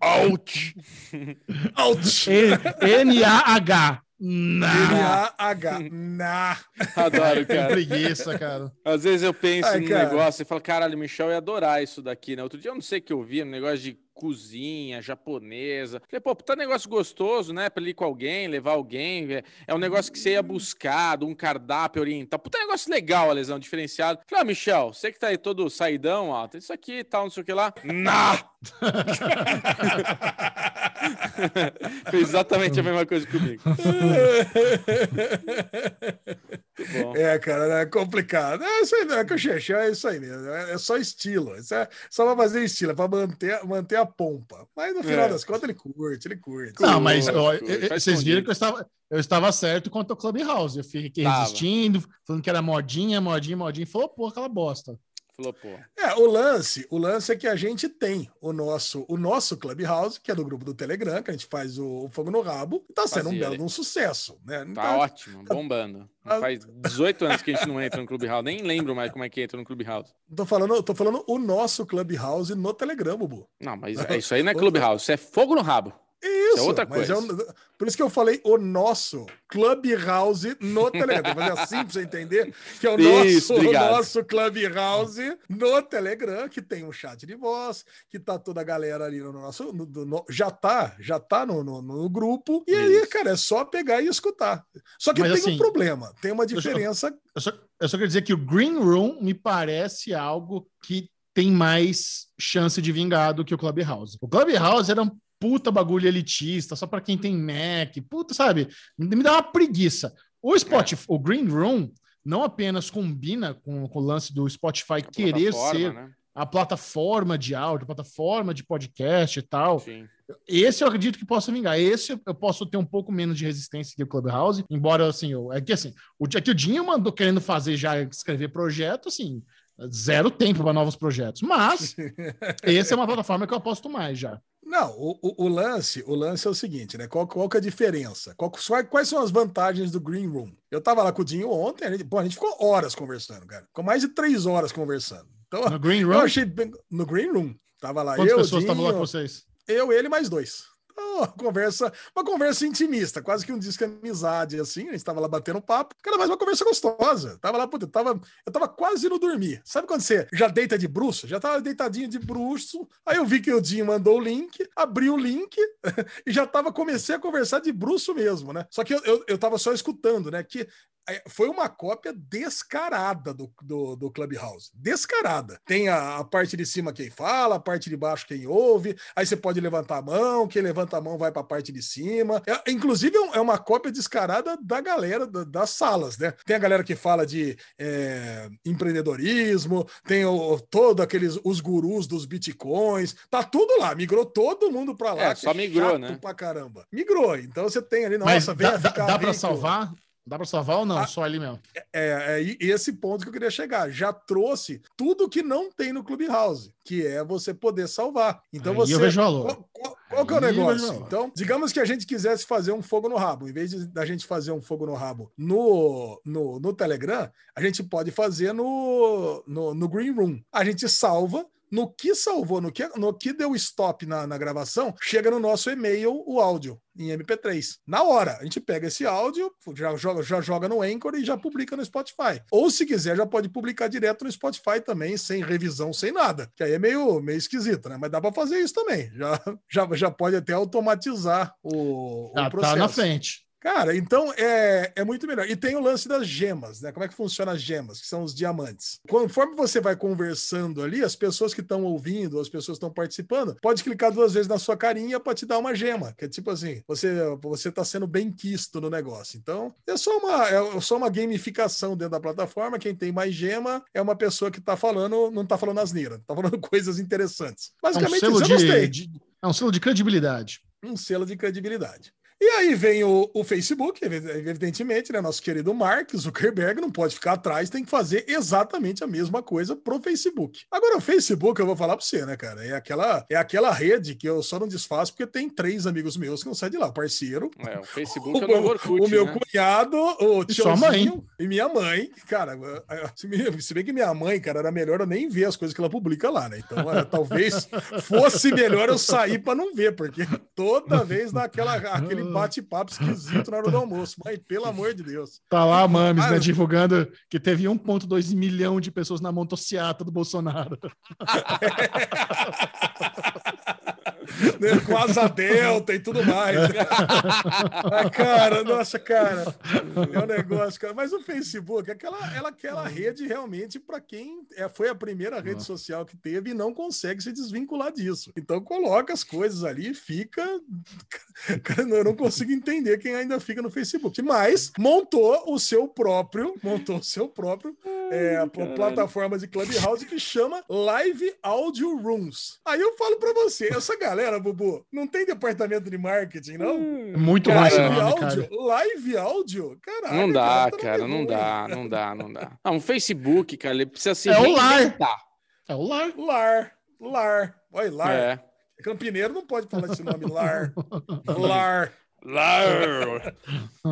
Ouch. Ouch. N-A-H. N-A-H. Na. Adoro, cara. preguiça, cara. Às vezes eu penso Ai, no cara. negócio e falo, caralho, Michel ia adorar isso daqui, né? Outro dia eu não sei o que eu vi, um negócio de cozinha japonesa. Falei, pô, tá negócio gostoso, né? Pra ir com alguém, levar alguém. É um negócio que você ia buscar, um cardápio oriental. Puta negócio legal, a lesão, diferenciado. Falei, ah, Michel, você que tá aí todo saidão, ó, tem isso aqui e tal, não sei o que lá. Nah! Fez exatamente a mesma coisa comigo. é, cara, é complicado. É isso aí, é que o Xexé é isso aí mesmo. É, é só estilo. Isso é só pra fazer estilo, é pra manter, manter a pompa. Mas no final é. das contas ele curte, ele curte. Não, mas ó, vocês viram que eu estava, eu estava certo quanto ao Clubhouse. Eu fiquei resistindo, falando que era modinha, modinha, modinha. Falou, pô, aquela bosta. Flopou. É, o lance, o lance é que a gente tem o nosso, o nosso Clubhouse, que é do grupo do Telegram, que a gente faz o, o Fogo no Rabo, e tá sendo Fazia, um belo um sucesso, né? Tá, tá ótimo, bombando. Tá... Faz 18 anos que a gente não entra no Clubhouse, nem lembro mais como é que entra no Clubhouse. Tô falando, tô falando o nosso Clubhouse no Telegram, Bubu. Não, mas é, isso aí não é Clubhouse, isso é Fogo no Rabo. Isso, é outra coisa. Eu, por isso que eu falei o nosso Clubhouse no Telegram. Vou fazer assim pra você entender que é o isso, nosso, o nosso Clubhouse no Telegram, que tem um chat de voz, que tá toda a galera ali no nosso. No, no, já tá, já tá no, no, no grupo. E aí, cara, é só pegar e escutar. Só que Mas, tem assim, um problema, tem uma diferença. Eu só, eu, só, eu só quero dizer que o Green Room me parece algo que tem mais chance de vingar do que o Clubhouse. O Clubhouse era um puta bagulho elitista, só para quem tem Mac, puta, sabe? Me dá uma preguiça. O Spotify, é. o Green Room, não apenas combina com, com o lance do Spotify a querer ser né? a plataforma de áudio, plataforma de podcast e tal. Sim. Esse eu acredito que possa vingar. Esse eu posso ter um pouco menos de resistência que o Clubhouse, embora assim, eu, é que assim, o dia que o Dinho mandou querendo fazer já escrever projeto, assim, zero tempo para novos projetos. Mas essa é uma plataforma que eu aposto mais já. Não, o, o, o, lance, o lance é o seguinte, né? Qual, qual que é a diferença? Qual, quais são as vantagens do Green Room? Eu tava lá com o Dinho ontem, a gente, pô, a gente ficou horas conversando, cara. Ficou mais de três horas conversando. Então, no Green Room? Eu achei bem, no Green Room. Tava lá Quantas eu, pessoas estavam lá com vocês? Eu, ele mais dois uma conversa, uma conversa intimista, quase que um disco de amizade, assim. A gente tava lá batendo papo. Cara, mas uma conversa gostosa. Tava lá, puta, tava, eu tava quase no dormir. Sabe quando você já deita de bruxo? Já tava deitadinho de bruxo. Aí eu vi que o Dinho mandou o link, abri o link e já tava, comecei a conversar de bruxo mesmo, né? Só que eu, eu, eu tava só escutando, né? Que foi uma cópia descarada do, do, do Clubhouse. Descarada. Tem a, a, parte de cima quem fala, a parte de baixo quem ouve. Aí você pode levantar a mão, quem levanta a mão vai para a parte de cima. É, inclusive, é, é uma cópia descarada da galera da, das salas, né? Tem a galera que fala de é, empreendedorismo, tem o, todo aqueles os gurus dos bitcoins. Tá tudo lá. Migrou todo mundo para lá. É, só migrou, né? Pra caramba. Migrou. Então você tem ali, nossa, Mas vem dá, dá para salvar? Dá para salvar ou não? Ah, Só ali mesmo. É, é, é, esse ponto que eu queria chegar. Já trouxe tudo que não tem no Clubhouse, que é você poder salvar. Então Aí você. Eu vejo valor. Qual, qual, qual que é o negócio? Então, digamos que a gente quisesse fazer um fogo no rabo. Em vez de, da gente fazer um fogo no rabo no, no, no Telegram, a gente pode fazer no, no, no Green Room. A gente salva no que salvou, no que, no que deu stop na, na gravação, chega no nosso e-mail o áudio em MP3. Na hora, a gente pega esse áudio, já joga, já joga no Anchor e já publica no Spotify. Ou se quiser, já pode publicar direto no Spotify também, sem revisão, sem nada. Que aí é meio, meio esquisito, né? Mas dá para fazer isso também. Já, já, já pode até automatizar o, o processo. Tá na frente. Cara, então é, é muito melhor. E tem o lance das gemas, né? Como é que funciona as gemas, que são os diamantes. Conforme você vai conversando ali, as pessoas que estão ouvindo, as pessoas que estão participando, pode clicar duas vezes na sua carinha para te dar uma gema, que é tipo assim, você você tá sendo bem quisto no negócio. Então, é só uma é só uma gamificação dentro da plataforma. Quem tem mais gema é uma pessoa que tá falando, não tá falando asneira, tá falando coisas interessantes. Basicamente, é um selo de, de, é um selo de credibilidade. Um selo de credibilidade. E aí vem o, o, Facebook, evidentemente, né? Nosso querido Mark Zuckerberg não pode ficar atrás, tem que fazer exatamente a mesma coisa pro Facebook. Agora, o Facebook, eu vou falar pra você, né, cara? É aquela, é aquela rede que eu só não desfaço porque tem três amigos meus que não saem de lá. O parceiro. É, o Facebook o, é o Orkut, O meu né? cunhado, o tiozinho e minha mãe. Cara, se bem que minha mãe, cara, era melhor eu nem ver as coisas que ela publica lá, né? Então, é, talvez fosse melhor eu sair para não ver, porque toda vez dá aquela, aquele bate-papo esquisito na hora do almoço. Mas, pelo amor de Deus. Tá lá a Mames, né, divulgando que teve 1,2 milhão de pessoas na motociata do Bolsonaro. né, com asa delta e tudo mais. ah, cara, nossa, cara, é um negócio, cara. Mas o Facebook, aquela, ela, aquela rede realmente para quem é, foi a primeira rede social que teve e não consegue se desvincular disso. Então coloca as coisas ali e fica. Cara, eu não consigo entender quem ainda fica no Facebook. Mas montou o seu próprio, montou o seu próprio é, plataforma de Clubhouse que chama Live Audio Rooms. Aí eu falo para você, essa galera, Bubu, não tem departamento de marketing, não? Hum, Muito live mais áudio, Live áudio? Caralho. Não dá, cara, cara não dá, não dá, não dá. Não, um Facebook, cara, ele precisa se é o lar. É o lar. Lar. Lar. Olha, lar. É. Campineiro não pode falar esse nome, lar. lar. Lar.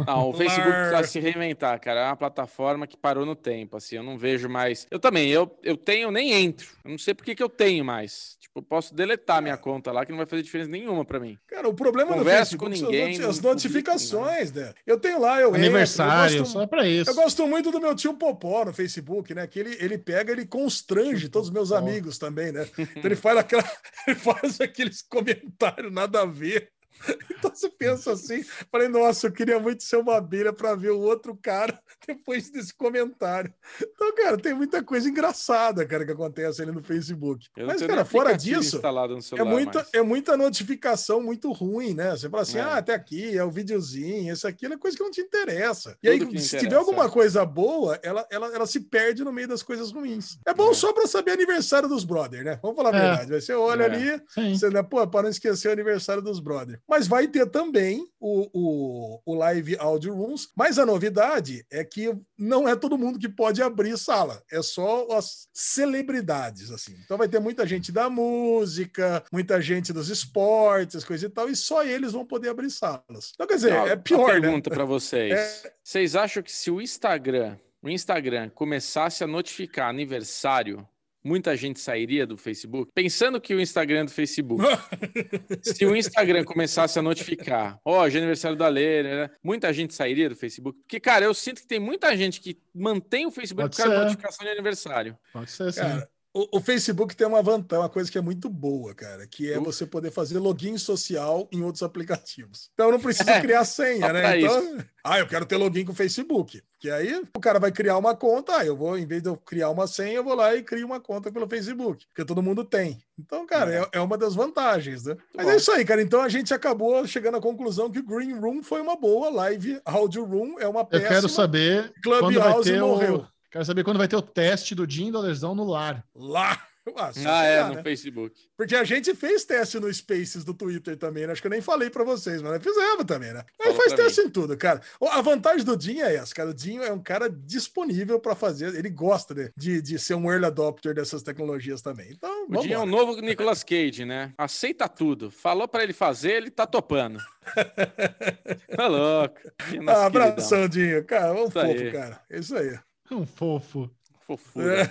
Não, o Facebook Lar. precisa se reinventar, cara. É uma plataforma que parou no tempo, assim. Eu não vejo mais. Eu também, eu, eu tenho, nem entro. Eu não sei por que que eu tenho mais. Tipo, eu posso deletar minha conta lá, que não vai fazer diferença nenhuma pra mim. Cara, o problema Converso do com Facebook são ninguém, as notificações, né? Eu tenho lá, eu entro, Aniversário, eu gosto, só pra isso. eu gosto muito do meu tio Popó no Facebook, né? Que ele, ele pega, ele constrange todos os meus amigos também, né? Então ele faz aquela, ele faz aqueles comentários nada a ver. Então você pensa assim, falei, nossa, eu queria muito ser uma abelha para ver o outro cara depois desse comentário. Então, cara, tem muita coisa engraçada, cara, que acontece ali no Facebook. Mas, cara, fora disso, instalado no é celular muita, mais. é muita notificação muito ruim, né? Você fala assim, É. ah, até aqui, é o videozinho, isso aqui é coisa que não te interessa. E Tudo aí, se interessa, tiver alguma é. coisa boa, ela, ela, ela se perde no meio das coisas ruins. É bom É. só pra saber aniversário dos brother, né? Vamos falar a É. verdade. Você olha É. ali, Sim. você, né, pô, para não esquecer o aniversário dos brother. Mas vai ter também o, o, o Live Audio Rooms. Mas a novidade é que não é todo mundo que pode abrir sala. É só as celebridades, assim. Então vai ter muita gente da música, muita gente dos esportes, coisa e tal, e só eles vão poder abrir salas. Então, quer dizer, Ó, é uma pior, né? pergunta pra vocês. Vocês acham que se o Instagram, o Instagram começasse a notificar aniversário, muita gente sairia do Facebook? Pensando que o Instagram é do Facebook. se o Instagram começasse a notificar, ó, hoje é aniversário da Lê, né? muita gente sairia do Facebook? Porque, cara, eu sinto que tem muita gente que mantém o Facebook Pode por causa da ser. notificação de aniversário. Pode ser. Cara, o, o Facebook tem uma vantagem, uma coisa que é muito boa, cara, que é Uh. você poder fazer login social em outros aplicativos. Então não precisa É, criar senha, só né? Então, ah, eu quero ter login com o Facebook. Que aí o cara vai criar uma conta, ah, eu vou, em vez de eu criar uma senha, eu vou lá e crio uma conta pelo Facebook, porque todo mundo tem. Então, cara, é, é uma das vantagens, né? Mas bom. é isso aí, cara. Então a gente acabou chegando à conclusão que o Green Room foi uma boa live, Audio Room é uma Eu péssima. quero saber quando vai Clubhouse ter morreu. o... Quero saber quando vai ter o teste do Jim Dolerzão no lar. Lá. Ah, Ah, é, no né? Facebook. Porque a gente fez teste no Spaces do Twitter também, né? Acho que eu nem falei pra vocês, mas fizemos também, né? Aí faz teste em tudo, cara. A vantagem do Dinho é essa, cara. O Dinho é um cara disponível pra fazer, ele gosta né, de, de ser um early adopter dessas tecnologias também. Então, O Dinho é o vamos novo Nicolas Cage, né? Aceita tudo. Falou pra ele fazer, ele tá topando. Tá louco. Ah, queridão. abração, Dinho. Cara, um Isso fofo, aí. cara. É Isso aí. Um fofo. Fofura.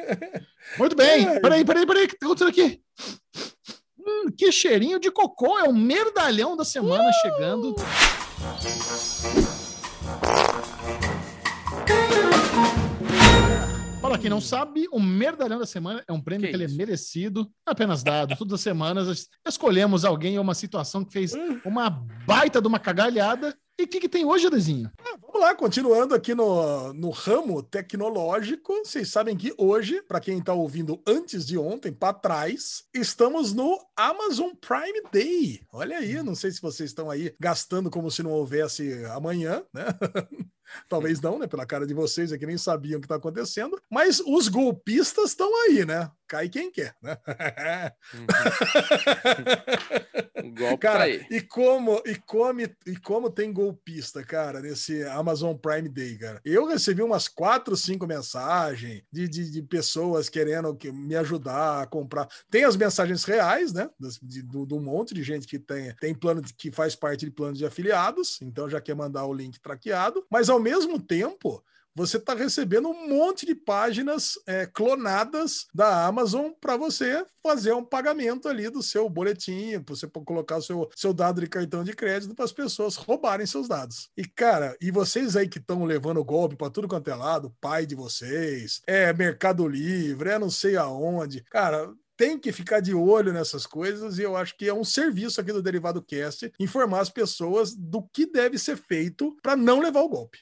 Muito bem. É. Peraí, peraí, peraí. O que tá acontecendo aqui? Hum, que cheirinho de cocô. É o merdalhão da semana chegando. Para quem não sabe, o Merdalhão da Semana é um prêmio Que que, ele é merecido, não apenas dado. Todas as semanas es- escolhemos alguém ou uma situação que fez uma baita de uma cagalhada. E o que, que tem hoje, Adezinho? Vamos lá, continuando aqui no, no ramo tecnológico. Vocês sabem que hoje, para quem está ouvindo antes de ontem, para trás, estamos no Amazon Prime Day. Olha aí, não sei se vocês estão aí gastando como se não houvesse amanhã, né? Talvez não, né? Pela cara de vocês é que nem sabiam o que está acontecendo. Mas os golpistas estão aí, né? Cai quem quer, né? O golpe Cara, tá e como, e, como, e como tem golpista, cara, nesse Amazon Prime Day, cara. Eu recebi umas quatro, cinco mensagens de, de, de pessoas querendo que, me ajudar a comprar. Tem as mensagens reais, né? Das- De, do, do monte de gente que tem, tem plano de- que faz parte de planos de afiliados, então já quer mandar o link traqueado, mas ao mesmo tempo. Você está recebendo um monte de páginas é, clonadas da Amazon para você fazer um pagamento ali do seu boletim, para você colocar o seu, seu dado de cartão de crédito para as pessoas roubarem seus dados. E, cara, e vocês aí que estão levando golpe para tudo quanto é lado, pai de vocês, é Mercado Livre, é não sei aonde, cara. Tem que ficar de olho nessas coisas e eu acho que é um serviço aqui do Derivado Cast informar as pessoas do que deve ser feito para não levar o golpe.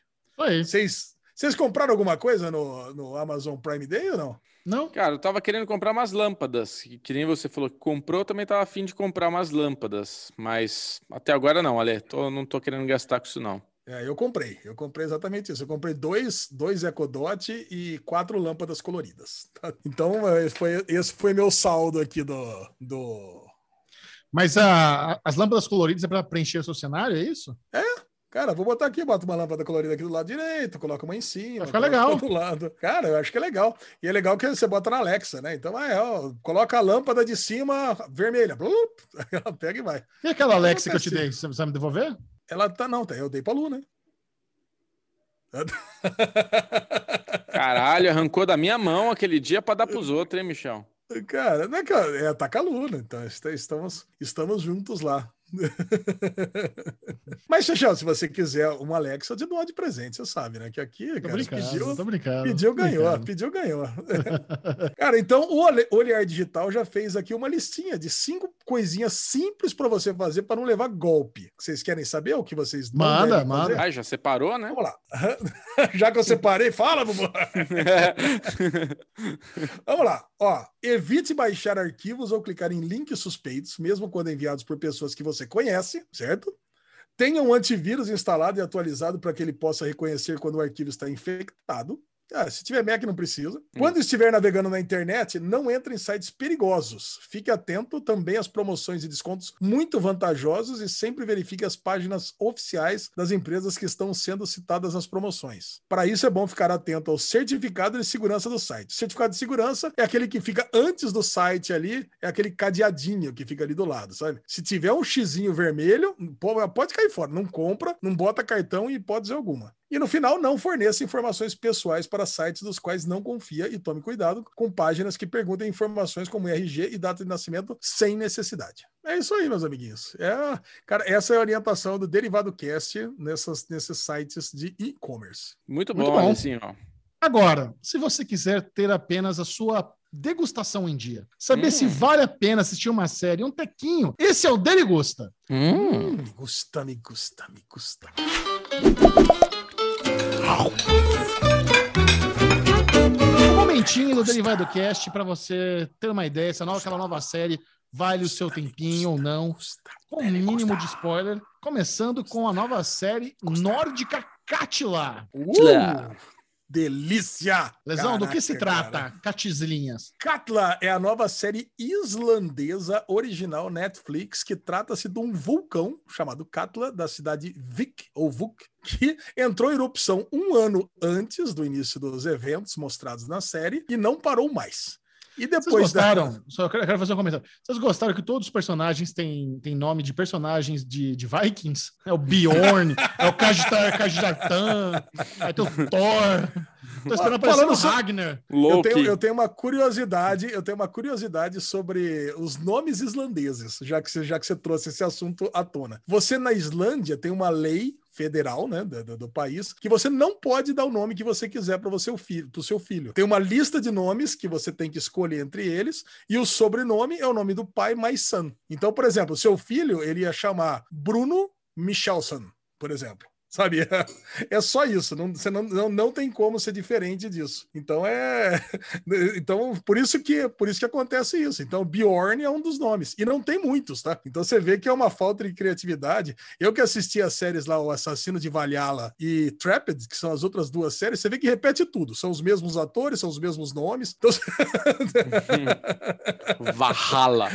Vocês vocês compraram alguma coisa no, no Amazon Prime Day ou não? Não? Cara, eu tava querendo comprar umas lâmpadas. Que, que nem você falou que comprou, eu também tava afim de comprar umas lâmpadas. Mas até agora não, Ale. Tô, não tô querendo gastar com isso, não. É, eu comprei. Eu comprei exatamente isso. Eu comprei dois, dois Ecodot e quatro lâmpadas coloridas. Então, é, foi, esse foi meu saldo aqui do. do... Mas a- as lâmpadas coloridas é para preencher o seu cenário, é isso? Cara, vou botar aqui, bota uma lâmpada colorida aqui do lado direito, coloca uma em cima. Vai ficar legal. Do lado. Cara, eu acho que é legal. E é legal que você bota na Alexa, né? Então, é, ó, coloca a lâmpada de cima vermelha. Blup, ela pega e vai. E aquela Alexa que eu te dei? Você precisa me devolver? Ela tá, não, tá, eu dei pra Lu, né? Caralho, arrancou da minha mão aquele dia pra dar pros outros, hein, Michel? Cara, não é, cara, é tá com a Lu, né? Então est- estamos, estamos juntos lá. Mas, Xaxão, se você quiser uma Alexa, eu te dou uma de presente, você sabe, né? Que aqui, Tô cara, brincando, pediu, tô brincando. Pediu, ganhou. brincando. Pediu, ganhou. Cara, então o Olhar Digital já fez aqui uma listinha de cinco coisinhas simples para você fazer para não levar golpe. Vocês querem saber o que vocês não Manda, manda. Ah, já separou, né? Vamos lá. Já que eu separei, fala, Bubu. Vamos lá. Ó, evite baixar arquivos ou clicar em links suspeitos, mesmo quando enviados por pessoas que você conhece, certo? Tenha um antivírus instalado e atualizado para que ele possa reconhecer quando o arquivo está infectado. Ah, se tiver Mac, não precisa. Quando estiver navegando na internet, não entre em sites perigosos. Fique atento também às promoções e descontos muito vantajosos e sempre verifique as páginas oficiais das empresas que estão sendo citadas nas promoções. Para isso, é bom ficar atento ao certificado de segurança do site. O certificado de segurança é aquele que fica antes do site ali, é aquele cadeadinho que fica ali do lado, sabe? Se tiver um xizinho vermelho, po- pode cair fora. Não compra, não bota cartão e hipótese alguma. E no final, não forneça informações pessoais para sites dos quais não confia e tome cuidado com páginas que perguntem informações como RG e data de nascimento sem necessidade. É isso aí, meus amiguinhos. É, cara, essa é a orientação do Derivado Cast nessas, nesses sites de e-commerce. Muito Muito bom, bom. assim, ó. Agora, se você quiser ter apenas a sua degustação em dia, saber Hum. se vale a pena assistir uma série, um tequinho, esse é o Dele Gusta. Hum. Me gusta, me gusta, me gusta. Um momentinho do Derivado Cast para você ter uma ideia se aquela nova série vale o seu tempinho ou não. Com mínimo de spoiler, começando com a nova série nórdica Catila. Uh, delícia! Lesão, do que se Caraca, trata, cara. Catislinhas? Katla é a nova série islandesa original Netflix que trata-se de um vulcão chamado Katla da cidade Vik ou Vuk que entrou em erupção um ano antes do início dos eventos mostrados na série e não parou mais. E Vocês depois da- gostaram? Só quero, quero fazer um comentário. Vocês gostaram que todos os personagens têm, têm nome de personagens de, de Vikings? É o Bjorn, é o Kajitar, Kajitartan, aí tem o Thor. Tô esperando aparecer Falando o Ragnar. Eu tenho, eu tenho uma curiosidade, eu tenho uma curiosidade sobre os nomes islandeses, já que você, já que você trouxe esse assunto à tona. Você na Islândia tem uma lei federal, né, do, do- do país, que você não pode dar o nome que você quiser para você filho, pro seu filho. Tem uma lista de nomes que você tem que escolher entre eles e o sobrenome é o nome do pai mais son. Então, por exemplo, seu filho ele ia chamar Bruno Michelson, por exemplo. Sabe? É só isso. Não, você não, não, não tem como ser diferente disso. Então é. Então, por isso que por isso que acontece isso. Então, Bjorn é um dos nomes. E não tem muitos, tá? Então você vê que é uma falta de criatividade. Eu que assisti as séries lá, O Assassino de Valhalla e Trapped, que são as outras duas séries, você vê que repete tudo. São os mesmos atores, são os mesmos nomes. Então, Valhalla.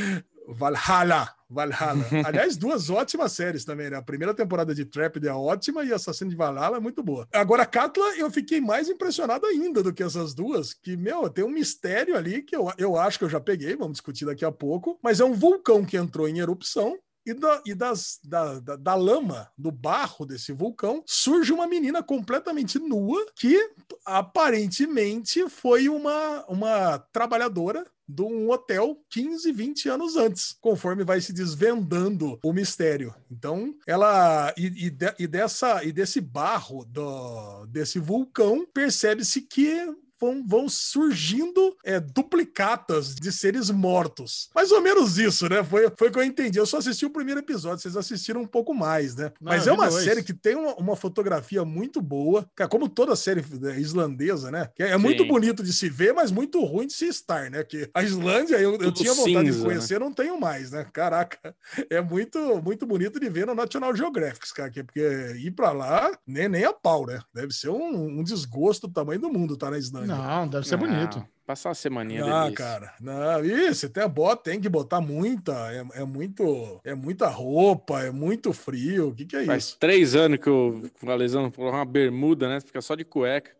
Valhalla. Valhalla. Aliás, duas ótimas séries também, né? A primeira temporada de Trapped é ótima e Assassino de Valhalla é muito boa. Agora, Katla, eu fiquei mais impressionado ainda do que essas duas, que, meu, tem um mistério ali que eu, eu acho que eu já peguei, vamos discutir daqui a pouco, mas é um vulcão que entrou em erupção e, da, e das, da, da, da lama, do barro desse vulcão, surge uma menina completamente nua que aparentemente foi uma, uma trabalhadora de um hotel 15, 20 anos antes, conforme vai se desvendando o mistério. Então, ela e, e, de- e dessa e desse barro do, desse vulcão percebe-se que vão, vão surgindo é, duplicatas de seres mortos. Mais ou menos isso, né? Foi, foi o que eu entendi. Eu só assisti o primeiro episódio, vocês assistiram um pouco mais, né? Não, Mas é uma dois. série que tem uma, uma fotografia muito boa, cara, como toda série né, islandesa, né? Que é muito bonito de se ver, mas muito ruim de se estar, né? Que a Islândia eu, eu tinha vontade de cinza, conhecer, não tenho mais, né? Caraca, é muito muito bonito de ver no National Geographic, cara, que- porque ir pra lá nem, nem a pau, né? Deve ser um, um desgosto do tamanho do mundo, tá na Islândia. Não, deve ser bonito. Passar uma semaninha Ah, delícia. cara. Não, isso, até bota, tem que botar muita. É, é muito. É muita roupa, é muito frio. O que, que é Faz isso? três anos que o Alesandro falou uma bermuda, né? Fica só de cueca.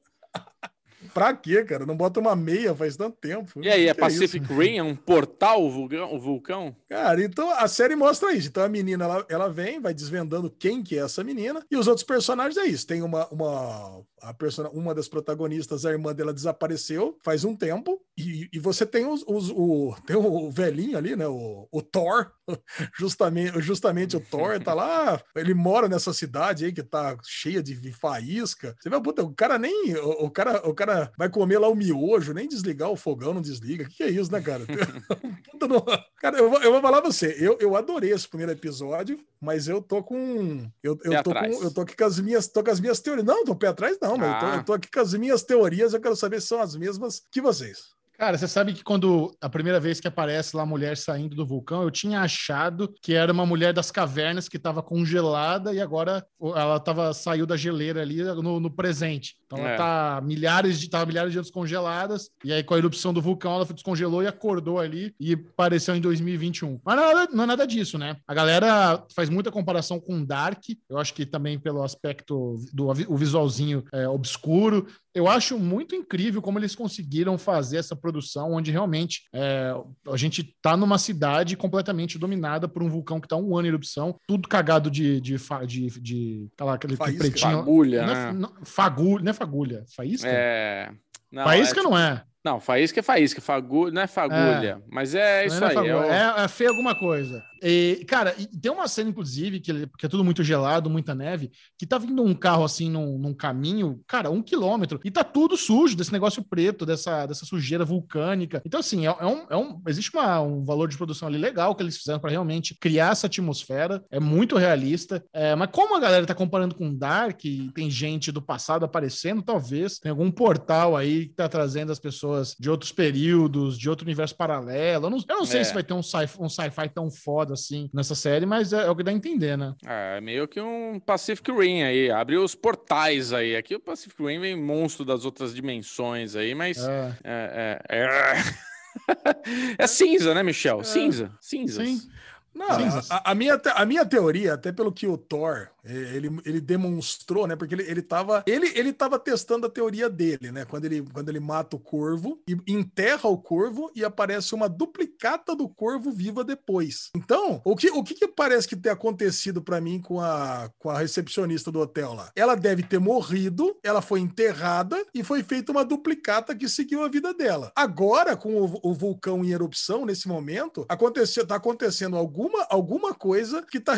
Pra quê, cara? Não bota uma meia faz tanto tempo. E aí, Que é que isso? Pacific Rim? É um portal, o vulcão? O vulcão? Cara, então a série mostra isso. Então a menina, ela, ela vem, vai desvendando quem que é essa menina. E os outros personagens é isso. Tem uma, uma, a persona, uma das protagonistas, a irmã dela desapareceu faz um tempo. E, e você tem os, os- o, tem o velhinho ali, né? O, o Thor. Justamente, justamente o Thor tá lá. Ele mora nessa cidade aí que tá cheia de faísca. Você vê, puta, o cara nem. O, o cara, o cara vai comer lá o miojo, nem desligar o fogão, não desliga. O que, que é isso, né, cara? Puta, não- Cara, eu vou, eu vou falar pra você, eu, eu adorei esse primeiro episódio, mas eu tô com. Eu, Pé eu, tô, com, eu tô aqui com as minhas, tô com as minhas teorias. Não, tô pé atrás, não, mas eu, tô, Ah. eu tô aqui com as minhas teorias, eu quero saber se são as mesmas que vocês. Cara, você sabe que quando a primeira vez que aparece lá a mulher saindo do vulcão, eu tinha achado que era uma mulher das cavernas que estava congelada e agora ela tava, saiu da geleira ali no, no presente. Então ela É. tá milhares de, tava milhares de anos congeladas, e aí com a erupção do vulcão ela descongelou e acordou ali e apareceu em 2021. Mas não é, nada, não é nada disso, né? A galera faz muita comparação com Dark, eu acho que também pelo aspecto do o visualzinho é, obscuro, eu acho muito incrível como eles conseguiram fazer essa produção, onde realmente é, a gente tá numa cidade completamente dominada por um vulcão que tá um ano em erupção, tudo cagado de. de, fa- de, de tá lá, aquele, Faísca. pretinho. Fagulha, Não é, né? não, fagulha, não é fagulha? Faísca? É. Não, faísca é, não é. Não, faísca é faísca. Fagulha, não é fagulha. Mas é isso Não é aí. fagulha, é o- É, é feio alguma coisa. E, cara, e tem uma cena, inclusive, que, que é tudo muito gelado, muita neve, que tá vindo um carro assim num, num caminho, cara, um quilômetro, e tá tudo sujo desse negócio preto, dessa, dessa sujeira vulcânica. Então, assim, é, é um, é um- existe uma- um valor de produção ali legal que eles fizeram para realmente criar essa atmosfera. É muito realista. É, mas como a galera tá comparando com Dark, e tem gente do passado aparecendo, talvez tem algum portal aí que tá trazendo as pessoas de outros períodos, de outro universo paralelo. Eu não, eu não sei É. se vai ter um sci- um sci-fi tão foda assim nessa série, mas é, é o que dá a entender, né? É meio que um Pacific Rim aí, abre os portais aí. Aqui o Pacific Rim vem monstro das outras dimensões aí, mas É. é, é, é... é cinza, né, Michel? Cinza, cinzas. Sim. Não, Cinzas. a, a minha, te- a minha teoria, até pelo que o Thor, ele, ele demonstrou, né? Porque ele, ele, tava, ele, ele tava testando a teoria dele, né? Quando ele, quando ele mata o corvo e enterra o corvo e aparece uma duplicata do corvo viva depois. Então, o que, o que, que parece que ter acontecido pra mim com a, com a recepcionista do hotel lá? Ela deve ter morrido, ela foi enterrada e foi feita uma duplicata que seguiu a vida dela. Agora, com o, o vulcão em erupção, nesse momento, aconteceu, tá acontecendo alguma, alguma coisa que tá,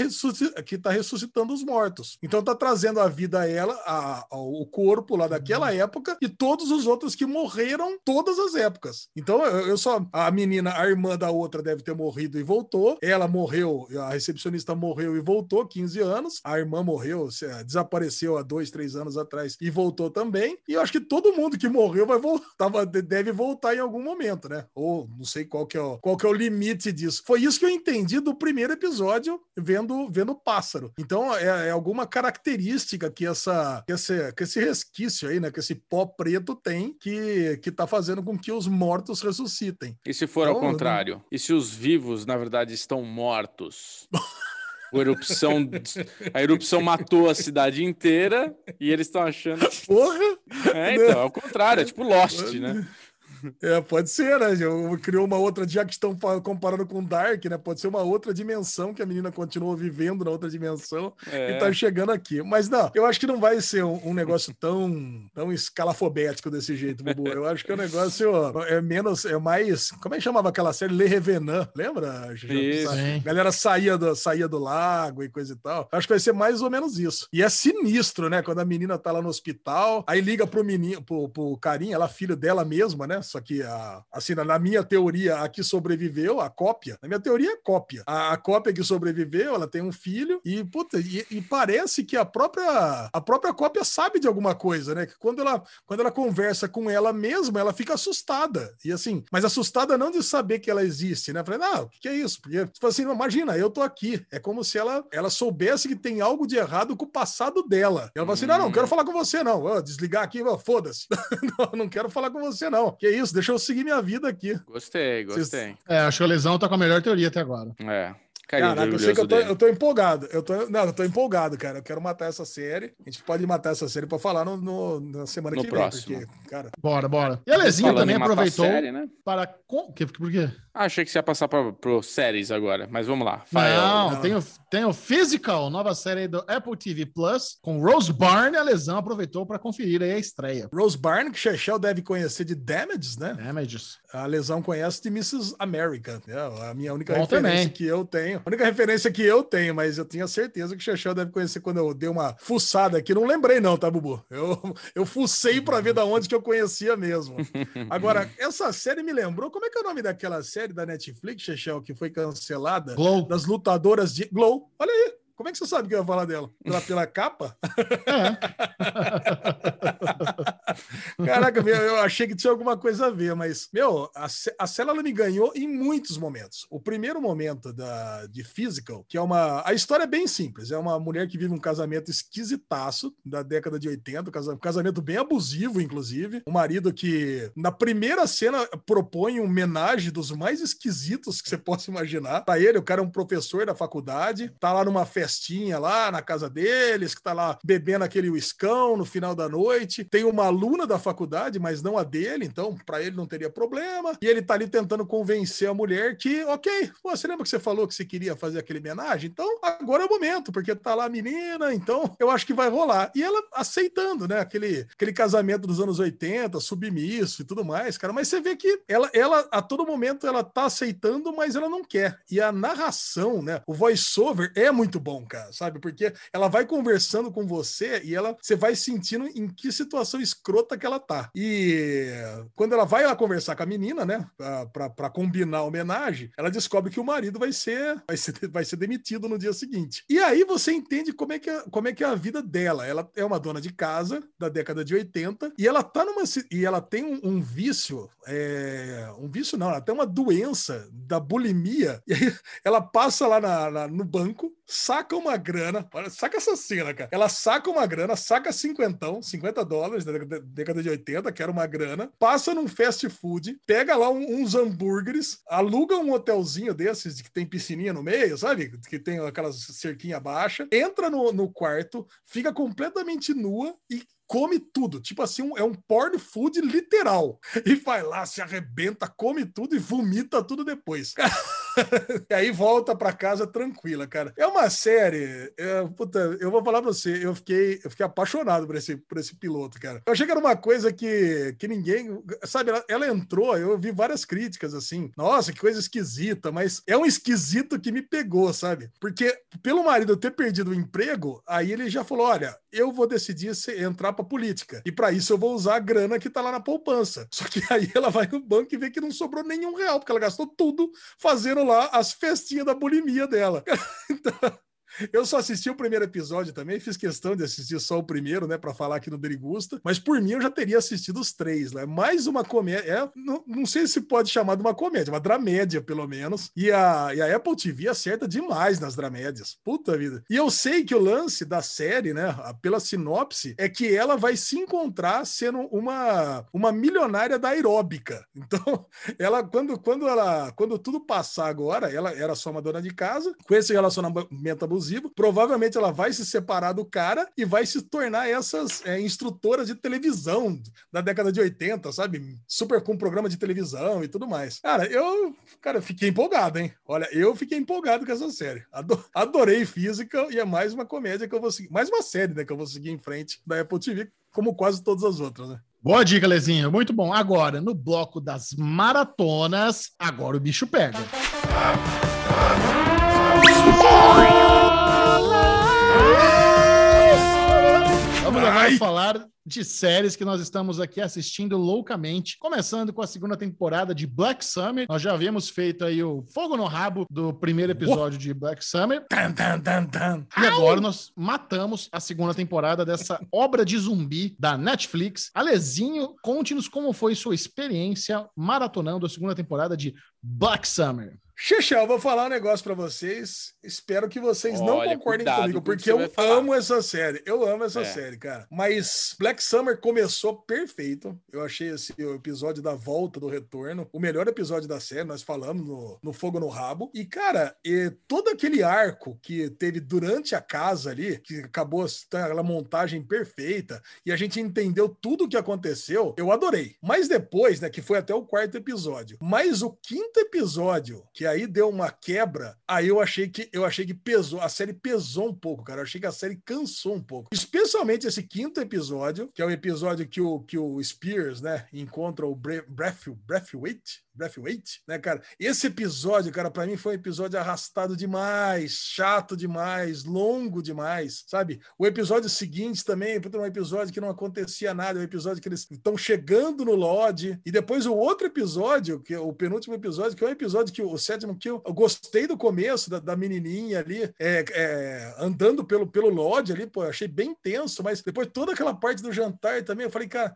que tá ressuscitando os mortos. Então tá trazendo à vida a ela, a- a- o corpo lá daquela época e todos os outros que morreram todas as épocas. Então eu, eu só. A menina, a irmã da outra deve ter morrido e voltou. Ela morreu, a recepcionista morreu e voltou, 15 anos. A irmã morreu, se- desapareceu há dois, três anos atrás e voltou também. E eu acho que todo mundo que morreu vai voltar, deve voltar em algum momento, né? Ou não sei qual que é o, qual que é o limite disso. Foi isso que eu entendi do primeiro episódio vendo vendo o pássaro. Então é, é alguma característica que essa que esse, que esse resquício aí, né, que esse pó preto tem que que tá fazendo com que os mortos ressuscitem. E se for ao Então, contrário? E se os vivos, na verdade, estão mortos? A erupção, a erupção matou a cidade inteira e eles estão achando. Porra! É, então, é o contrário, é tipo Lost, né? É, pode ser, né? Já Criou uma outra, já que estão comparando com Dark, né? Pode ser uma outra dimensão que a menina continua vivendo na outra dimensão É. e tá chegando aqui. Mas não, eu acho que não vai ser um, um negócio tão, tão escalafobético desse jeito, Bubu. Eu acho que o negócio ó, é menos, é mais. Como é que chamava aquela série? Le Revenant, lembra? Isso. A galera saía do, saía do lago e coisa e tal. Acho que vai ser mais ou menos isso. E é sinistro, né? Quando a menina tá lá no hospital, aí liga pro menino, pro, pro carinha, ela filho dela mesma, né? Só que, a, assim, na minha teoria, a que sobreviveu, a cópia, na minha teoria, é cópia. A, a cópia que sobreviveu, ela tem um filho e, puta, e, e, parece que a própria, a própria cópia sabe de alguma coisa, né? Que quando ela, quando ela conversa com ela mesma, ela fica assustada. E assim, mas assustada não de saber que ela existe, né? Eu falei, não, o que, que é isso? Porque, tipo assim, imagina, eu tô aqui. É como se ela, ela soubesse que tem algo de errado com o passado dela. Ela fala assim: não, não, quero falar com você, não. Oh, desligar aqui, foda-se. não, não quero falar com você, não. Que isso, deixa eu seguir minha vida aqui. Gostei, gostei. Vocês... É, acho que a lesão tá com a melhor teoria até agora. É. Caraca, eu sei que eu tô, eu tô, empolgado. Eu tô, não, eu tô empolgado, cara. Eu quero matar essa série. A gente pode matar essa série pra falar no, no na semana no que próximo. vem. Porque, cara... Bora, bora. E a Lezinha também aproveitou série, né? para. Por quê? Ah, achei que você ia passar para séries agora, mas vamos lá. Não, não. Tem, o, tem o Physical, nova série do Apple TV Plus, com Rose Byrne. A Lesão aproveitou para conferir aí a estreia. Rose Byrne, que Chechel deve conhecer de Damages, né? Damages. A Lesão conhece de Mrs. America. Né? A minha única Bom referência também. que eu tenho. A única referência que eu tenho, mas eu tinha certeza que o Chechel deve conhecer quando eu dei uma fuçada aqui. Não lembrei, não, tá, Bubu? Eu, eu fucei para ver da onde que eu conhecia mesmo. Agora, essa série me lembrou. Como é que é o nome daquela série da Netflix? Chechel, que foi cancelada, Glow. das lutadoras de Glow. Olha aí, como é que você sabe que eu ia falar dela? Pela, pela capa? É. Caraca, meu, eu achei que tinha alguma coisa a ver, mas, meu, a, a Célula me ganhou em muitos momentos. O primeiro momento da, de Physical, que é uma. A história é bem simples. É uma mulher que vive um casamento esquisitaço da década de 80, um casamento bem abusivo, inclusive. Um marido que, na primeira cena, propõe um homenagem dos mais esquisitos que você possa imaginar. Pra ele, o cara é um professor da faculdade, tá lá numa festa festinha lá na casa deles, que tá lá bebendo aquele uiscão no final da noite. Tem uma aluna da faculdade, mas não a dele, então para ele não teria problema. E ele tá ali tentando convencer a mulher que, ok, você lembra que você falou que você queria fazer aquele homenagem? Então agora é o momento, porque tá lá a menina, então eu acho que vai rolar. E ela aceitando, né? Aquele, aquele casamento dos anos 80, submisso e tudo mais, cara. Mas você vê que ela, ela a todo momento ela tá aceitando, mas ela não quer. E a narração, né? O voice-over é muito bom bom, cara, sabe? Porque ela vai conversando com você e ela você vai sentindo em que situação escrota que ela tá. E quando ela vai lá conversar com a menina, né, para combinar a homenagem, ela descobre que o marido vai ser, vai ser vai ser demitido no dia seguinte. E aí você entende como é que é, como é que é a vida dela. Ela é uma dona de casa da década de 80 e ela tá numa e ela tem um, um vício, é, um vício não, ela tem uma doença da bulimia. E aí ela passa lá na, na no banco, saca uma grana, saca essa cena, cara. Ela saca uma grana, saca cinquentão, 50 dólares da década de 80, que era uma grana, passa num fast food, pega lá um, uns hambúrgueres, aluga um hotelzinho desses que tem piscininha no meio, sabe? Que tem aquelas cerquinha baixa, entra no, no quarto, fica completamente nua e come tudo. Tipo assim, um, é um porn food literal. E vai lá, se arrebenta, come tudo e vomita tudo depois. e aí volta para casa tranquila, cara. É uma série. É, puta, eu vou falar pra você, eu fiquei, eu fiquei apaixonado por esse, por esse piloto, cara. Eu achei que era uma coisa que, que ninguém. Sabe, ela, ela entrou, eu vi várias críticas assim. Nossa, que coisa esquisita, mas é um esquisito que me pegou, sabe? Porque pelo marido ter perdido o emprego, aí ele já falou: olha, eu vou decidir se entrar pra política. E para isso eu vou usar a grana que tá lá na poupança. Só que aí ela vai no banco e vê que não sobrou nenhum real, porque ela gastou tudo fazendo lá as festinhas da bulimia dela. então, eu só assisti o primeiro episódio também, fiz questão de assistir só o primeiro, né, para falar aqui no Derigusta, mas por mim eu já teria assistido os três, né? Mais uma comédia, é, não, não sei se pode chamar de uma comédia, uma dramédia, pelo menos. E a, e a Apple TV acerta demais nas dramédias. Puta vida. E eu sei que o lance da série, né, pela sinopse, é que ela vai se encontrar sendo uma, uma milionária da aeróbica. Então, ela, quando, quando ela, quando tudo passar agora, ela era só uma dona de casa, com esse relacionamento abusivo abusivo, provavelmente ela vai se separar do cara e vai se tornar essas é, instrutoras de televisão da década de 80, sabe? Super com programa de televisão e tudo mais. Cara, eu, cara, fiquei empolgado, hein? Olha, eu fiquei empolgado com essa série. Adorei física e é mais uma comédia que eu vou seguir, mais uma série, né, que eu vou seguir em frente da Apple TV, como quase todas as outras, né? Boa dica, Lezinho. Muito bom. Agora, no bloco das maratonas, agora o bicho pega. Falar de séries que nós estamos aqui assistindo loucamente, começando com a segunda temporada de Black Summer. Nós já havíamos feito aí o fogo no rabo do primeiro episódio de Black Summer. Tan, tan, tan, tan. E agora nós matamos a segunda temporada dessa obra de zumbi da Netflix. Alezinho, conte-nos como foi sua experiência maratonando a segunda temporada de Black Summer. Xexel, vou falar um negócio pra vocês. Espero que vocês não Olha, concordem cuidado comigo, porque eu amo essa série. Eu amo essa É. série, cara. Mas Black Summer começou perfeito. Eu achei esse o episódio da volta, do retorno, o melhor episódio da série. Nós falamos no, no Fogo no Rabo. E, cara, e todo aquele arco que teve durante a casa ali, que acabou aquela montagem perfeita, e a gente entendeu tudo o que aconteceu, eu adorei. Mas depois, né, que foi até o quarto episódio. Mas o quinto episódio, que aí deu uma quebra, aí eu achei que eu achei que pesou, a série pesou um pouco, cara. Eu achei que a série cansou um pouco. Especialmente esse quinto episódio, que é o episódio que o, que o Spears, né, encontra o Bre- Breath, Breathwaite, Breathwaite, né, cara? Esse episódio, cara, pra mim foi um episódio arrastado demais, chato demais, longo demais, sabe? O episódio seguinte também, um episódio que não acontecia nada, um episódio que eles estão chegando no Lodge, e depois o outro episódio, que é o penúltimo episódio, que é um episódio que o, sétimo que eu, eu gostei do começo da, da menininha ali, é, é, andando pelo, pelo Lodge ali, pô, achei bem tenso, mas depois toda aquela parte do jantar também, eu falei, cara,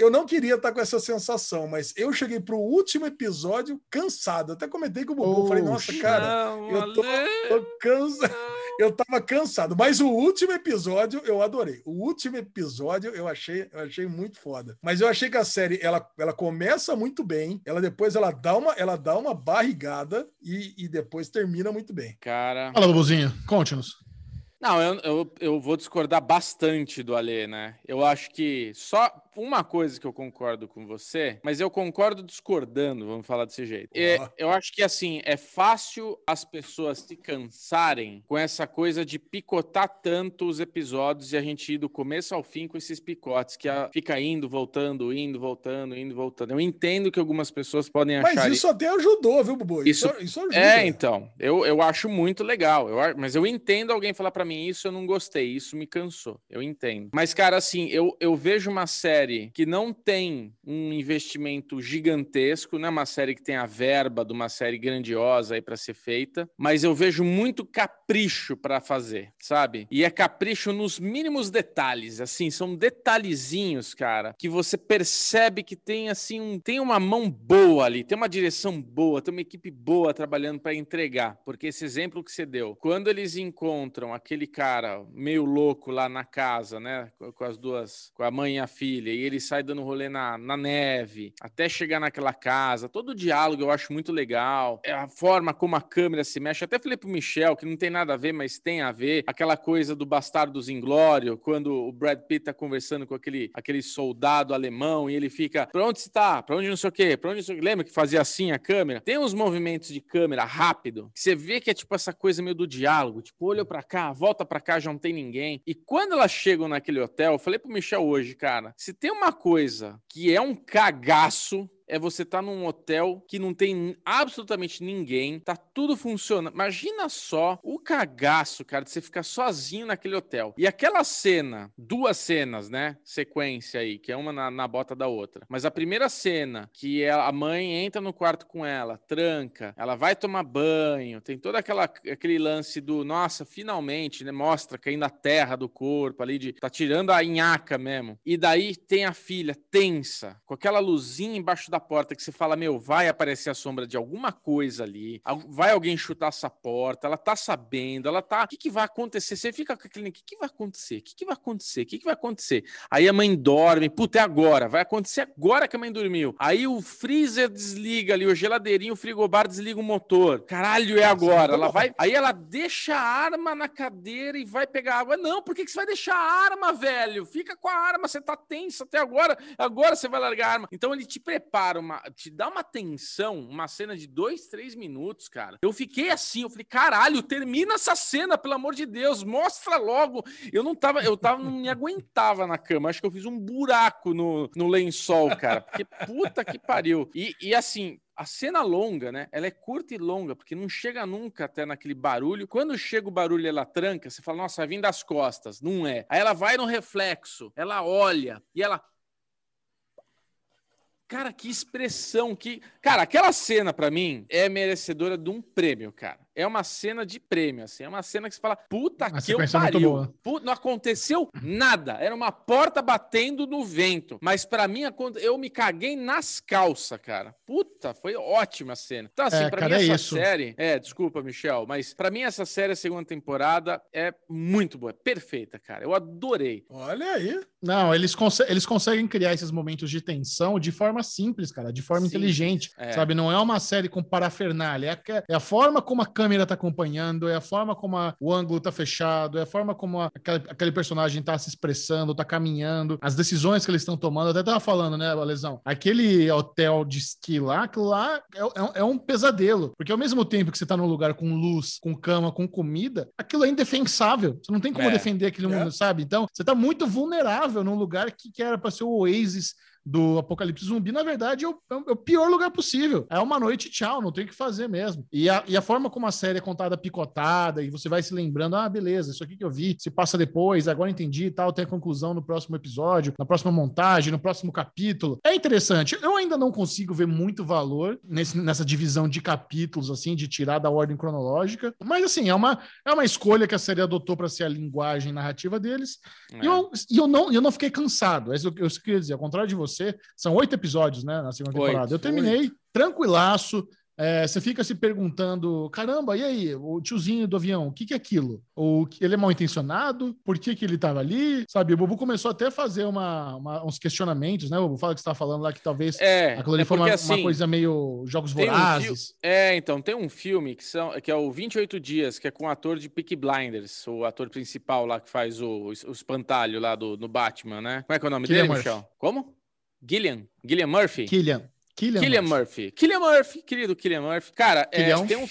eu não queria estar com essa sensação, mas eu cheguei pro último episódio cansado. Até comentei com o Bubu, falei, nossa, cara, Não, eu tô, tô cansa... eu tava cansado. Mas o último episódio eu adorei. O último episódio eu achei, eu achei muito foda. Mas eu achei que a série ela, ela começa muito bem, ela depois ela dá uma, ela dá uma barrigada e, e depois termina muito bem. Cara. Fala, Bubuzinho, conte-nos. Não, eu, eu, eu vou discordar bastante do Alê, né? Eu acho que só uma coisa que eu concordo com você, mas eu concordo discordando, vamos falar desse jeito. É, eu acho que, assim, é fácil as pessoas se cansarem com essa coisa de picotar tanto os episódios e a gente ir do começo ao fim com esses picotes, que a- fica indo, voltando, indo, voltando, indo, voltando. Eu entendo que algumas pessoas podem Mas achar isso até ajudou, viu, Bubu? Isso, Isso- isso ajuda. é, então, eu, eu acho muito legal, eu, mas eu entendo alguém falar pra mim isso, eu não gostei, isso me cansou, eu entendo. Mas, cara, assim, eu, eu vejo uma série que não tem um investimento gigantesco, não é uma série que tem a verba de uma série grandiosa aí pra ser feita, mas eu vejo muito capricho pra fazer, sabe? E é capricho nos mínimos detalhes, assim, são detalhezinhos, cara, que você percebe que tem, assim, um, tem uma mão boa ali, tem uma direção boa, tem uma equipe boa trabalhando pra entregar. Porque esse exemplo que você deu, quando eles encontram aquele cara meio louco lá na casa, né, com as duas, com a mãe e a filha, e ele sai dando rolê na, na neve, até chegar naquela casa, todo o diálogo eu acho muito legal, é a forma como a câmera se mexe. Até falei pro Michel que não tem nada a ver, mas tem a ver, aquela coisa do Bastardos Inglório, quando o Brad Pitt tá conversando com aquele, aquele soldado alemão e ele fica, pra onde você tá? Pra onde não sei o quê? Pra onde não sei o quê? Lembra que fazia assim a câmera? Tem uns movimentos de câmera rápido, que você vê que é tipo essa coisa meio do diálogo, tipo, olha pra cá, volta pra cá, já não tem ninguém. E quando elas chegam naquele hotel, eu falei pro Michel hoje, cara, se tem uma coisa que é um cagaço, é você estar num hotel que não tem absolutamente ninguém, tá tudo funcionando. Imagina só o cagaço, cara, de você ficar sozinho naquele hotel. E aquela cena, duas cenas, né? Sequência aí, que é uma na, na bota da outra. Mas a primeira cena, que é a mãe entra no quarto com ela, tranca, ela vai tomar banho, tem todo aquela, aquele lance do, nossa, finalmente, né? Mostra caindo a terra do corpo ali, de, tá tirando a nhaca mesmo. E daí tem a filha tensa, com aquela luzinha embaixo da porta que você fala, meu, vai aparecer a sombra de alguma coisa ali, al- vai alguém chutar essa porta, ela tá sabendo, ela tá. O que, que vai acontecer? Você fica com aquele. O que, que vai acontecer? O que, que vai acontecer? O que, que vai acontecer? Aí a mãe dorme, puta, é agora, vai acontecer agora que a mãe dormiu. Aí o freezer desliga ali, o geladeirinho, o frigobar desliga o motor. Caralho, é agora. Ela vai. Aí ela deixa a arma na cadeira e vai pegar água. Não, por que, que você vai deixar a arma, velho? Fica com a arma, você tá tenso até agora. Agora você vai largar a arma. Então ele te prepara, uma, te dá uma tensão, uma cena de dois, três minutos, cara. Eu fiquei assim, eu falei, caralho, termina essa cena, pelo amor de Deus, mostra logo. Eu não tava, eu tava, não me aguentava na cama. Acho que eu fiz um buraco no, no lençol, cara. Porque puta que pariu. E, e assim, a cena longa, né? Ela é curta e longa, porque não chega nunca até naquele barulho. Quando chega o barulho ela tranca, você fala, nossa, vai das costas. Não é. Aí ela vai no reflexo, ela olha e ela. Cara, que expressão, que. Cara, aquela cena para mim é merecedora de um prêmio, cara é uma cena de prêmio, assim. É uma cena que você fala, puta a que eu é pariu. Puta, não aconteceu nada. Era uma porta batendo no vento. Mas para mim, eu me caguei nas calças, cara. Puta, foi ótima a cena. Então, assim, é, pra cara, mim, é essa isso. série. É, desculpa, Michel, mas para mim, essa série, a segunda temporada, é muito boa. É perfeita, cara. Eu adorei. Olha aí. Não, eles, cons eles conseguem criar esses momentos de tensão de forma simples, cara, de forma Sim, inteligente. É. Sabe? Não é uma série com parafernália. É a, é a forma como a câmera tá acompanhando, é a forma como a, o ângulo tá fechado, é a forma como a, aquele, aquele personagem tá se expressando, tá caminhando, as decisões que eles estão tomando. Eu até tava falando, né, Lesão? Aquele hotel de esqui lá, aquilo lá é, é, é, um pesadelo. Porque ao mesmo tempo que você tá num lugar com luz, com cama, com comida, aquilo é indefensável. Você não tem como é. defender aquele mundo, é. sabe? Então, você tá muito vulnerável num lugar que, que era para ser o oasis do Apocalipse Zumbi, na verdade, é o, é o, pior lugar possível. É uma noite, tchau, não tem o que fazer mesmo. E a, e a forma como a série é contada picotada, e você vai se lembrando, ah, beleza, isso aqui que eu vi, se passa depois, agora entendi e tal, tem a conclusão no próximo episódio, na próxima montagem, no próximo capítulo. É interessante. Eu ainda não consigo ver muito valor nesse, nessa divisão de capítulos, assim, de tirar da ordem cronológica, mas assim, é uma, é uma escolha que a série adotou para ser a linguagem narrativa deles. É. E, eu, e eu, não, eu não fiquei cansado. É isso que eu queria dizer, ao contrário de você você. São oito episódios, né, na segunda temporada. Oito, eu terminei oito. tranquilaço. É, você fica se perguntando, caramba, e aí, o tiozinho do avião, o que, que é aquilo? Ou ele é mal intencionado? Por que, que ele estava ali? Sabe, o Bubu começou até a fazer uma, uma, uns questionamentos, né? O Bubu fala que você estava falando lá que talvez é, aquilo ali é foi uma, assim, uma, coisa meio jogos vorazes. Um é, então, tem um filme que, são, que é o 28 Dias, que é com o ator de Peaky Blinders, o ator principal lá que faz o, o espantalho lá do, do Batman, né? Como é que é o nome dele, Michel? Como? Gillian. Gillian Murphy? Killian. Killian, Killian Murphy. Murphy. Killian Murphy, querido Killian Murphy. Cara, é, tem um,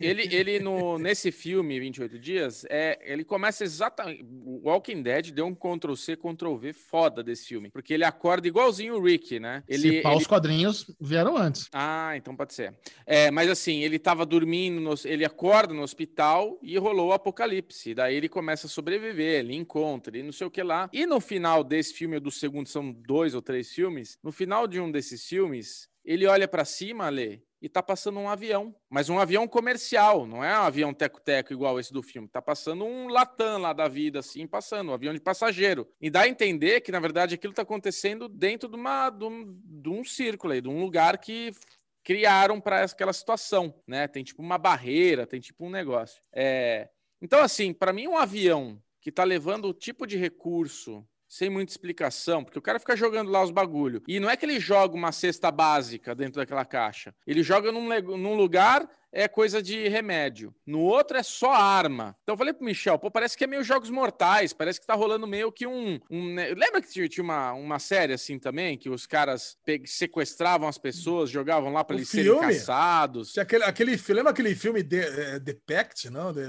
ele, ele no, nesse filme, 28 Dias, é, ele começa exatamente. O Walking Dead deu um Ctrl-C, Ctrl-V foda desse filme. Porque ele acorda igualzinho o Rick, né? Ele, Se ele... os quadrinhos vieram antes. Ah, então pode ser. É, mas assim, ele tava dormindo, no... ele acorda no hospital e rolou o apocalipse. Daí ele começa a sobreviver, ele encontra, ele não sei o que lá. E no final desse filme, ou do segundo, são dois ou três filmes. No final de um desses filmes, ele olha para cima, Lê, e tá passando um avião, mas um avião comercial, não é um avião teco-teco igual esse do filme, tá passando um Latam lá da vida, assim, passando, um avião de passageiro. E dá a entender que, na verdade, aquilo tá acontecendo dentro de, uma, de, um, de um círculo aí, de um lugar que criaram para aquela situação, né? Tem tipo uma barreira, tem tipo um negócio. É... Então, assim, para mim, um avião que tá levando o tipo de recurso sem muita explicação, porque o cara fica jogando lá os bagulho. E não é que ele joga uma cesta básica dentro daquela caixa. Ele joga num, num lugar é coisa de remédio. No outro é só arma. Então eu falei pro Michel, pô, parece que é meio jogos mortais, parece que tá rolando meio que um. um né? Lembra que tinha uma, uma série assim também, que os caras sequestravam as pessoas, jogavam lá para eles filme? serem caçados? Tinha aquele, aquele, lembra aquele filme The, The Pact, não? The,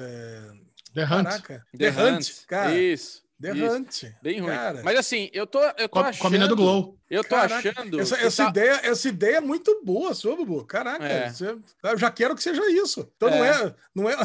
The Hunt. Caraca. The, The Hunt, Hunt, cara. Isso. Derrante. Bem ruim. Cara. Mas assim, eu tô, eu tô achando. Comida do Glow. Eu tô Caraca, achando. Essa, essa tá... ideia, essa ideia é muito boa, sua, Bubu. Caraca, é. você, eu já quero que seja isso. Então é. não, é, não, é,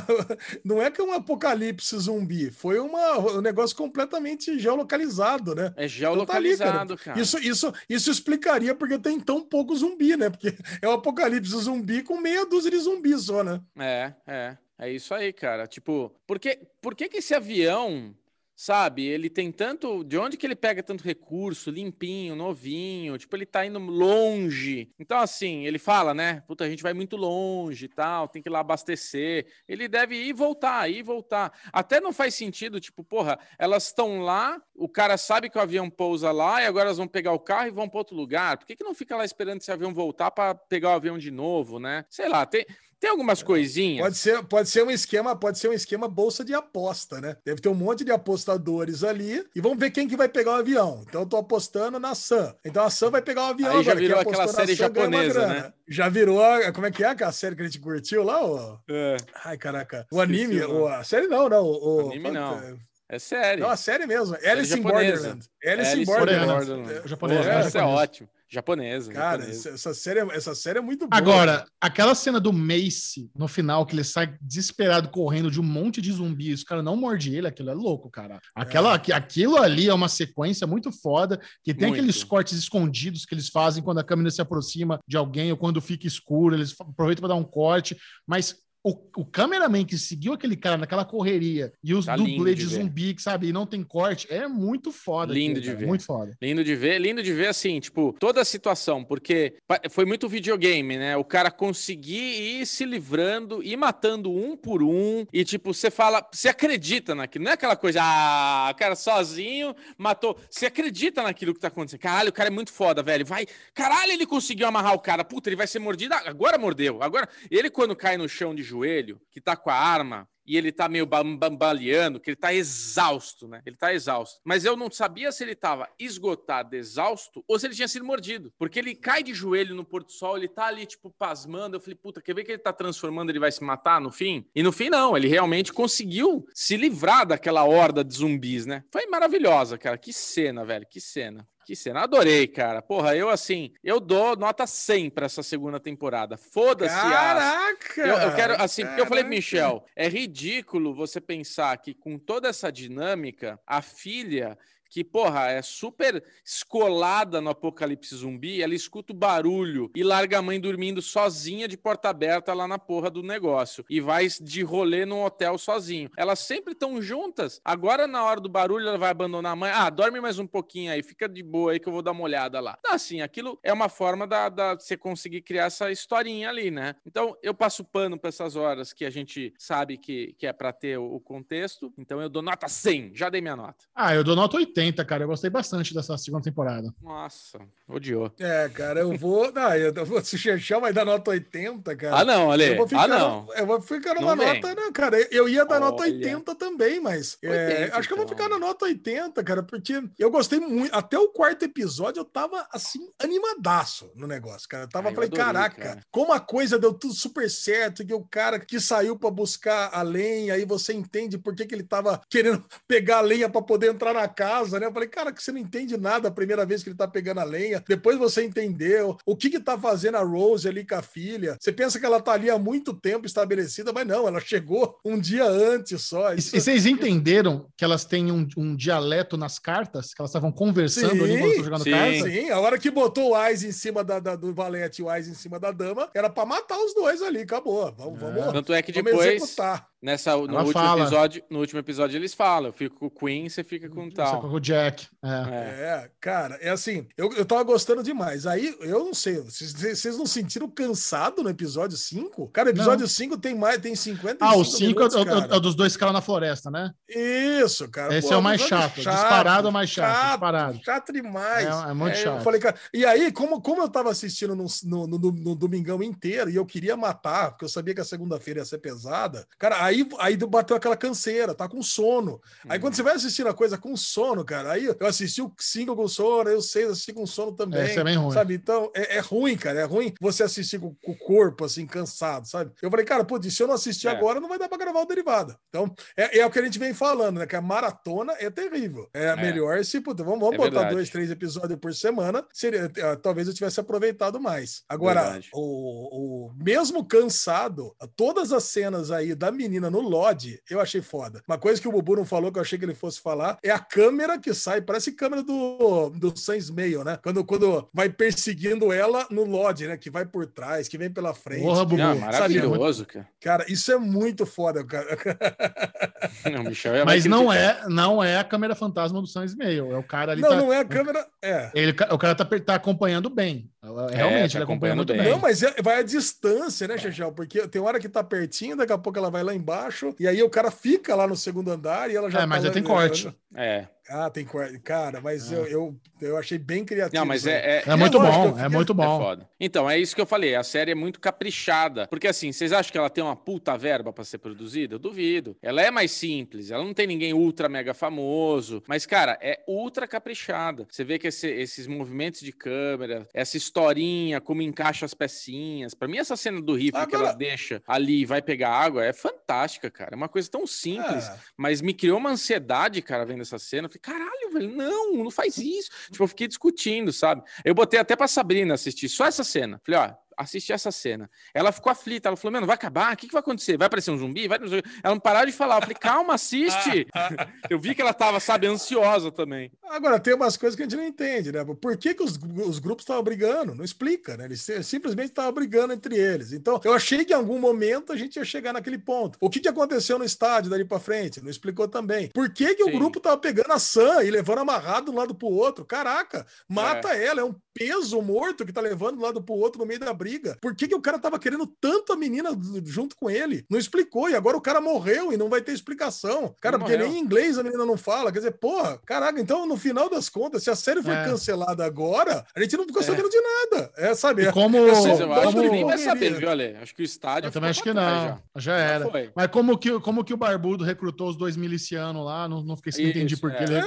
não é que é um apocalipse zumbi. Foi uma, um negócio completamente geolocalizado, né? É geolocalizado, então tá ali, cara. cara. Isso, isso, isso explicaria porque tem tão pouco zumbi, né? Porque é um apocalipse zumbi com meia dúzia de zumbis só, né? É, é. É isso aí, cara. Tipo, por que, por que, que esse avião Sabe, ele tem tanto. De onde que ele pega tanto recurso, limpinho, novinho? Tipo, ele tá indo longe. Então, assim, ele fala, né? Puta, a gente vai muito longe e tal, tem que ir lá abastecer. Ele deve ir e voltar, ir e voltar. Até não faz sentido, tipo, porra, elas estão lá, o cara sabe que o avião pousa lá e agora elas vão pegar o carro e vão para outro lugar. Por que, que não fica lá esperando esse avião voltar para pegar o avião de novo, né? Sei lá, tem. Tem algumas coisinhas. Pode ser, pode ser um esquema, pode ser um esquema bolsa de aposta, né? Deve ter um monte de apostadores ali e vamos ver quem que vai pegar o avião. Então eu tô apostando na Sam. Então a Sam vai pegar o avião Aí agora. Já virou aquela série Sam, japonesa, né? Já virou, como é que é aquela série que a gente curtiu lá? Ó? É. Ai, caraca. O anime, o, a série não, não. O, anime não. É sério. Não, a série mesmo. Alice in. Borderland. Alice, in Alice in Borderland. Borderland. É, Japonesa, Pô, é essa é japonesa. ótimo. Japonesa. Cara, japonesa. essa, série, é- essa série é muito boa. Agora, aquela cena do Mace no final, que ele sai desesperado correndo de um monte de zumbis, o cara não morde ele, aquilo é louco, cara. Aquela, aqui- Aquilo ali é uma sequência muito foda, que tem Muito. aqueles cortes escondidos que eles fazem quando a câmera se aproxima de alguém ou quando fica escuro, eles aproveitam para dar um corte, mas. O, o cameraman que seguiu aquele cara naquela correria e os Tá dublês de de zumbi, que sabe, e não tem corte, é muito foda. Lindo aquilo, de cara, ver. Muito foda. Lindo de ver, lindo de ver assim, tipo, toda a situação, porque foi muito videogame, né? O cara conseguir ir se livrando, ir matando um por um, e tipo, você fala, você acredita naquilo, não é aquela coisa, ah, o cara sozinho matou. Você acredita naquilo que tá acontecendo. Caralho, o cara é muito foda, velho. Vai, caralho, ele conseguiu amarrar o cara. Puta, ele vai ser mordido. Agora mordeu. Agora, ele quando cai no chão de joelho, que tá com a arma, e ele tá meio bam- bambaleando, que ele tá exausto, né? Ele tá exausto. Mas eu não sabia se ele tava esgotado, exausto, ou se ele tinha sido mordido. Porque ele cai de joelho no pôr do sol, ele tá ali, tipo, pasmando. Eu falei, puta, quer ver que ele tá transformando, ele vai se matar no fim? E no fim, não. Ele realmente conseguiu se livrar daquela horda de zumbis, né? Foi maravilhosa, cara. Que cena, velho. Que cena. Que cena, adorei, cara. Porra, eu assim, eu dou nota 100 pra essa segunda temporada. Foda-se as, Caraca! eu, eu quero, assim, porque eu falei caraca. Michel, é ridículo você pensar que com toda essa dinâmica, a filha, que, porra, é super escolada no apocalipse zumbi, ela escuta o barulho e larga a mãe dormindo sozinha de porta aberta lá na porra do negócio e vai de rolê num hotel sozinho. Elas sempre estão juntas. Agora, na hora do barulho, ela vai abandonar a mãe. Ah, dorme mais um pouquinho aí, fica de boa aí que eu vou dar uma olhada lá. Então, assim, aquilo é uma forma da, da você conseguir criar essa historinha ali, né? Então, eu passo pano pra essas horas que a gente sabe que, que é pra ter o, o contexto. Então, eu dou nota 100. Já dei minha nota. Ah, eu dou nota 80, cara. Eu gostei bastante dessa segunda temporada. Nossa, odiou. É, cara, eu vou. Não, eu vou se o Xexão vai dar nota 80, cara. Ah, não, Ale. Eu vou ficar, Ah, não. eu vou ficar numa Não nota, não, cara. Eu ia dar nota Olha. 80 também, mas é, 80, acho que eu vou então. ficar na nota 80, cara, porque eu gostei muito. Até o quarto episódio eu tava assim, animadaço no negócio, cara. Eu tava, Ah, eu falei, adorei, caraca, cara. como a coisa deu tudo super certo, que o cara que saiu pra buscar a lenha, aí você entende por que, que ele tava querendo pegar a lenha pra poder entrar na casa, né? Eu falei, cara, que você não entende nada a primeira vez que ele tá pegando a lenha, depois você entendeu o que que tá fazendo a Rose ali com a filha. Você pensa que ela tá ali há muito tempo estabelecida, mas não, ela chegou um dia antes só. E, Isso- e vocês entenderam que elas têm um, um dialeto nas cartas? Que elas estavam conversando ali Sim, enquanto estavam jogando sim. carta? Sim, a hora que botou o Ais em cima da, da- do Valete e o Ais em cima da dama, era pra matar os dois ali, acabou. Vamos, vamos, Tanto é que vamos depois, executar. Nessa, no, Ela último fala. episódio, no último episódio, eles falam: eu fico com o Queen, você fica com Só tal. com o Jack. É. É. É, cara, é assim, eu, eu tava gostando demais. Aí, eu não sei, vocês, vocês não sentiram cansado no episódio 5? Cara, o episódio 5 tem mais, tem 50 Ah, o 5 é, o- é o dos dois caras na floresta, né? Isso, cara. Esse Pô, é o mais episódio chato, disparado é o mais chato, disparado. Chato demais. É, é muito É, chato. Eu falei, cara, e aí, como, como eu tava assistindo no, no, no- no domingão inteiro e eu queria matar, porque eu sabia que a segunda-feira ia ser pesada, cara, aí, aí bateu aquela canseira, tá com sono. Aí Uhum. quando você vai assistindo a coisa com sono, cara, aí eu assisti o 5 com sono, aí o 6 assisti com sono também. Esse é bem ruim. Sabe? Então, é, é ruim, cara, é ruim você assistir com, com o corpo, assim, cansado, sabe? Eu falei, cara, putz, se eu não assistir É. agora, não vai dar pra gravar o Derivado. Então, é, é o que a gente vem falando, né? Que a maratona é terrível. É, melhor se, puta, vamos, vamos É botar verdade. dois, três episódios por semana, seria, eh, talvez eu tivesse aproveitado mais. Agora, o, o mesmo cansado, todas as cenas aí da menina no Lodge, eu achei foda. Uma coisa que o Bubu não falou, que eu achei que ele fosse falar, é a câmera que sai, parece câmera do, do Sans Meio, né? Quando, quando vai perseguindo ela no Lodge, né? Que vai por trás, que vem pela frente. Porra, Bubu. Não, maravilhoso, cara. Cara, isso é muito foda, cara. Não, Michel é Mas não criticar. é, não é a câmera fantasma do Sans Mail. É o cara ali. Não, tá- não é a câmera. É. Ele, o cara tá, tá acompanhando bem. Realmente, tá ele acompanha acompanhando muito bem. bem. Não, mas é- vai a distância, né, Chechel? Porque tem hora que tá pertinho, daqui a pouco ela vai lá embaixo, e aí o cara fica lá no segundo andar e ela já É, mas tá aí tem corte. É. Ah, tem quarto. Cara, mas eu, eu, eu achei bem criativo. Não, mas é, é, É muito lógico, bom, eu é fiquei- muito É bom. Então, é isso que eu falei. A série é muito caprichada. Porque assim, vocês acham que ela tem uma puta verba pra ser produzida? Eu duvido. Ela é mais simples, ela não tem ninguém ultra mega famoso. Mas, cara, é ultra caprichada. Você vê que esse- esses movimentos de câmera, essa historinha, como encaixa as pecinhas. Pra mim, essa cena do rifle que ela deixa ali e vai pegar água é fantástica, cara. É uma coisa tão simples. Ah, Mas me criou uma ansiedade, cara, vendo essa cena. Eu falei, caralho, velho, não, não faz isso. Tipo, eu fiquei discutindo, sabe? Eu botei até pra Sabrina assistir só essa cena. Falei, ó, assiste essa cena. Ela ficou aflita, ela falou, mano, vai acabar? O que, que vai acontecer? Vai aparecer um zumbi? Vai... não sei o quê." Ela não parava de falar. Eu falei, calma, assiste. eu vi que ela tava, sabe, ansiosa também. Agora, tem umas coisas que a gente não entende, né? Por que, que os, os grupos estavam brigando? Não explica, né? Eles si- simplesmente estavam brigando entre eles. Então, eu achei que em algum momento a gente ia chegar naquele ponto. O que, que aconteceu no estádio dali pra frente? Não explicou também. Por que, que o grupo tava pegando a Sam e levando amarrado de um lado pro outro? Caraca, mata ela, é um peso morto que tá levando de um lado pro outro no meio da briga. Por que, que o cara tava querendo tanto a menina junto com ele? Não explicou, e agora o cara morreu e não vai ter explicação. Cara, Não porque morreu. nem em inglês a menina não fala. Quer dizer, porra, caraca, então no final das contas, se a série for É. cancelada agora, a gente não ficou É. sabendo de nada. É, sabe? E como, É só- Mas eu acho que como- nem vai saber, viu, Ale? Acho que o estádio. eu também acho que não. Já, era. foi. Mas como que, como que o Barbudo recrutou os dois milicianos lá? Não, não fiquei não entendi por que é. ele.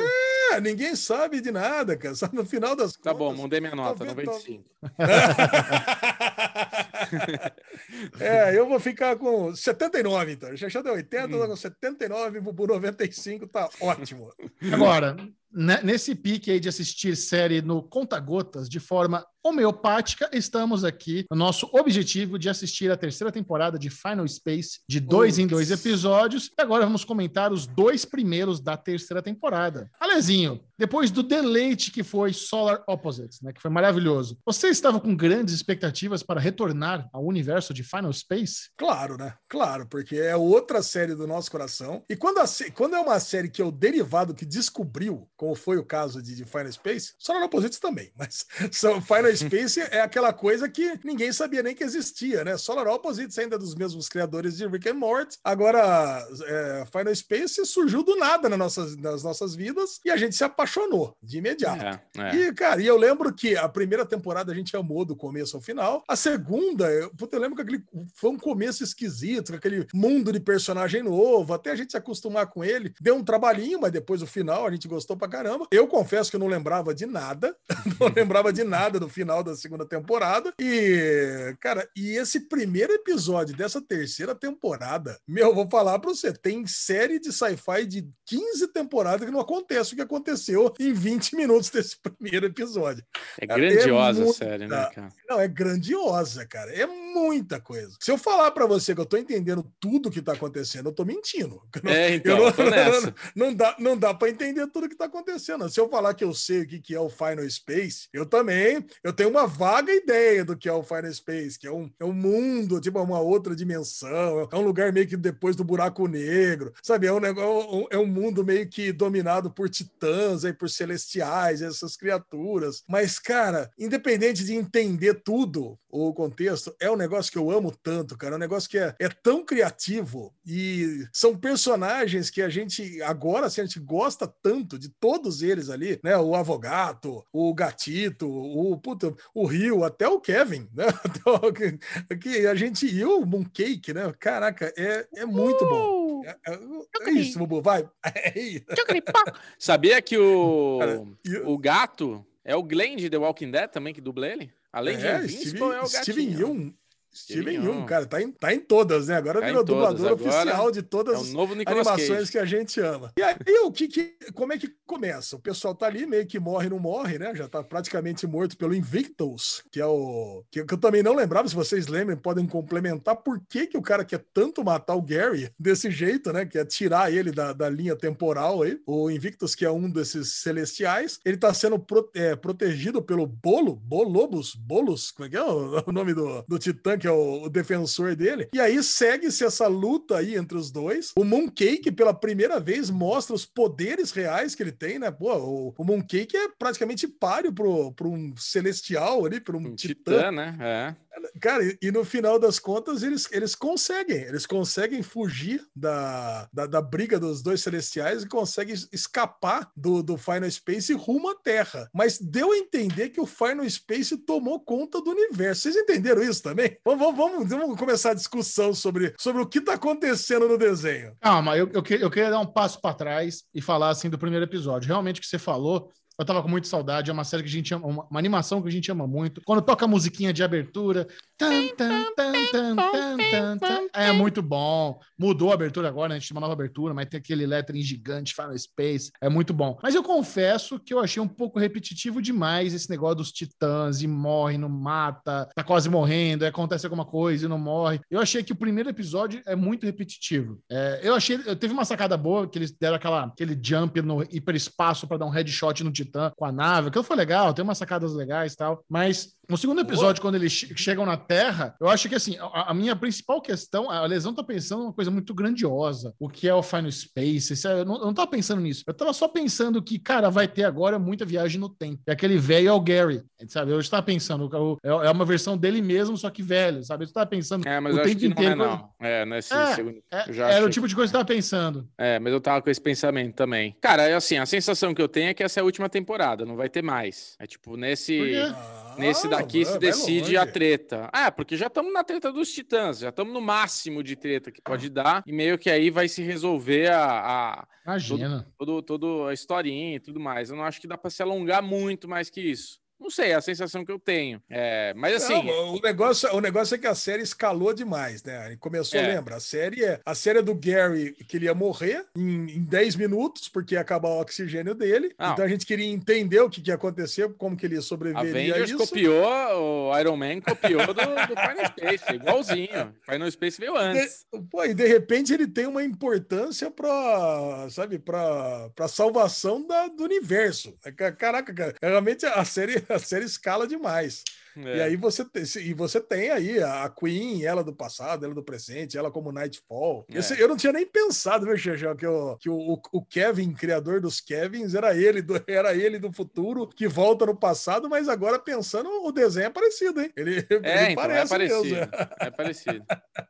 É, ninguém sabe de nada, cara. Sabe, no final das Tá contas. bom, mudei minha nota, vendo, tá- 95. é, eu vou ficar com 79, então. Xaxá deu 80, Hum. eu tô com 79, Bubu 95, tá ótimo. Agora, nesse pique aí de assistir série no conta-gotas de forma homeopática, estamos aqui no nosso objetivo de assistir a terceira temporada de Final Space, de dois em dois episódios. E agora vamos comentar os dois primeiros da terceira temporada. Alezinho, depois do deleite que foi Solar Opposites, né, que foi maravilhoso, você estava com grandes expectativas para retornar ao universo de Final Space? Claro, né? Claro, porque é outra série do nosso coração. E quando, a quando é uma série que é o derivado que descobriu, como foi o caso de, de Final Space, Solar Opposites também, mas são, Final Space é aquela coisa que ninguém sabia nem que existia, né? Solar Opposites ainda é dos mesmos criadores de Rick and Morty. Agora, é, Final Space surgiu do nada nas nossas, nas nossas vidas e a gente se apaixonou de imediato. É, é. E, cara, e eu lembro que a primeira temporada a gente amou do começo ao final. A segunda, eu, puta, eu lembro que aquele foi um começo esquisito, com aquele mundo de personagem novo, até a gente se acostumar com ele. Deu um trabalhinho, mas depois o final a gente gostou pra caramba. Eu confesso que eu não lembrava de nada, não lembrava de nada do final da segunda temporada. E, cara, e esse primeiro episódio dessa terceira temporada, meu, eu vou falar pra você, tem série de sci-fi de 15 temporadas que não acontece o que aconteceu em 20 minutos desse primeiro episódio. É Cara, é grandiosa a muita- série, né, cara? Não, é grandiosa, cara. É muita coisa. Se eu falar pra você que eu tô entendendo tudo que tá acontecendo, eu tô mentindo. Não- É, então, eu eu tô nessa. não dá, não dá para entender tudo que tá acontecendo. Se eu falar que eu sei o que, que é o Final Space, eu também eu tenho uma vaga ideia do que é o Final Space, que é um, é um mundo, tipo, uma outra dimensão, é um lugar meio que depois do buraco negro, sabe? É um negócio, é um mundo meio que dominado por titãs, aí, por celestiais, essas criaturas. Mas, cara, independente de entender tudo o contexto, é um negócio que eu amo tanto, cara. É um negócio que é, é tão criativo e são personagens que a gente, agora, assim, a gente gosta tanto de todos eles ali, né? O Avogato, o Gatito, o, puta, o Rio, até o Kevin, né? Que, a gente, e o Mooncake, né? Caraca, é, é muito bom. É, é- é isso, Bubu, vai. É. Sabia que o, Cara, o gato é o Glenn de The Walking Dead também, que dubla ele? Além de É, Invincible, Steven, é o Steven. Yeun. Steven Yeun, cara, tá em, tá em todas, né? Agora Tá virou dublador oficial de É todas as novo Nicolas animações Cage. que a gente ama. E aí, o que, que como é que começa? O pessoal tá ali, meio que morre, não morre, né? Já tá praticamente morto pelo Invictus, que é o. Que, que eu também não lembrava, se vocês lembram, podem complementar por que, que o cara quer tanto matar o Gary desse jeito, né? Quer tirar ele da, da linha temporal aí. O Invictus, que é um desses celestiais, ele tá sendo pro- é, protegido pelo Bolo, Bolobos, Bolos, como é que é o, o nome do, do Titã, que é o, o defensor dele. E aí segue-se essa luta aí entre os dois. O Mooncake, pela primeira vez, mostra os poderes reais que ele tem, né? Pô, o, o Mooncake é praticamente páreo pro, pro um celestial ali, pro um, Um titã. titã, né? É. cara, e, no final das contas eles, eles conseguem, eles conseguem fugir da, da, da briga dos dois celestiais e conseguem es- escapar do, do Final Space rumo à Terra. Mas deu a entender que o Final Space tomou conta do universo. Vocês entenderam isso também? Vamos, vamos, vamos, começar a discussão sobre, sobre o que tá acontecendo no desenho. Calma, eu, eu, eu queria dar um passo para trás e falar assim do primeiro episódio. Realmente o que você falou, eu tava com muita saudade. É uma série que a gente ama, uma, uma animação que a gente ama muito. Quando toca a musiquinha de abertura, é muito bom. Mudou a abertura agora, né? a gente tem uma nova abertura, mas tem aquele lettering gigante, Final Space, é muito bom. Mas eu confesso que eu achei um pouco repetitivo demais esse negócio dos titãs e morre, não mata, tá quase morrendo, acontece alguma coisa e não morre. Eu achei que o primeiro episódio é muito repetitivo. É, eu achei, eu teve uma sacada boa que eles deram aquela, aquele jump no hiperespaço para dar um headshot no titã com a nave. Aquilo foi legal, tem umas sacadas legais e tal, mas no segundo episódio, quando eles che- chegam na Terra, eu acho que assim, a, a minha principal questão, a lesão tá pensando uma coisa muito grandiosa. O que é o Final Space? Isso é- eu, não, eu não tava pensando nisso. Eu tava só pensando que, cara, vai ter agora muita viagem no tempo. E aquele velho é o Gary, sabe? Eu estava pensando, o- é é uma versão dele mesmo, só que velho, sabe? Eu estava pensando É, mas o eu acho tempo que não é, inteiro. não. É, nesse É, segundo. É, já era o tipo de coisa que eu tava pensando. É, mas eu tava com esse pensamento também. Cara, é assim, a sensação que eu tenho é que essa é a última temporada, não vai ter mais. É tipo, nesse. Por quê? Daqui se decide a treta. Ah, porque já estamos na treta dos titãs, já estamos no máximo de treta que pode dar, e meio que aí vai se resolver a, a Imagina. todo, todo a historinha e tudo mais. Eu não acho que dá para se alongar muito mais que isso. Não sei, é a sensação que eu tenho. É, mas assim, Não, o, negócio, o negócio é que a série escalou demais, né? Começou, É. lembra? A série é a série é do Gary que ele ia morrer em, em 10 minutos, porque ia acabar o oxigênio dele. Não. Então a gente queria entender o que, que ia acontecer, como que ele ia sobreviver a Avengers isso. copiou, o Iron Man copiou do, do Final Space, igualzinho. Final Space veio antes. De, pô, e de repente ele tem uma importância para, sabe, para para salvação da, do universo. É ca- Caraca, cara, realmente a série a série escala demais. É. E aí você tem, e você tem aí a Queen, ela do passado, ela do presente, ela como Nightfall. É. Esse- eu não tinha nem pensado, meu Xexão, que, o, que o, o Kevin, criador dos Kevins, era ele, do, era ele do futuro que volta no passado, mas agora pensando, o desenho é parecido, hein? Ele, É, ele então, é parece parecido. mesmo. É parecido.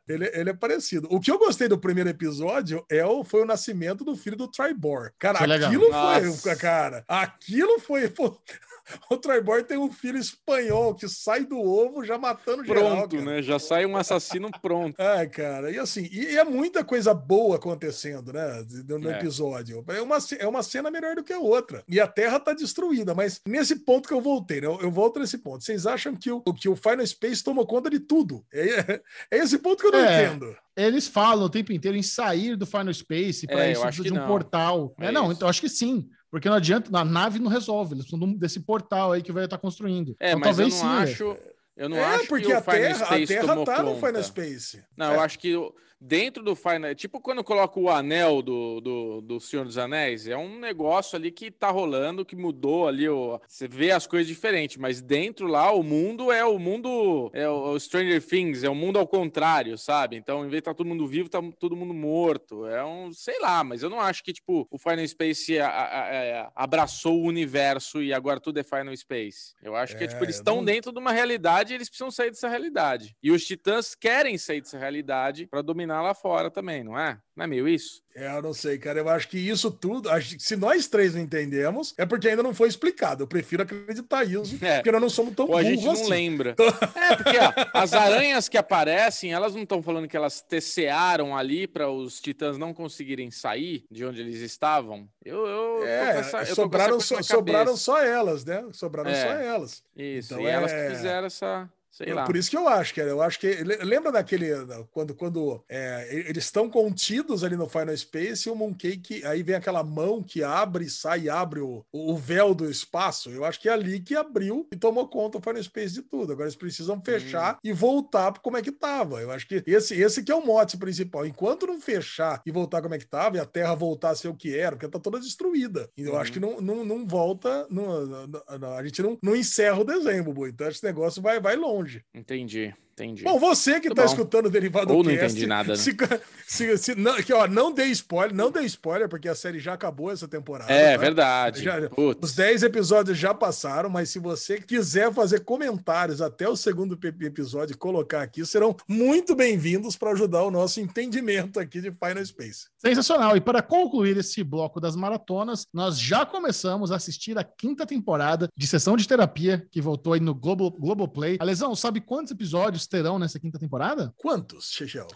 Ele, ele é parecido. O que eu gostei do primeiro episódio é o, foi o nascimento do filho do Tribor. Cara, legal. aquilo Nossa. foi, cara, aquilo foi. pô, o Tribor tem um filho espanhol que sai do ovo já matando geral. Pronto, né? Já sai um assassino pronto. É, cara, e assim, e, e é muita coisa boa acontecendo, né, no, É. episódio. É uma, é uma cena melhor do que a outra. E a Terra tá destruída, mas nesse ponto que eu voltei, né, eu, eu volto nesse ponto. Vocês acham que o, que o Final Space tomou conta de tudo? É, é esse ponto que eu não É. entendo. Eles falam o tempo inteiro em sair do Final Space para É, eu isso de um não. portal. É É, não, isso. então eu acho que sim. Porque não adianta, a nave não resolve, eles precisam de desse portal aí que vai estar construindo. É, então, mas eu talvez não sim. acho. Eu não é, acho porque que o a Final Terra, a Space terra tomou tá no. Final Space. Não, É. eu acho que dentro do Final. Tipo quando coloca o anel do, do, do Senhor dos Anéis, é um negócio ali que tá rolando, que mudou ali. O, você vê as coisas diferentes, mas dentro lá o mundo é o mundo. É o, o Stranger Things, é o mundo ao contrário, sabe? Então, em vez de estar todo mundo vivo, tá todo mundo morto. É um. Sei lá, mas eu não acho que, tipo, o Final Space a- a- a- é, abraçou o universo e agora tudo é Final Space. Eu acho que, É, tipo, eles estão não- dentro de uma realidade e eles precisam sair dessa realidade. E os titãs querem sair dessa realidade pra dominar lá fora também, não é? Não é meio isso? É, eu não sei, cara. Eu acho que isso tudo, acho que se nós três não entendemos, é porque ainda não foi explicado. Eu prefiro acreditar isso, É. porque nós não somos tão Ou a gente não assim. lembra. É, porque ó, as aranhas que aparecem, elas não estão falando que elas tecearam ali para os titãs não conseguirem sair de onde eles estavam. Eu, eu É, essa- eu sobraram, só, na sobraram só elas, né? Sobraram É. só elas. Isso, Então e elas é- que fizeram essa. Sei lá. Por isso que eu acho, cara. Eu acho que. le- Lembra daquele. Quando, quando é, eles estão contidos ali no Final Space e o Mooncake. Aí vem aquela mão que abre, sai e abre o, o véu do espaço. Eu acho que é ali que abriu e tomou conta o Final Space de tudo. Agora eles precisam fechar Hum. e voltar para como é que tava. Eu acho que esse, esse que é o mote principal. Enquanto não fechar e voltar como é que tava, e a Terra voltar a ser o que era, porque tá toda destruída. E eu Uhum. acho que não, não, não volta. não- não- a gente não, não encerra o desenho, Bubu. Então esse negócio vai, vai longe. Entendi. Entendi. Bom, você que Muito tá bom. escutando o Derivado Ou não Cast, entendi nada, né? Se, se, se- não, que, ó, não dê spoiler, não dê spoiler, porque a série já acabou essa temporada. é, tá? verdade. Já-. Os 10 episódios já passaram, mas se você quiser fazer comentários até o segundo episódio e colocar aqui, serão muito bem-vindos para ajudar o nosso entendimento aqui de Final Space. Sensacional. E para concluir esse bloco das maratonas, nós já começamos a assistir a quinta temporada de Sessão de Terapia, que voltou aí no Global, Globoplay. Alesão, sabe quantos episódios terão nessa quinta temporada? Quantos, Chechel?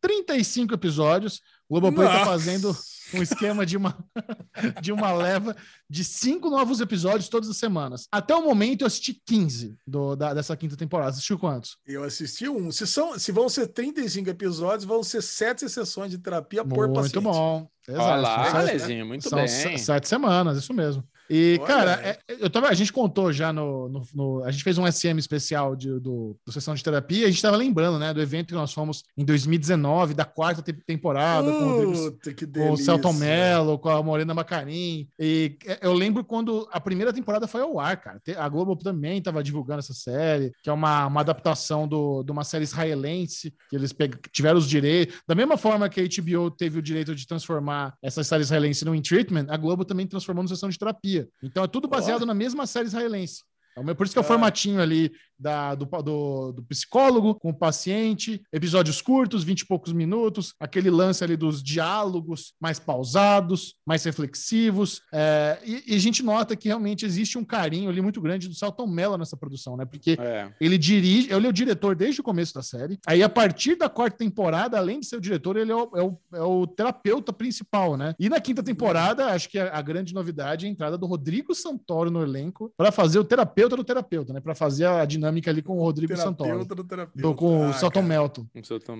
35 episódios. O Globoplay está Nossa! fazendo um esquema de uma, de uma leva de cinco novos episódios todas as semanas. Até o momento eu assisti 15 do, da- dessa quinta temporada. Assistiu quantos? Eu assisti um. Se, são, se vão ser 35 episódios, vão ser sete sessões de terapia por Muito paciente. bom. Olha lá, São Alezinho, muito São bem. se- sete semanas, isso mesmo. E, Olha. cara, é- eu tava, a gente contou já no, no- no- A gente fez um SM especial de, do, do Sessão de Terapia, a gente tava lembrando, né, do evento que nós fomos em 2019, da quarta te- temporada, com o Rodrigo Puta, com o Celton Mello, com a Morena Macarim. E é, eu lembro quando a primeira temporada foi ao ar, cara. A Globo também estava divulgando essa série, que é uma, uma adaptação do, de uma série israelense, que eles peg- tiveram os direitos. Da mesma forma que a HBO teve o direito de transformar essa série israelense no In Treatment, a Globo também transformou no sessão de terapia. Então é tudo baseado na mesma série israelense. É Por isso que é o Ah. formatinho ali da, do, do, do psicólogo com o paciente, episódios curtos, 20 e poucos minutos, aquele lance ali dos diálogos mais pausados, mais reflexivos. é, e, e a gente nota que realmente existe um carinho ali muito grande do Celton Mello nessa produção, né? Porque É. ele dirige, ele é o diretor desde o começo da série. Aí, a partir da quarta temporada, além de ser o diretor, ele é o, é o- é o terapeuta principal, né? E na quinta temporada, acho que a, a grande novidade é a entrada do Rodrigo Santoro no elenco para fazer o terapeuta do terapeuta, né? Para fazer a dinâmica ali com o Rodrigo Santoro. Do do- com o Ah, Celton cara. Melton.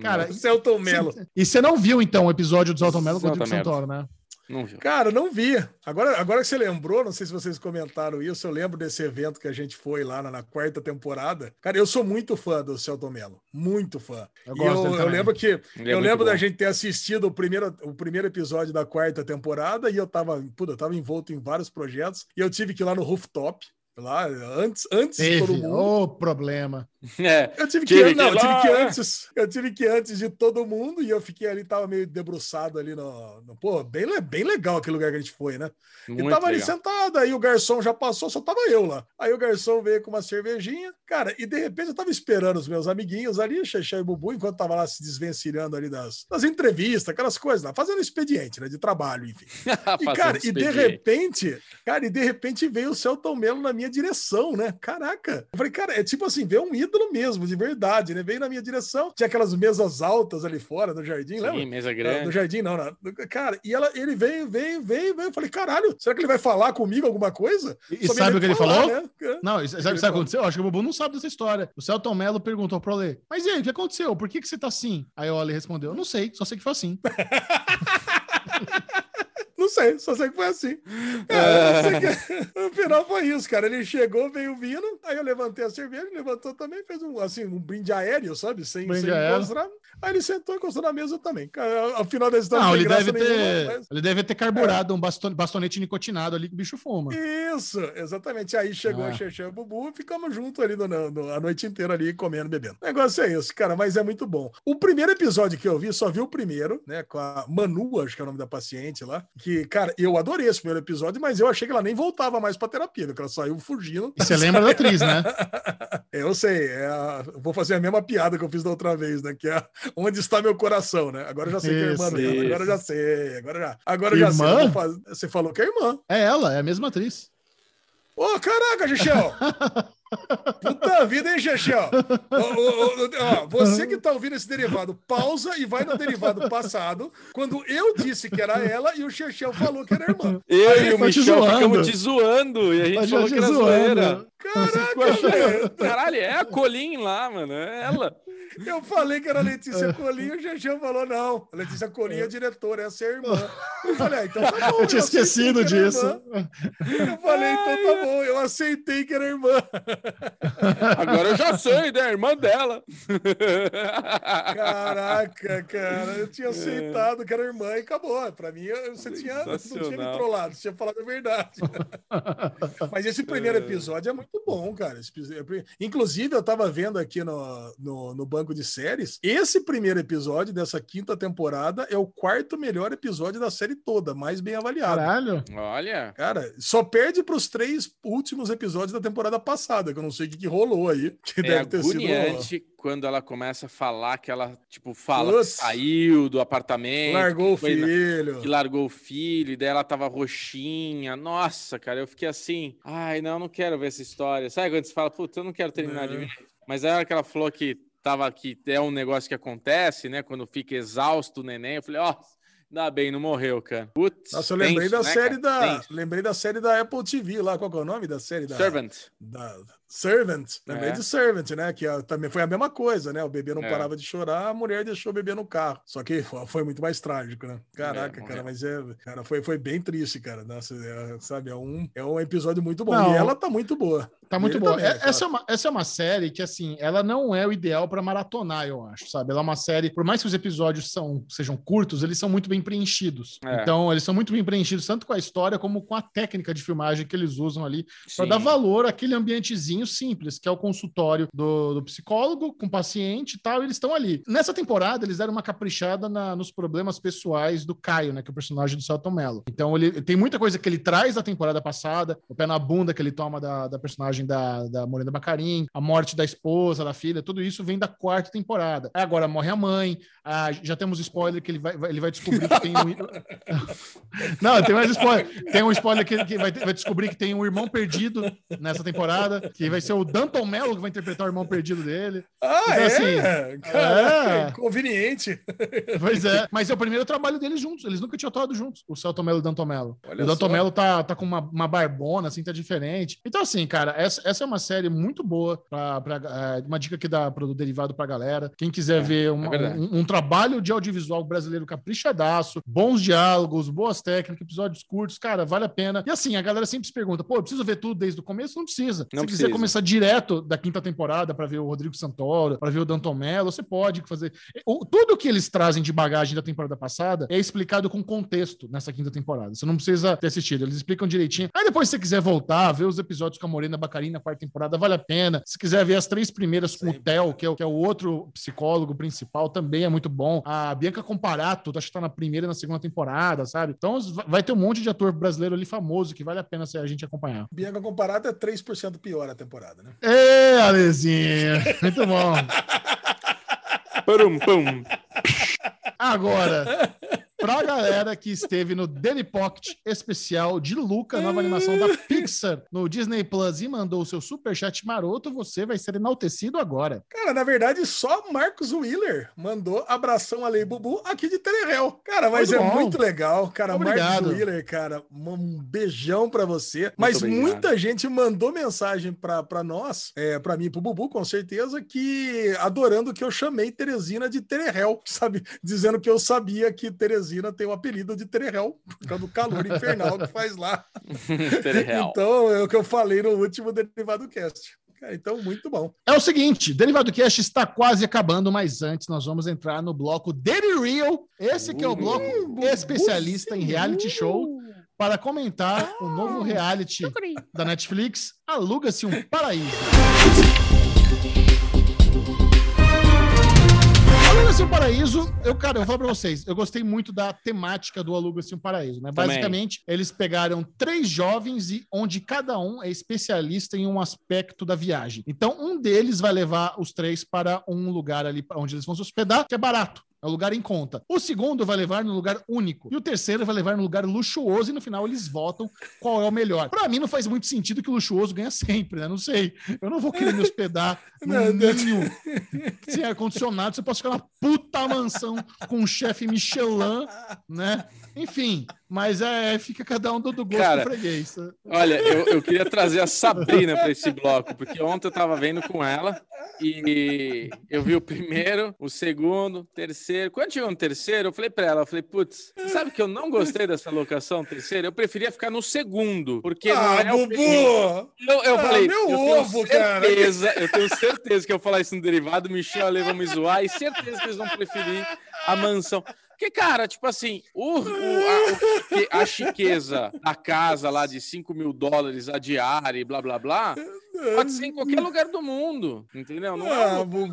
Cara, Celton Mello. E você não viu, então, o episódio do Celton Mello com o Celton Rodrigo. Santoro, né? Não viu. Cara, não vi. Agora, agora que você lembrou, não sei se vocês comentaram isso, eu lembro desse evento que a gente foi lá na, na quarta temporada. Cara, eu sou muito fã do Celton Mello. Muito fã. Eu gosto eu, dele eu lembro que Ele é eu lembro da bom. gente ter assistido o primeiro, o primeiro episódio da quarta temporada e eu tava, puta, eu tava envolto em vários projetos e eu tive que ir lá no rooftop, lá antes, antes de todo Teve. mundo. Ô, problema. É. Eu tive que, Tive não, que eu tive ir que antes, eu tive que ir antes de todo mundo e eu fiquei ali, tava meio debruçado ali no, no- pô, bem, bem legal aquele lugar que a gente foi, né? Muito e tava ali legal. sentado, aí o garçom já passou, só tava eu lá. Aí o garçom veio com uma cervejinha, cara, e de repente eu tava esperando os meus amiguinhos ali, Xexé e Bubu, enquanto tava lá se desvencilhando ali das, das entrevistas, aquelas coisas lá, fazendo expediente, né, de trabalho, enfim. E, cara, e de repente, cara, e de repente veio o Celton Mello na minha direção, né? Caraca. Eu falei, cara, é tipo assim, veio um ídolo mesmo, de verdade, né? Veio na minha direção, tinha aquelas mesas altas ali fora do jardim, Sim, lembra? mesa Ah, Do grande. jardim, não, não. Cara, e ela, ele veio, veio, veio, veio. Eu falei, caralho, será que ele vai falar comigo alguma coisa? E, e Só me sabe o que ele falar, falou? né? Não, sabe, o que aconteceu? Eu Acho que o Bubu não sabe dessa história. O Celton Mello perguntou pro Ale, mas e aí, o que aconteceu? Por que, que você tá assim? Aí o Ale respondeu, não sei, só sei que foi assim. Não sei, só sei que foi assim. É, que- no final foi isso, cara. Ele chegou, veio vindo, aí eu levantei a cerveja, ele levantou também, fez um, assim, um brinde aéreo, sabe? Sem, Brinde sem aéreo. encostar. Aí ele sentou e encostou na mesa também. Ao final da história Não, ele deve, nenhuma, ter, mas- ele deve ter carburado um baston- bastonete nicotinado ali que o bicho fuma. Isso, exatamente. Aí chegou Ah. a Xexé e o Bubu, ficamos juntos ali no- no- a noite inteira ali, comendo, bebendo. O negócio é esse, cara, mas é muito bom. O primeiro episódio que eu vi, só vi o primeiro, né, com a Manu, acho que é o nome da paciente lá, que, cara, eu adorei esse primeiro episódio, mas eu achei que ela nem voltava mais pra terapia, viu, que ela saiu fugindo. E você lembra da atriz, né? Eu sei, é a- vou fazer a mesma piada que eu fiz da outra vez, né, que é onde está meu coração, né? Agora eu já sei que é a irmã Isso, dela, isso. agora eu já sei, agora já, agora eu já sei. Você falou que é irmã. É ela, é a mesma atriz. Ô, caraca, Chechel! Puta vida, hein, Chechel? Você que tá ouvindo esse derivado, pausa e vai no derivado passado, quando eu disse que era ela e o Chechel falou que era irmã. Eu Aí, e o te Michel zoando. ficamos te zoando e a gente Tá falou que era zoeira. Caraca, velho. Caralho, é a Colin lá, mano. É ela. Eu falei que era Letícia Colinha, o Jejão falou não. A Letícia Colinha é a diretora, essa é a irmã. Eu falei, ah, então tá bom. Eu tinha esquecido disso. Eu falei, então tá bom. Eu aceitei que era irmã. Agora eu já sei, né? A irmã dela. Caraca, cara. Eu tinha aceitado que era irmã e acabou. Pra mim, você tinha, não tinha me trollado, você tinha falado a verdade. Mas esse primeiro episódio é muito bom, cara. Inclusive, eu tava vendo aqui no, no, no banco de séries, esse primeiro episódio dessa quinta temporada é o quarto melhor episódio da série toda, mais bem avaliado. Caralho. Olha. Cara, só perde pros três últimos episódios da temporada passada, que eu não sei o que, que rolou aí. Que é deve ter sido. quando ela começa a falar que ela, tipo, fala Putz, que saiu do apartamento. Largou o filho. Na... Que largou o filho, e daí ela tava roxinha. Nossa, cara, eu fiquei assim. Ai, não, não quero ver essa história. Sabe quando você fala, puta, eu não quero terminar não. de ver. Mas a hora que ela falou que tava que é um negócio que acontece, né? Quando fica exausto o neném, eu falei, ó, oh, ainda bem, não morreu, cara. Putz, Nossa, eu lembrei tenso, da né, série cara? da. Tenso. Lembrei da série da Apple TV lá. Qual é o nome da série? Da, Servant. Da, Servant, lembrei é. de Servant, né? Que também foi a mesma coisa, né? O bebê não é. parava de chorar, a mulher deixou o bebê no carro. Só que foi muito mais trágico, né? Caraca, é, cara, mas é, cara, foi, foi bem triste, cara. Nossa, é, sabe, é um, é um episódio muito bom. Não, e ela tá muito boa. Tá muito boa. Também, é, essa, é uma, essa é uma série que, assim, ela não é o ideal para maratonar, eu acho, sabe? Ela é uma série, por mais que os episódios são, sejam curtos, eles são muito bem preenchidos. É. Então, eles são muito bem preenchidos, tanto com a história como com a técnica de filmagem que eles usam ali, para dar valor àquele ambientezinho simples, que é o consultório do, do psicólogo com paciente e tal, e eles estão ali. Nessa temporada, eles deram uma caprichada na, nos problemas pessoais do Caio, né? Que é o personagem do Celton Mello. Então, ele tem muita coisa que ele traz da temporada passada, o pé na bunda que ele toma da, da personagem da, da Morena Bacarim, a morte da esposa, da filha, tudo isso vem da quarta temporada. Agora morre a mãe, ah, já temos spoiler que ele vai, ele vai descobrir que tem um. Não, tem mais spoiler. Tem um spoiler que, que vai, vai descobrir que tem um irmão perdido nessa temporada, que vai ser o Danton Mello que vai interpretar o irmão perdido dele. Ah, então, é? Assim, Caraca, é conveniente. Pois é, mas é o primeiro trabalho deles juntos. Eles nunca tinham atuado juntos, o Celton Mello e o Danton Mello. Olha o Danton Mello tá, tá com uma, uma barbona, assim, tá diferente. Então, assim, cara, essa, essa é uma série muito boa, pra, pra, é, uma dica que dá pro derivado pra galera. Quem quiser é, ver uma, é um, um, trabalho de audiovisual brasileiro caprichadaço, bons diálogos, boas técnicas, episódios curtos, cara, vale a pena. E assim, a galera sempre se pergunta, pô, eu preciso ver tudo desde o começo? Não precisa. Não Se precisa. quiser começar direto da quinta temporada para ver o Rodrigo Santoro, para ver o Danton Mello, você pode fazer. O, tudo que eles trazem de bagagem da temporada passada é explicado com contexto nessa quinta temporada. Você não precisa ter assistido, eles explicam direitinho. Aí depois, se você quiser voltar, ver os episódios com a Morena Bacarina na quarta temporada, vale a pena. Se quiser ver as três primeiras com Sim. o Theo, que é, que é o outro psicólogo principal, também é muito bom. A Bianca Comparato, acho que tá na primeira e na segunda temporada, sabe? Então vai ter um monte de ator brasileiro ali famoso que vale a pena a gente acompanhar. Bianca Comparato é 3% pior a temporada, né? É, Alezinho. Muito bom. Pum, pum. Agora, pra galera que esteve no Daily Pocket especial de Luca, nova animação da Pixar no Disney Plus e mandou o seu superchat maroto, você vai ser enaltecido agora. Cara, na verdade, só Marcos Wheeler mandou abração a Lei Bubu aqui de Telerel. Cara, mas muito é bom. muito legal. Cara, Obrigado. Marcos Wheeler, cara, um beijão para você. Muito mas obrigado. muita gente mandou mensagem para nós, é, para mim e pro Bubu, com certeza, que adorando que eu chamei Teresina de Telerel, sabe? Dizendo que eu sabia que Teresina Teresina tem o apelido de Tererel, por causa do calor infernal que faz lá. então, é o que eu falei no último Derivado Cast. Então, muito bom. É o seguinte, Derivado Cast está quase acabando, mas antes nós vamos entrar no bloco Daily Real. Esse que é o bloco uh, especialista em reality show para comentar o novo reality da Netflix, Aluga-se um Paraíso. Aluga-se um Paraíso, eu, cara, eu vou falar pra vocês, eu gostei muito da temática do Aluga-se um Paraíso, né? Também. Basicamente, eles pegaram três jovens e onde cada um é especialista em um aspecto da viagem. Então, um deles vai levar os três para um lugar ali onde eles vão se hospedar, que é barato. É um lugar em conta. O segundo vai levar no lugar único. E o terceiro vai levar no lugar luxuoso. E no final eles votam qual é o melhor. Para mim não faz muito sentido que o luxuoso ganha sempre, né? Não sei. Eu não vou querer me hospedar num ninho sem ar-condicionado. Você pode ficar na puta mansão com um chefe Michelin, né? Enfim, mas é, fica cada um do, do gosto Cara, do freguês. Olha, eu, eu queria trazer a Sabrina para esse bloco, porque ontem eu tava vendo com ela E eu vi o primeiro, o segundo, o terceiro. Quando chegou no terceiro, eu falei pra ela, eu falei, putz, sabe que eu não gostei dessa locação terceira? Eu preferia ficar no segundo, porque não Ah, é o Bubu! Eu, eu Ah, falei, meu eu tenho ovo, cara. certeza, eu tenho certeza que eu falar isso no derivado, o Michel e a Lê vão me zoar, e certeza que eles vão preferir a mansão. Porque, cara, tipo assim, o, o- a, o a chiqueza da casa lá de 5 mil dólares a diária e blá blá blá, pode ser em qualquer lugar do mundo, entendeu? Não é Ah, um- Bubu.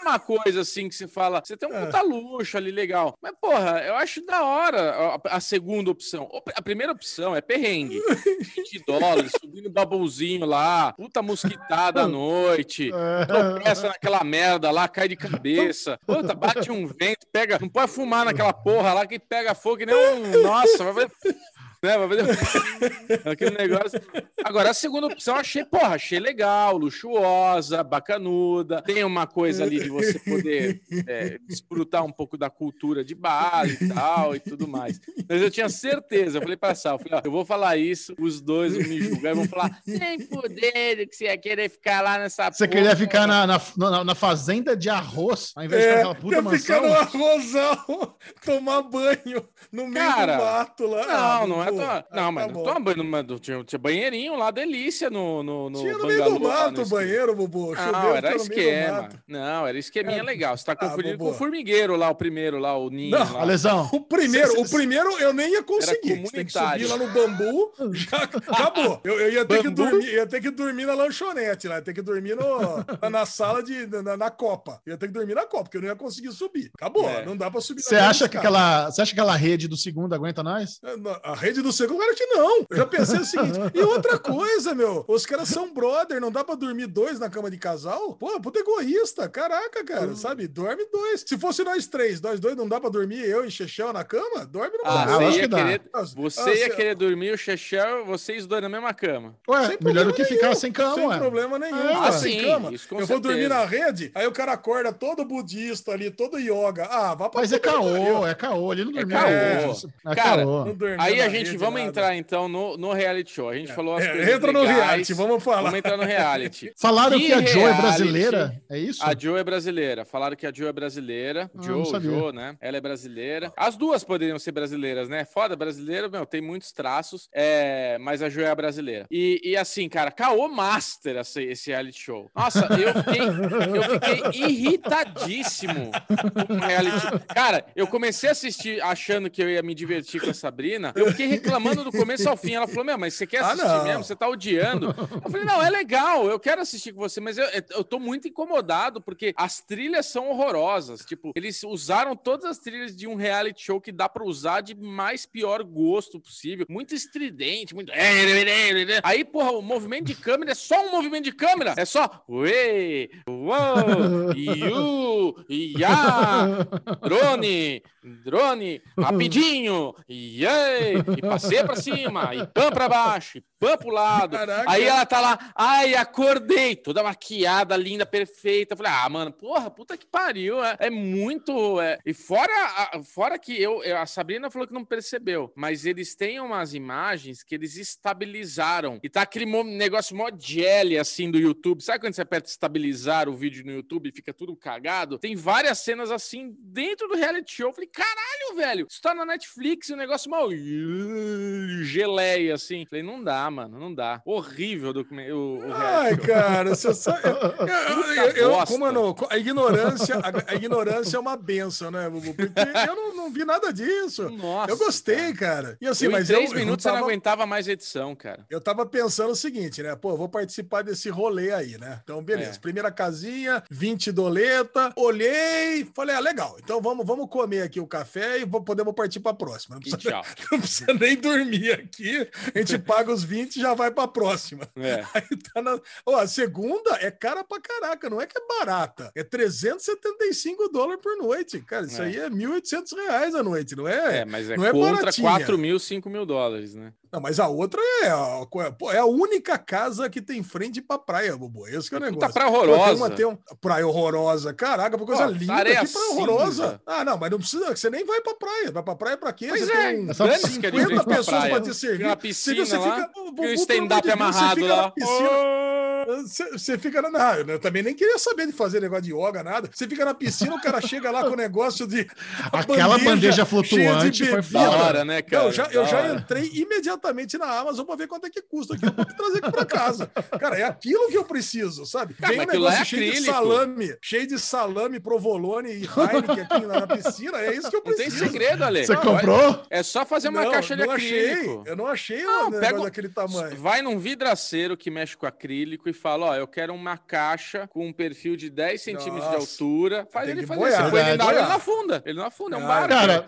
É uma coisa assim que você fala, você tem um puta luxo ali legal. Mas, porra, eu acho da hora a, a segunda opção. A primeira opção é perrengue. 20 dólares, subindo babuzinho lá, puta mosquitada à noite, tropeça naquela merda lá, cai de cabeça. Puta, bate um vento, pega. Não pode fumar naquela porra lá que pega fogo que nem um. Nossa, vai ver. Né, aquele negócio. Agora, a segunda opção eu achei, porra, achei legal, luxuosa, bacanuda. Tem uma coisa ali de você poder é, desfrutar um pouco da cultura de Bali e tal e tudo mais. Mas eu tinha certeza, eu falei pra Sal, eu falei, ó, eu vou falar isso, os dois vão me julgar e vão falar, nem fudendo que você ia querer ficar lá nessa Você porra." queria ficar na, na, na- na fazenda de arroz, ao invés de É, ficar naquela puta ia ficar mansão? no arrozão, tomar banho no meio Cara, do mato lá. Não, Ah, não é. Toma... Ah, Não, tá mas não bom. toma banho. Mas tinha, tinha banheirinho lá, delícia no. no, no Tinha no meio do mato no o banheiro, Bubu. Não, Choveu, era no esquema. Não, era esqueminha É. legal. Você tá Ah, confundindo com Bobo. o formigueiro lá, o primeiro lá, o ninho Não, lá. Alesão, O primeiro, o primeiro eu nem ia conseguir. Você tem que subir lá no bambu, já acabou. Eu, eu ia ter que Bambu? dormir, ia ter que dormir na lanchonete lá, ia ter que dormir no, na, na sala de na, na copa. Eu ia ter que dormir na copa, porque eu não ia conseguir subir. Acabou, É. não dá pra subir. você acha que aquela, você acha que aquela rede do segundo aguenta nós? A rede do segundo, claro que não. Eu já pensei o seguinte. E outra coisa, meu. Os caras são brother, não dá pra dormir dois na cama de casal? Pô, puta egoísta. Caraca, cara, sabe? Dorme dois. Se fosse nós três, nós dois, não dá pra dormir eu e Chechel na cama? Dorme no Ah, Ah, você ia que querer, você ah, ia se- querer dormir o Chechel, vocês dois na mesma cama. Ué, Sem melhor do que problema ficar nenhum. sem cama, Sem ué. problema nenhum. Ah, ficar sim, sem cama. isso com eu vou dormir certeza. na rede, aí o cara acorda todo budista ali, todo yoga. Ah, vá pra Mas é caô, é caô. Ele não dormiu. caô. É Cara, caô. Não dormiu Aí a gente, rede, vamos nada. entrar então no, no reality show. A gente falou as É, coisas entra no legais, reality, vamos falar. Vamos entrar no reality. Falaram que, a Joe é brasileira, é isso? A Joe é brasileira. Falaram que a Joe é brasileira. Ah, Joe. Joe, né? Ela é brasileira. As duas poderiam ser brasileiras, né? Foda brasileira, meu, tem muitos traços, é... mas a Joe é a brasileira. E, e assim, cara, caô master esse, esse reality show. Nossa, eu fiquei, eu fiquei irritadíssimo com o reality show. Cara, eu comecei a assistir achando que eu ia me divertir com a Sabrina. Eu fiquei reclamando do começo ao fim. Ela falou: Meu, mas você quer Ah, assistir não. mesmo? Você tá odiando? Eu falei: Não, é legal, eu quero assistir com você, mas eu, eu tô muito incomodado porque as trilhas são horrorosas. Tipo, eles usaram todas as trilhas de um reality show que dá pra usar de mais pior gosto possível. Muito estridente, muito. Aí, porra, o movimento de câmera é só um movimento de câmera. É só. Uê, uou, iu, ia, drone, drone, rapidinho, iê, e passei pra cima, e pã pra baixo, e pã pro lado. Caraca. Aí ela tá lá, ai, acordei, toda maquiada, linda, perfeita. Eu falei, ah, mano, porra, puta que pariu. É, é muito. é. E fora, a- fora que eu, a Sabrina falou que não percebeu, mas eles têm umas imagens que eles estabilizaram. E tá aquele mo- negócio mó jelly assim do YouTube. Sabe quando você aperta estabilizar o vídeo no YouTube e fica tudo cagado? Tem várias cenas assim dentro do reality show. Eu falei, caralho, velho, isso tá na Netflix e o negócio mal geleia assim. Falei, não dá, mano, não dá. Horrível o, documen- o, o Ai, cara, você sabe. Eu, eu- eu- como eu não, a ignorância, a, a ignorância é uma benção, né, Bubu? Porque eu não, não vi nada disso. Nossa, eu gostei, cara. E assim, eu, mas em três minutos eu eu não tava, aguentava mais edição, cara. eu tava pensando o seguinte, né? Pô, vou participar desse rolê aí, né? Então, beleza. É. Primeira casinha, 20 doleta. Olhei, falei, ah, legal. Então vamos, vamos comer aqui o café e vou, podemos partir pra próxima. Não precisa, tchau. não precisa nem dormir aqui. A gente paga os 20 e já vai pra próxima. É. Aí tá na... Ó, a segunda é cara pra caraca, não é que é barata. É 375 dólares por noite. Cara, isso É. aí é 1.800 reais a noite, não é? É, mas é, não é contra baratinha. 4 mil, 5 mil dólares, né? Não, mas a outra é a, é a única casa que tem frente pra praia, Bobo. Esse é o Puta negócio. praia Pô, horrorosa. Uma, tem um, praia horrorosa. Caraca, que coisa Pô, linda. areia Que praia horrorosa. Ah, não, mas não precisa. Você nem vai pra praia. Vai pra praia pra quê? Pois você é, tem um só dane-se que é de 50 frente pra pessoas praia. pra te servir. Tem uma piscina você lá, fica- e o stand-up você amarrado lá. piscina. Você você fica na. Não, eu também nem queria saber de fazer negócio de yoga, nada. Você fica na piscina, o cara chega lá com o negócio de. Aquela bandeja de flutuante foi. Da hora, né, cara? Não, eu já, eu já entrei imediatamente na Amazon pra ver quanto é que custa aquilo pra trazer aqui pra casa. Cara, é aquilo que eu preciso, sabe? Cara, Vem um lá negócio é cheio de acrílico. salame, cheio de salame, provolone e Heineken aqui na, na piscina. É isso que eu Não tem preciso. segredo, Ale. Você comprou? É só fazer uma Não, caixa de não achei. acrílico. Eu não achei Não, um pega negócio daquele tamanho. Vai num vidraceiro que mexe com acrílico e fala: Ó, eu quero uma caixa com um perfil de 10 centímetros de altura. Faz ele fazer boiar, isso. Põe ele na água, ele não afunda. Ele não afunda, é um barco. Cara,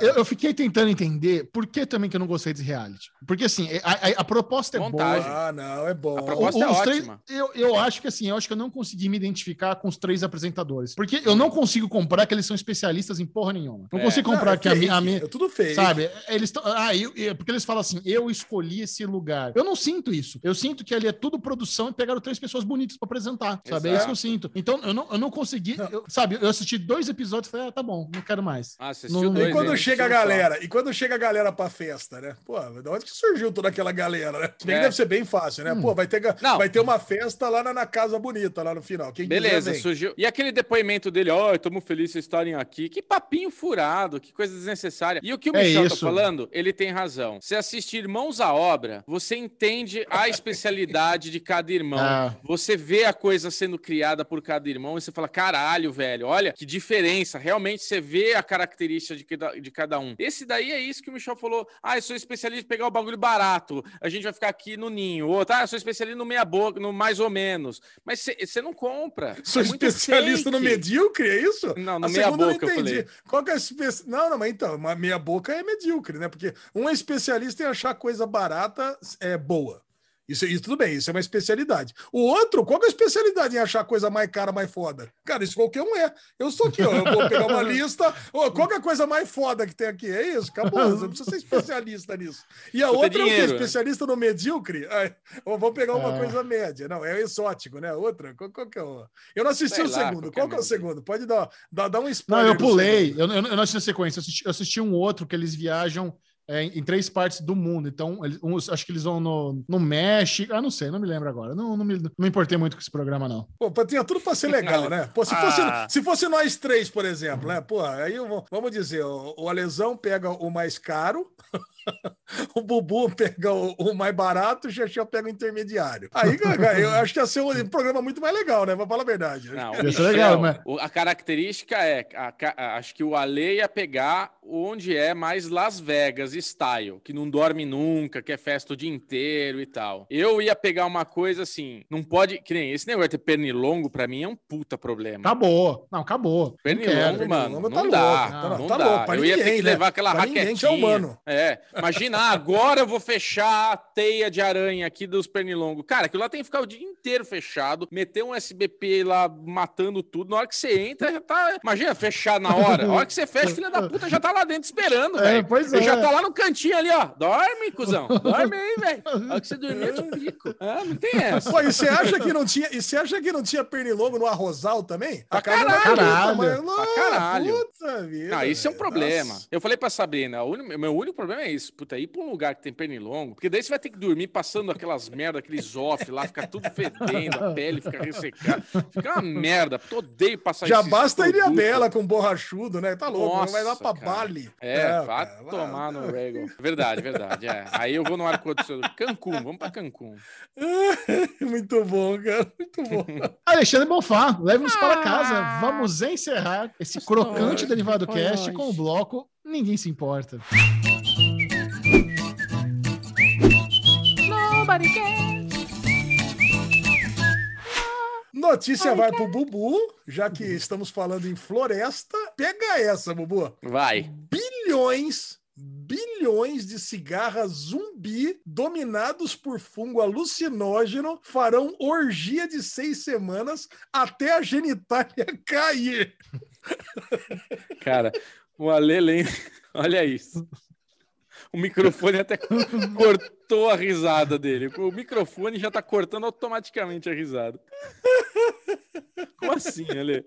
eu, eu fiquei tentando entender por que também que eu não gostei desse reality. Porque assim, a, a- a proposta é Montagem. boa. Ah, não, é bom. A proposta é os três- ótima. eu, eu acho que assim, eu acho que eu não consegui me identificar com os três apresentadores. Porque eu não consigo comprar que eles são especialistas em porra nenhuma. Não É. consigo Não, comprar é que a minha. a fake, minha- É tudo feio. Sabe? Eles tão, ah, eu, eu- porque eles falam assim, eu escolhi esse lugar. Eu não sinto isso. Eu sinto que ali é tudo produção e pegaram três pessoas bonitas pra apresentar. Sabe? É isso que eu sinto. Então eu não, eu não consegui. eu- sabe? Eu assisti dois episódios e falei, ah, tá bom, não quero mais. Ah, você Não- assistiu e dois, E quando hein? Chega a só. galera, e quando chega a galera pra festa, né? Pô, de onde que surgiu toda aquela galera, né? É. deve ser bem fácil, né? Pô, vai ter, Não. vai ter uma festa lá na, na Casa Bonita, lá no final. Quem quiser Beleza, vem. surgiu. E aquele depoimento dele, ó, estamos felizes de estarem aqui. Que papinho furado, que coisa desnecessária. E o que o É Michel tá isso. falando, ele tem razão. Se assistir Irmãos à Obra, você entende a especialidade de cada irmão. Ah. Você vê a coisa sendo criada por cada irmão e você fala, caralho, velho, olha que diferença. Realmente você vê a característica de cada, de cada um. Esse daí é isso que o Michel falou. Ah, eu sou especialista em pegar o bagulho barato. A gente vai ficar aqui no ninho. Outro, ah, eu sou especialista no meia boca, no mais ou menos. Mas você não compra. Sou É especialista no medíocre, é isso? Não, no A meia segunda eu boca eu falei. Qual que é a espe... Não, não, mas então, uma meia boca é medíocre, né? Porque um é especialista em achar coisa barata é boa. Isso, isso tudo bem, isso é uma especialidade. O outro, qual que é a especialidade em achar coisa mais cara, mais foda? Cara, isso qualquer um é. Eu sou aqui, ó. Eu vou pegar uma lista. Ô, qual que é a coisa mais foda que tem aqui? É isso, acabou. Você não precisa ser especialista nisso. E a outra é o quê? dinheiro, né? Especialista no medíocre? Ai, ou vamos pegar uma É. coisa média. Não, é exótico, né? Outra, qual, qual que é o. Eu não assisti Sei o lá, segundo. Qual que é o merda. segundo? Pode dar, dar, dar um Não, spoiler. eu do pulei. Eu, eu, eu não assisti a sequência. Eu assisti, eu assisti um outro que eles viajam é, em, três partes do mundo. Então, eles- uns- acho que eles vão no, no México. Ah, não sei, não me lembro agora. Não, não, me, não me importei muito com esse programa, não. Pô, pô, tinha tudo pra ser legal, né? Pô, se, fosse, Ah. se fosse nós três, por exemplo, né? Pô, aí eu vou- vamos dizer, o, o Alesão pega o mais caro, o Bubu pega o, o mais barato, o Xexé pega o intermediário. Aí, cara, eu acho que ia ser um programa muito mais legal, né? Pra falar a verdade. Não, o ser legal, Michel, mas- o- a característica é, a a- acho que o Ale ia pegar onde é mais Las Vegas style, que não dorme nunca, que é festa o dia inteiro e tal. Eu ia pegar uma coisa assim, não pode, que nem esse negócio de ter pernilongo pra mim é um puta problema. Acabou. Não, acabou. Não Pernilongo, quero. mano, Pernilongo não, tá dá, louco, não, tá dá. louco, pra eu ia ter que né? levar aquela Pra ninguém que raquetinha. é humano. É, imagina, ah, agora eu vou fechar a teia de aranha aqui dos pernilongos. Cara, aquilo lá tem que ficar o dia inteiro fechado, meter um SBP lá matando tudo. Na hora que você entra, já tá. Imagina, fechar na hora. A hora que você fecha, filha da puta já tá lá dentro esperando, É, velho. pois Ele é. já tá lá no cantinho ali, ó. Dorme, cuzão. Dorme aí, velho. A hora que você dormir, eu te pico. Ah, não tem essa. Pô, e você acha que não tinha, e você acha que não tinha pernilongo no arrozal também? Pra caralho. Pra caralho. Puta vida. Não, isso é um problema. Nossa. Eu falei pra Sabrina, o meu único problema é isso. Puta, ir pra um lugar que tem pernilongo, porque daí você vai ter que dormir passando aquelas merda, aqueles off lá, fica tudo fedendo, a pele fica ressecada. Fica uma merda. Puta, odeio passar Já basta a Ilha. Bela com borrachudo, né? Tá louco, Nossa, vai lá pra cara. Bali. É, vai cara, tomar vai- no Regal. Verdade, verdade. É. Aí eu vou no ar-condicionado. Cancún, vamos pra Cancún. Muito bom, cara. Muito bom. Alexandre Bonfá, leve-nos para Ah. casa. Vamos encerrar esse crocante derivado cast com o bloco Ninguém se importa. Notícia vai pro Bubu, já que estamos falando em floresta. Pega essa, Bubu. Vai. Bilhões, bilhões de cigarras zumbi dominados por fungo alucinógeno farão orgia de seis semanas até a genitália cair. Cara, o Ale lembra... Olha isso. O microfone até cortou a risada dele. O microfone já tá cortando automaticamente a risada. Como assim, Ale?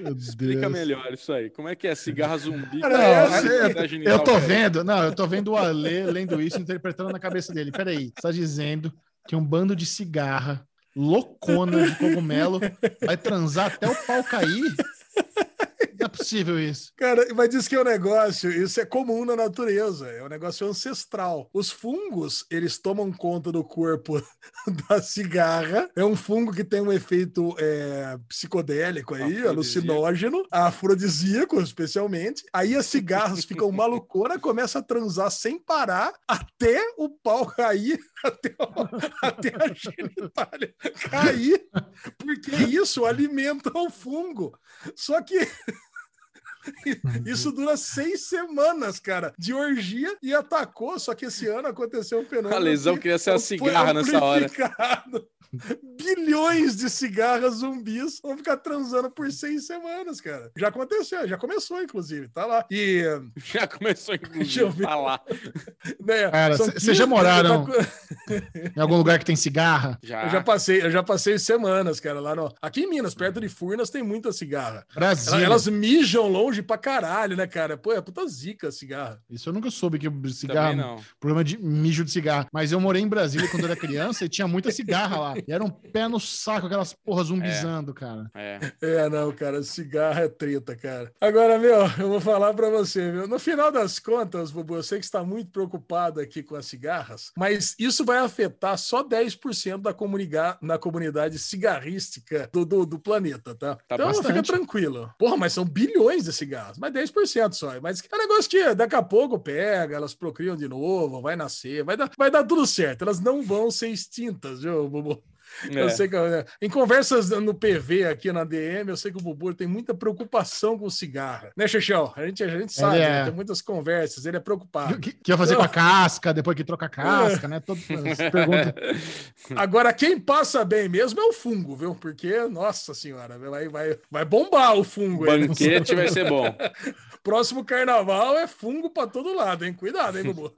Meu Explica Deus. melhor isso aí. Como é que é cigarra zumbi? Com é orgia assim, Eu genital tô vendo, não, eu tô vendo o Ale lendo isso, interpretando na cabeça dele. Peraí, você tá dizendo que um bando de cigarra, loucona de cogumelo, vai transar até o pau cair? Não é possível isso. Cara, mas diz que é um negócio, isso é comum na natureza, é um negócio ancestral. Os fungos, eles tomam conta do corpo da cigarra. É um fungo que tem um efeito é, psicodélico aí, Afrodisíaco. alucinógeno, afrodisíaco, especialmente. Aí as cigarras ficam malucona, começa a transar sem parar até o pau cair, até, o- até a genitália cair, porque isso alimenta o fungo. Só que isso dura seis semanas, cara, de orgia e atacou. Só que esse ano aconteceu um fenômeno. A lesão que queria ser a cigarra nessa hora. Bilhões de cigarras zumbis vão ficar transando por seis semanas, cara. Já aconteceu, já começou, inclusive, tá lá. E, Já começou, inclusive, a falar. né, Cara, 15 já moraram- já- Em algum lugar que tem cigarra? Já. Eu já passei, eu já passei semanas, cara, lá no. Aqui em Minas, perto de Furnas, tem muita cigarra. Brasil. Elas, elas mijam longe pra caralho, né, cara? Pô, é puta zica a cigarra. Isso eu nunca soube que cigarro. não. Problema de mijo de cigarro. Mas eu morei em Brasília quando eu era criança e tinha muita cigarra lá. E era um pé no saco, aquelas porras zumbizando, cara. É. É, não, cara, cigarro é treta, cara. Agora, meu, eu vou falar pra você, viu? No final das contas, Bubu, eu sei que está muito preocupado aqui com as cigarras, mas isso vai afetar só 10% da comunidade, na comunidade cigarrística do, do, do planeta, tá? Tá então fica bastante. tranquilo. Porra, mas são bilhões de cigarros, mas 10% só. Mas é um negócio que daqui a pouco pega, elas procriam de novo, vai nascer, vai dar, vai dar tudo certo. Elas não vão ser extintas, viu, Bubu? Eu É. sei que é, em conversas no PV aqui na DM, eu sei que o Bubu tem muita preocupação com cigarra. Né, Xexão? A gente, a gente sabe, Ele é. né? tem muitas conversas, ele é preocupado. O que, que ia fazer com a casca, depois que troca a casca, né? Todo. Agora, quem passa bem mesmo é o fungo, viu? Porque, nossa senhora, vai, vai, vai bombar o fungo. aí, né? Banquete vai ser bom. Próximo carnaval é fungo pra todo lado, hein? Cuidado, hein, Bubu?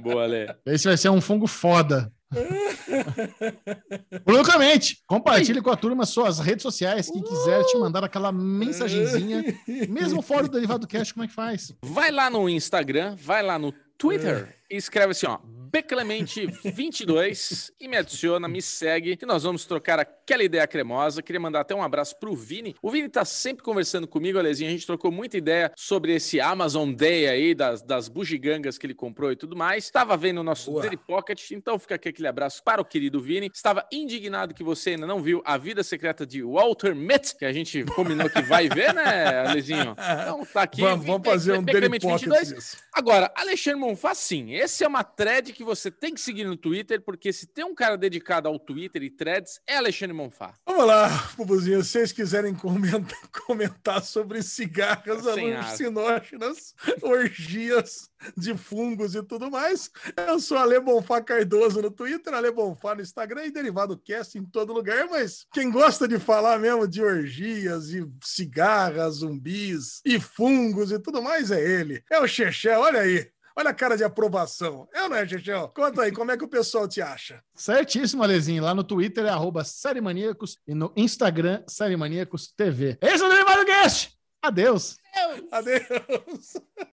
Boa, Lê. Esse vai ser um fungo foda. Loucamente, compartilhe com a turma suas redes sociais. Quem quiser te mandar aquela mensagenzinha, mesmo fora do Derivado Cash, como é que faz? Vai lá no Instagram, vai lá no Twitter e escreve assim, ó, Beclemente22 e me adiciona, me segue, que nós vamos trocar aquela ideia cremosa. Queria mandar até um abraço pro Vini. O Vini tá sempre conversando comigo, Alezinho, a gente trocou muita ideia sobre esse Amazon Day aí, das, das bugigangas que ele comprou e tudo mais. Tava vendo o nosso. Daily Pocket, então fica aqui aquele abraço para o querido Vini. Estava indignado que você ainda não viu A Vida Secreta de Walter Mitty, que a gente combinou que vai ver, né, Alezinho? Então tá aqui. vamos, vamos fazer um Daily Pocket 22. disso. Agora, Alexandre Monfá, sim, esse é uma thread que você tem que seguir no Twitter, porque se tem um cara dedicado ao Twitter e threads, é Alexandre Monfá. Vamos lá, Bubuzinho, se vocês quiserem comentar, comentar sobre cigarras alucinógenas, orgias de fungos e tudo mais, eu sou Ale Bonfá Cardoso no Twitter, Ale Bonfá no Instagram e Derivado Cast em todo lugar, mas quem gosta de falar mesmo de orgias e cigarras, zumbis e fungos e tudo mais é ele, é o Chechel, olha aí. Olha a cara de aprovação. É ou não é, Chechel? Conta aí, como é que o pessoal te acha? Certíssimo, Alezinho. Lá no Twitter é arroba e no Instagram, Série Maníacos TV. Esse é o Derivado Cast! Adeus! Adeus!